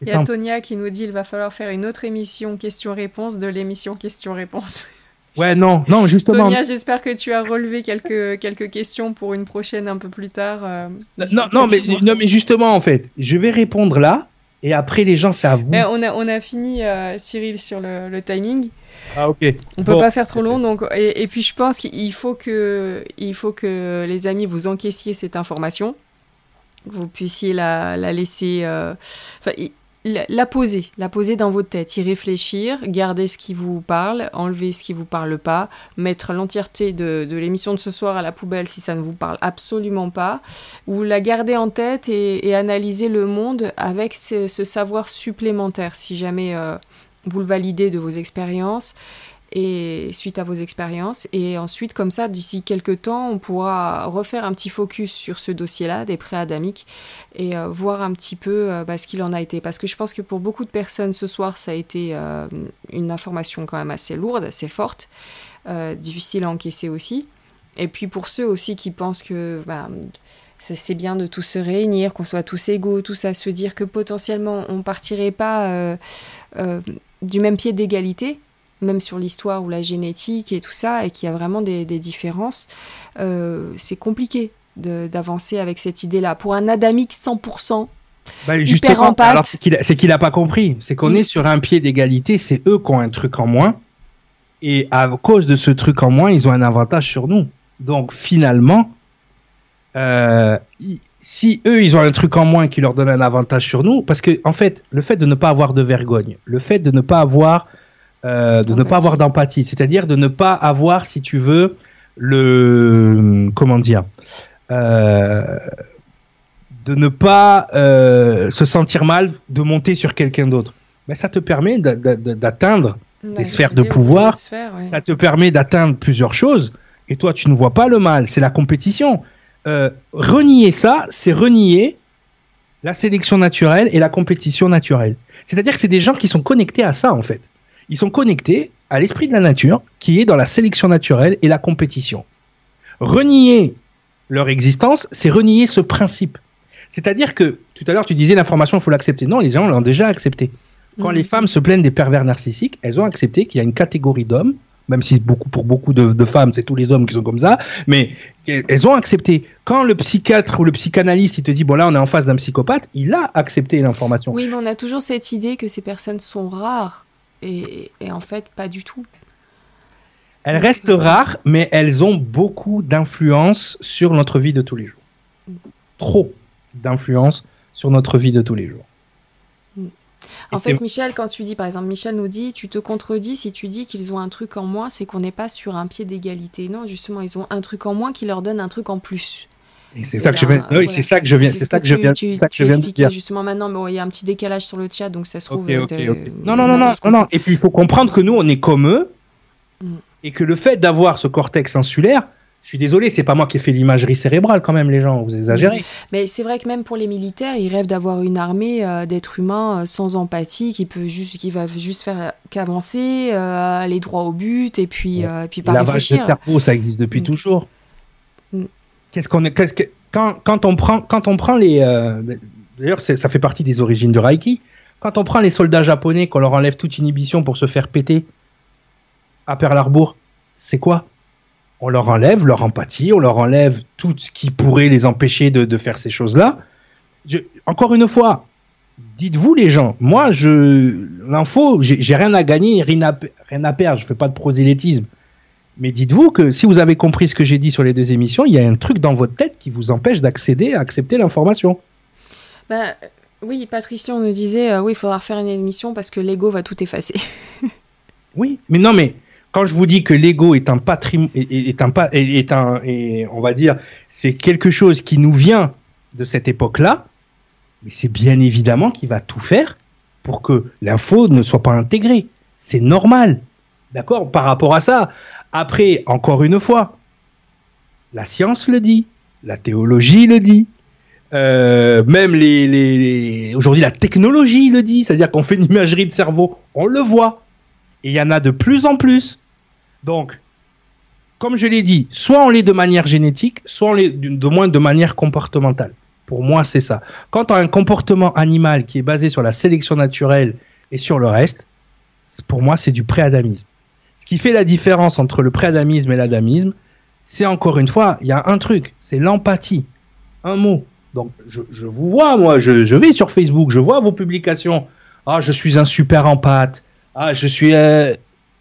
Il y a Tonia qui nous dit il va falloir faire une autre émission question-réponse de l'émission question-réponse. Ouais, non, non, justement. Tonia, j'espère que tu as relevé quelques, quelques questions pour une prochaine un peu plus tard. Euh, non, non, mais, non, mais justement, en fait, je vais répondre là et après, les gens, c'est à vous. on, a, on a fini, euh, Cyril, sur le, timing. Ah, ok. On peut pas faire trop long. Donc, et, puis, je pense qu'il faut que, il faut que les amis vous encaissiez cette information, que vous puissiez la, la laisser. Euh, la poser, la poser dans votre tête, y réfléchir, garder ce qui vous parle, enlever ce qui vous parle pas, mettre l'entièreté de, l'émission de ce soir à la poubelle si ça ne vous parle absolument pas, ou la garder en tête et, analyser le monde avec ce, savoir supplémentaire si jamais euh, vous le validez de vos expériences et suite à vos expériences. Et ensuite, comme ça, d'ici quelques temps, on pourra refaire un petit focus sur ce dossier-là, des pré-adamiques, et euh, voir un petit peu euh, bah, ce qu'il en a été. Parce que je pense que pour beaucoup de personnes ce soir, ça a été euh, une information quand même assez lourde, assez forte, difficile à encaisser aussi. Et puis pour ceux aussi qui pensent que bah, c'est bien de tous se réunir, qu'on soit tous égaux, tous à se dire que potentiellement on partirait pas du même pied d'égalité, même sur l'histoire ou la génétique et tout ça, et qu'il y a vraiment des, différences, euh, c'est compliqué d'avancer avec cette idée-là. Pour un adamique 100%, bah, justement, c'est qu'il n'a pas compris. C'est qu'on est sur un pied d'égalité, c'est eux qui ont un truc en moins. Et à cause de ce truc en moins, ils ont un avantage sur nous. Donc finalement, euh, si eux, ils ont un truc en moins qui leur donne un avantage sur nous, parce que en fait, le fait de ne pas avoir de vergogne, le fait de ne pas avoir euh, de ne pas avoir d'empathie, c'est-à-dire de ne pas avoir, si tu veux, le comment dire, euh, de ne pas euh, se sentir mal de monter sur quelqu'un d'autre. Mais ça te permet d'atteindre des sphères de pouvoir, ça te permet d'atteindre plusieurs choses, et toi tu ne vois pas le mal, c'est la compétition. renier ça, c'est renier la sélection naturelle et la compétition naturelle. C'est-à-dire que c'est des gens qui sont connectés à ça en fait ils sont connectés à l'esprit de la nature qui est dans la sélection naturelle et la compétition. Renier leur existence, c'est renier ce principe. C'est-à-dire que tout à l'heure tu disais l'information il faut l'accepter. Non, les gens l'ont déjà accepté. Quand mhm. les femmes se plaignent des pervers narcissiques, elles ont accepté qu'il y a une catégorie d'hommes, même si beaucoup, pour beaucoup de, femmes c'est tous les hommes qui sont comme ça, mais elles ont accepté. Quand le psychiatre ou le psychanalyste il te dit bon là on est en face d'un psychopathe, il a accepté l'information. Oui, mais on a toujours cette idée que ces personnes sont rares et, en fait, pas du tout. Elles restent rares, mais elles ont beaucoup d'influence sur notre vie de tous les jours. Trop d'influence sur notre vie de tous les jours. En fait, Michel, quand tu dis, par exemple, Michel nous dit, tu te contredis si tu dis qu'ils ont un truc en moins, c'est qu'on n'est pas sur un pied d'égalité. Non, justement, ils ont un truc en moins qui leur donne un truc en plus. C'est ça que je viens. Oui, c'est ça que je viens. C'est ça que je viens. Tu, ça que je viens de dire. justement maintenant. Bon, il y a un petit décalage sur le chat, donc ça se trouve. Ok, ok, ok. Non, non, non, non, non, non. Et puis il faut comprendre que nous, on est comme eux, mm. et que le fait d'avoir ce cortex insulaire, je suis désolé, c'est pas moi qui ai fait l'imagerie cérébrale quand même, les gens, vous exagérez. Mais c'est vrai que même pour les militaires, ils rêvent d'avoir une armée euh, d'êtres humains euh, sans empathie, qui peut juste, qui va juste faire qu'avancer, euh, aller droit au but et puis, puis pas La vache de cerveau, ça existe depuis mm. toujours. Mm. Qu'est-ce qu'on quand, on prend, quand on prend les, d'ailleurs, ça fait partie des origines de Reiki. Quand on prend les soldats japonais, qu'on leur enlève toute inhibition pour se faire péter à Pearl Harbor, c'est quoi? On leur enlève leur empathie, on leur enlève tout ce qui pourrait les empêcher de, faire ces choses-là. encore une fois, dites-vous les gens, moi, je l'info, j'ai rien à gagner, rien à, rien à perdre, je fais pas de prosélytisme. Mais dites-vous que si vous avez compris ce que j'ai dit sur les deux émissions, il y a un truc dans votre tête qui vous empêche d'accéder à accepter l'information. Bah, oui, Patricia, on nous disait, euh, oui, il faudra faire une émission parce que l'ego va tout effacer. oui, mais non, mais quand je vous dis que l'ego est un patrimoine, est, un, est un, et on va dire, c'est quelque chose qui nous vient de cette époque-là, mais c'est bien évidemment qu'il va tout faire pour que l'info ne soit pas intégrée. C'est normal. D'accord? Par rapport à ça. Après, encore une fois, la science le dit, la théologie le dit, euh, même aujourd'hui la technologie le dit, c'est-à-dire qu'on fait une imagerie de cerveau, on le voit. Et il y en a de plus en plus. Donc, comme je l'ai dit, soit on l'est de manière génétique, soit on l'est de moins de manière comportementale. Pour moi, c'est ça. Quand on a un comportement animal qui est basé sur la sélection naturelle et sur le reste, pour moi, c'est du préadamisme. Ce qui fait la différence entre le préadamisme et l'adamisme, c'est encore une fois, il y a un truc, c'est l'empathie. Un mot. Donc, je, vous vois, moi, je, je, vais sur Facebook, je vois vos publications. Ah, je suis un super empathe. Ah, je suis. Euh,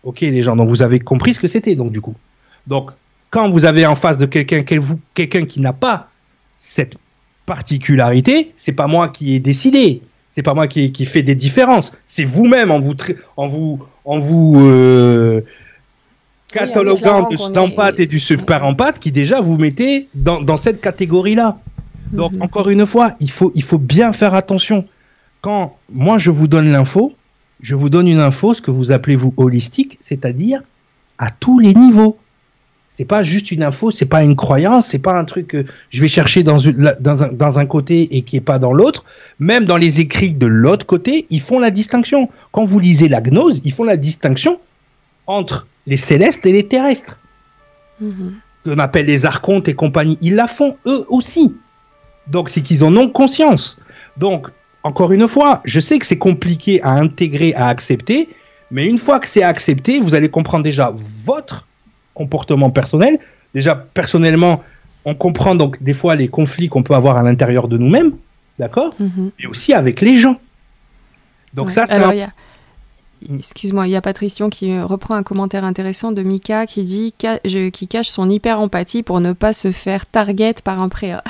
Ok, les gens, donc vous avez compris ce que c'était, donc du coup. Donc, quand vous avez en face de quelqu'un quelqu'un qui n'a pas cette particularité, c'est pas moi qui ai décidé, c'est pas moi qui, qui fait des différences, c'est vous-même en vous en vous en vous euh, cataloguant d'empathe et du super empathe qui déjà vous mettez dans, dans cette catégorie-là. Donc mhm. encore une fois, il faut il faut bien faire attention. Quand moi je vous donne l'info, je vous donne une info, ce que vous appelez vous holistique, c'est-à-dire à tous les niveaux. C'est pas juste une info, c'est pas une croyance, c'est pas un truc que je vais chercher dans, dans, un, côté et qui est pas dans l'autre. Même dans les écrits de l'autre côté, ils font la distinction. Quand vous lisez la gnose, ils font la distinction entre les célestes et les terrestres. Mm On appelle les archontes et compagnie. Ils la font eux aussi. Donc c'est qu'ils en ont conscience. Donc encore une fois, je sais que c'est compliqué à intégrer, à accepter, mais une fois que c'est accepté, vous allez comprendre déjà votre comportement personnel. Déjà, personnellement, on comprend donc des fois les conflits qu'on peut avoir à l'intérieur de nous-mêmes, d'accord mhm. Et aussi avec les gens. Donc ça, c'est... Un... Excuse-moi, il y a Patricion qui reprend un commentaire intéressant de Mika qui dit qui cache son hyper empathie pour ne pas se faire target par un préa.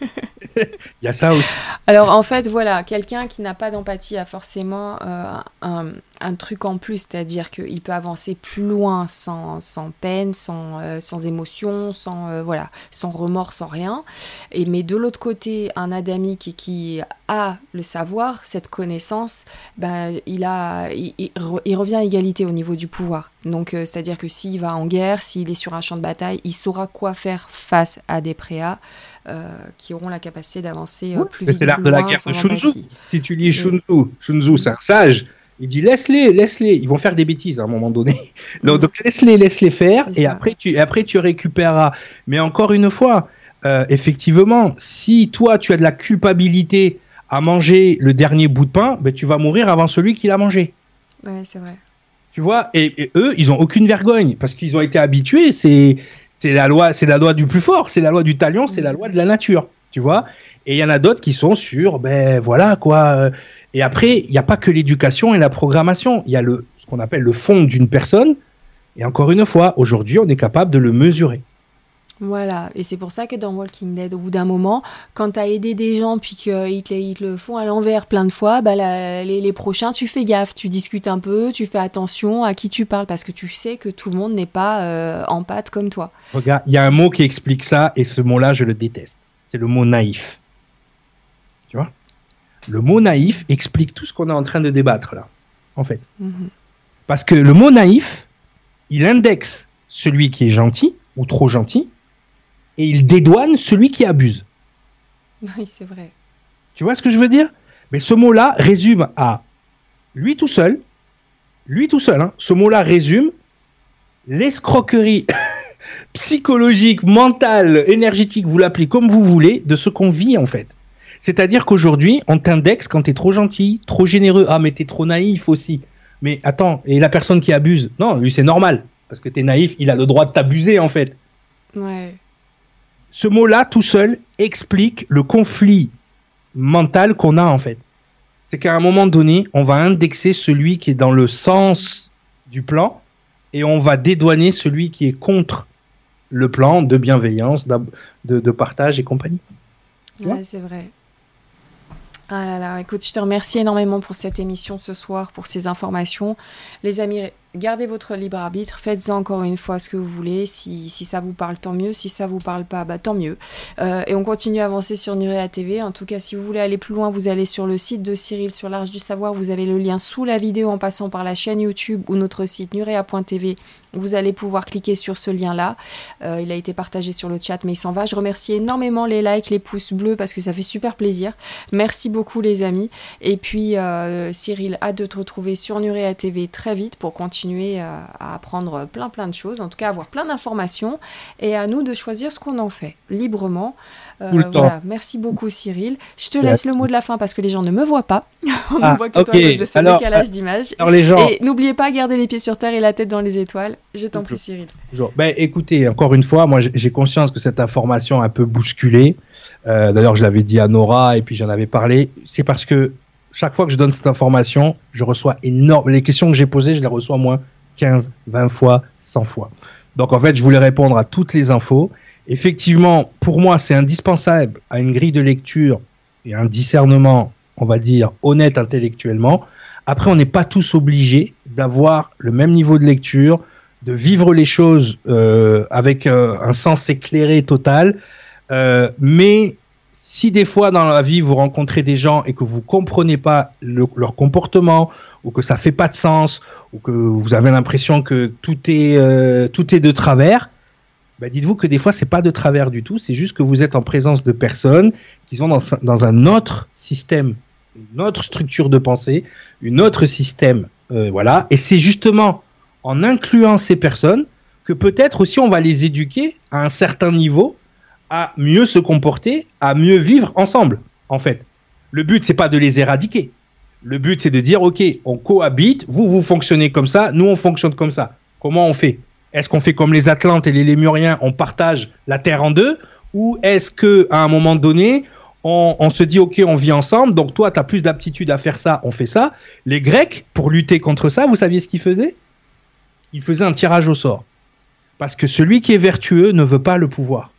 Il y a ça aussi. Alors en fait, voilà, quelqu'un qui n'a pas d'empathie a forcément euh, un, truc en plus, c'est-à-dire qu'il peut avancer plus loin sans, peine, sans, euh, sans émotion, sans, euh, voilà, sans remords, sans rien. Et, mais de l'autre côté, un adamique qui, a le savoir, cette connaissance, bah, il, a, il, revient à égalité au niveau du pouvoir. Donc c'est-à-dire que s'il va en guerre, s'il est sur un champ de bataille, il saura quoi faire face à des préas. Euh, qui auront la capacité d'avancer euh, plus vite. C'est l'art de la guerre de Shunzu. Si tu lis Shunzu, Shunzu c'est un sage. Il dit laisse-les, laisse-les. Ils vont faire des bêtises à un moment donné. Donc, laisse-les, laisse-les faire et après tu, après tu récupéreras. Mais encore une fois, euh, effectivement, si toi tu as de la culpabilité à manger le dernier bout de pain, ben, tu vas mourir avant celui qui l'a mangé. Ouais, c'est vrai. Tu vois, et, et, eux, ils ont aucune vergogne parce qu'ils ont été habitués. C'est c'est la loi, c'est la loi du plus fort, c'est la loi du talion, c'est la loi de la nature, tu vois? Et il y en a d'autres qui sont sur, ben voilà quoi. Et après, il n'y a pas que l'éducation et la programmation, il y a le ce qu'on appelle le fond d'une personne. Et encore une fois, aujourd'hui, on est capable de le mesurer. Voilà, et c'est pour ça que dans Walking Dead, au bout d'un moment, quand tu as aidé des gens puis qu'ils te, le font à l'envers plein de fois, bah les, prochains, tu fais gaffe, tu discutes un peu, tu fais attention à qui tu parles parce que tu sais que tout le monde n'est pas euh, en pâte comme toi. Regarde, il y a un mot qui explique ça et ce mot-là, je le déteste. C'est le mot naïf. Tu vois? Le mot naïf explique tout ce qu'on est en train de débattre là, en fait. Mhm. Parce que le mot naïf, il indexe celui qui est gentil ou trop gentil, et il dédouane celui qui abuse. Oui, c'est vrai. Tu vois ce que je veux dire? Mais ce mot-là résume à lui tout seul, lui tout seul, hein, ce mot-là résume l'escroquerie psychologique, mentale, énergétique, vous l'appelez comme vous voulez, de ce qu'on vit en fait. C'est-à-dire qu'aujourd'hui, on t'indexe quand t'es trop gentil, trop généreux. Ah, mais t'es trop naïf aussi. Mais attends, et la personne qui abuse? Non, lui c'est normal. Parce que t'es naïf, il a le droit de t'abuser en fait. Ouais. Ce mot-là, tout seul, explique le conflit mental qu'on a en fait. C'est qu'à un moment donné, on va indexer celui qui est dans le sens du plan et on va dédouaner celui qui est contre le plan de bienveillance, de, de partage et compagnie. Ouais, c'est vrai. Ah là là, écoute, je te remercie énormément pour cette émission ce soir, pour ces informations. Les amis, gardez votre libre arbitre, faites-en encore une fois ce que vous voulez. Si, si ça vous parle, tant mieux. Si ça vous parle pas, bah, tant mieux. Euh, et on continue à avancer sur Nurea TV. En tout cas, si vous voulez aller plus loin, vous allez sur le site de Cyril sur l'Arche du Savoir. Vous avez le lien sous la vidéo en passant par la chaîne YouTube ou notre site nurea.tv. Vous allez pouvoir cliquer sur ce lien-là. Euh, il a été partagé sur le chat, mais il s'en va. Je remercie énormément les likes, les pouces bleus parce que ça fait super plaisir. Merci beaucoup les amis. Et puis euh, Cyril, hâte de te retrouver sur Nurea TV très vite pour continuer euh, à apprendre plein plein de choses, en tout cas avoir plein d'informations et à nous de choisir ce qu'on en fait librement. Euh, Tout le temps. voilà. Merci beaucoup Cyril. Je te laisse le mot de la fin parce que les gens ne me voient pas. On Ah, ne voit que ok. toi à cause de ce Alors, décalage d'image. Alors les gens, Et n'oubliez pas, garder les pieds sur terre et la tête dans les étoiles. Je t'en prie, Cyril. Bonjour. Ben, écoutez, encore une fois, moi j'ai conscience que cette information a un peu bousculé. Euh, D'ailleurs, je l'avais dit à Nora et puis j'en avais parlé. C'est parce que chaque fois que je donne cette information, je reçois énorme. Les questions que j'ai posées, je les reçois moins 15, 20 fois, 100 fois. Donc en fait, je voulais répondre à toutes les infos. Effectivement, pour moi, c'est indispensable à une grille de lecture et un discernement, on va dire, honnête intellectuellement. Après, on n'est pas tous obligés d'avoir le même niveau de lecture, de vivre les choses euh, avec euh, un sens éclairé total. Euh, mais si des fois dans la vie vous rencontrez des gens et que vous comprenez pas le- leur comportement ou que ça fait pas de sens ou que vous avez l'impression que tout est euh, tout est de travers, bah dites-vous que des fois c'est pas de travers du tout, c'est juste que vous êtes en présence de personnes qui sont dans, dans un autre système, une autre structure de pensée, une autre système, euh, voilà. Et c'est justement en incluant ces personnes que peut-être aussi on va les éduquer à un certain niveau à mieux se comporter, à mieux vivre ensemble, en fait. Le but, c'est pas de les éradiquer. Le but, c'est de dire, OK, on cohabite, vous, vous fonctionnez comme ça, nous, on fonctionne comme ça. Comment on fait? Est-ce qu'on fait comme les Atlantes et les Lémuriens, on partage la Terre en deux? Ou est-ce que à un moment donné, on, on se dit, OK, on vit ensemble, donc toi, tu as plus d'aptitude à faire ça, on fait ça. Les Grecs, pour lutter contre ça, vous saviez ce qu'ils faisaient? Ils faisaient un tirage au sort. Parce que celui qui est vertueux ne veut pas le pouvoir.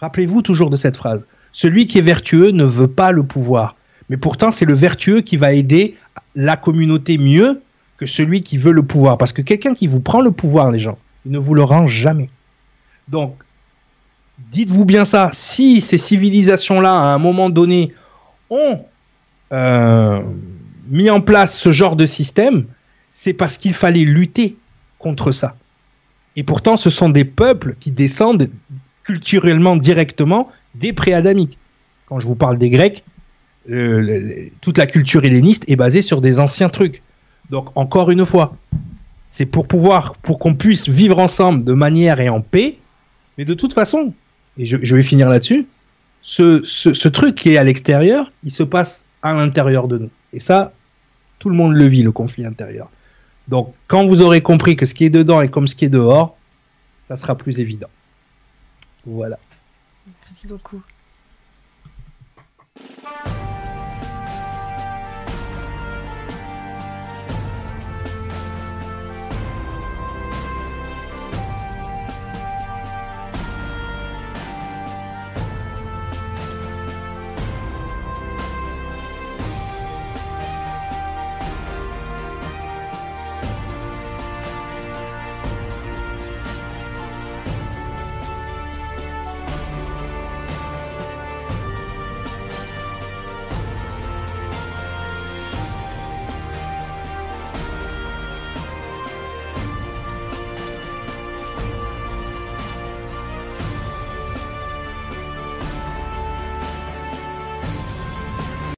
Rappelez-vous toujours de cette phrase. Celui qui est vertueux ne veut pas le pouvoir. Mais pourtant, c'est le vertueux qui va aider la communauté mieux que celui qui veut le pouvoir. Parce que quelqu'un qui vous prend le pouvoir, les gens, il ne vous le rend jamais. Donc, dites-vous bien ça. Si ces civilisations-là, à un moment donné, ont euh, mis en place ce genre de système, c'est parce qu'il fallait lutter contre ça. Et pourtant, ce sont des peuples qui descendent culturellement directement des préadamiques. Quand je vous parle des Grecs, toute la culture helléniste est basée sur des anciens trucs. Donc encore une fois, c'est pour pouvoir, pour qu'on puisse vivre ensemble de manière et en paix. Mais de toute façon, et je, vais finir là-dessus, ce, ce truc qui est à l'extérieur, il se passe à l'intérieur de nous. Et ça, tout le monde le vit, le conflit intérieur. Donc quand vous aurez compris que ce qui est dedans est comme ce qui est dehors, ça sera plus évident. Voilà. Merci beaucoup.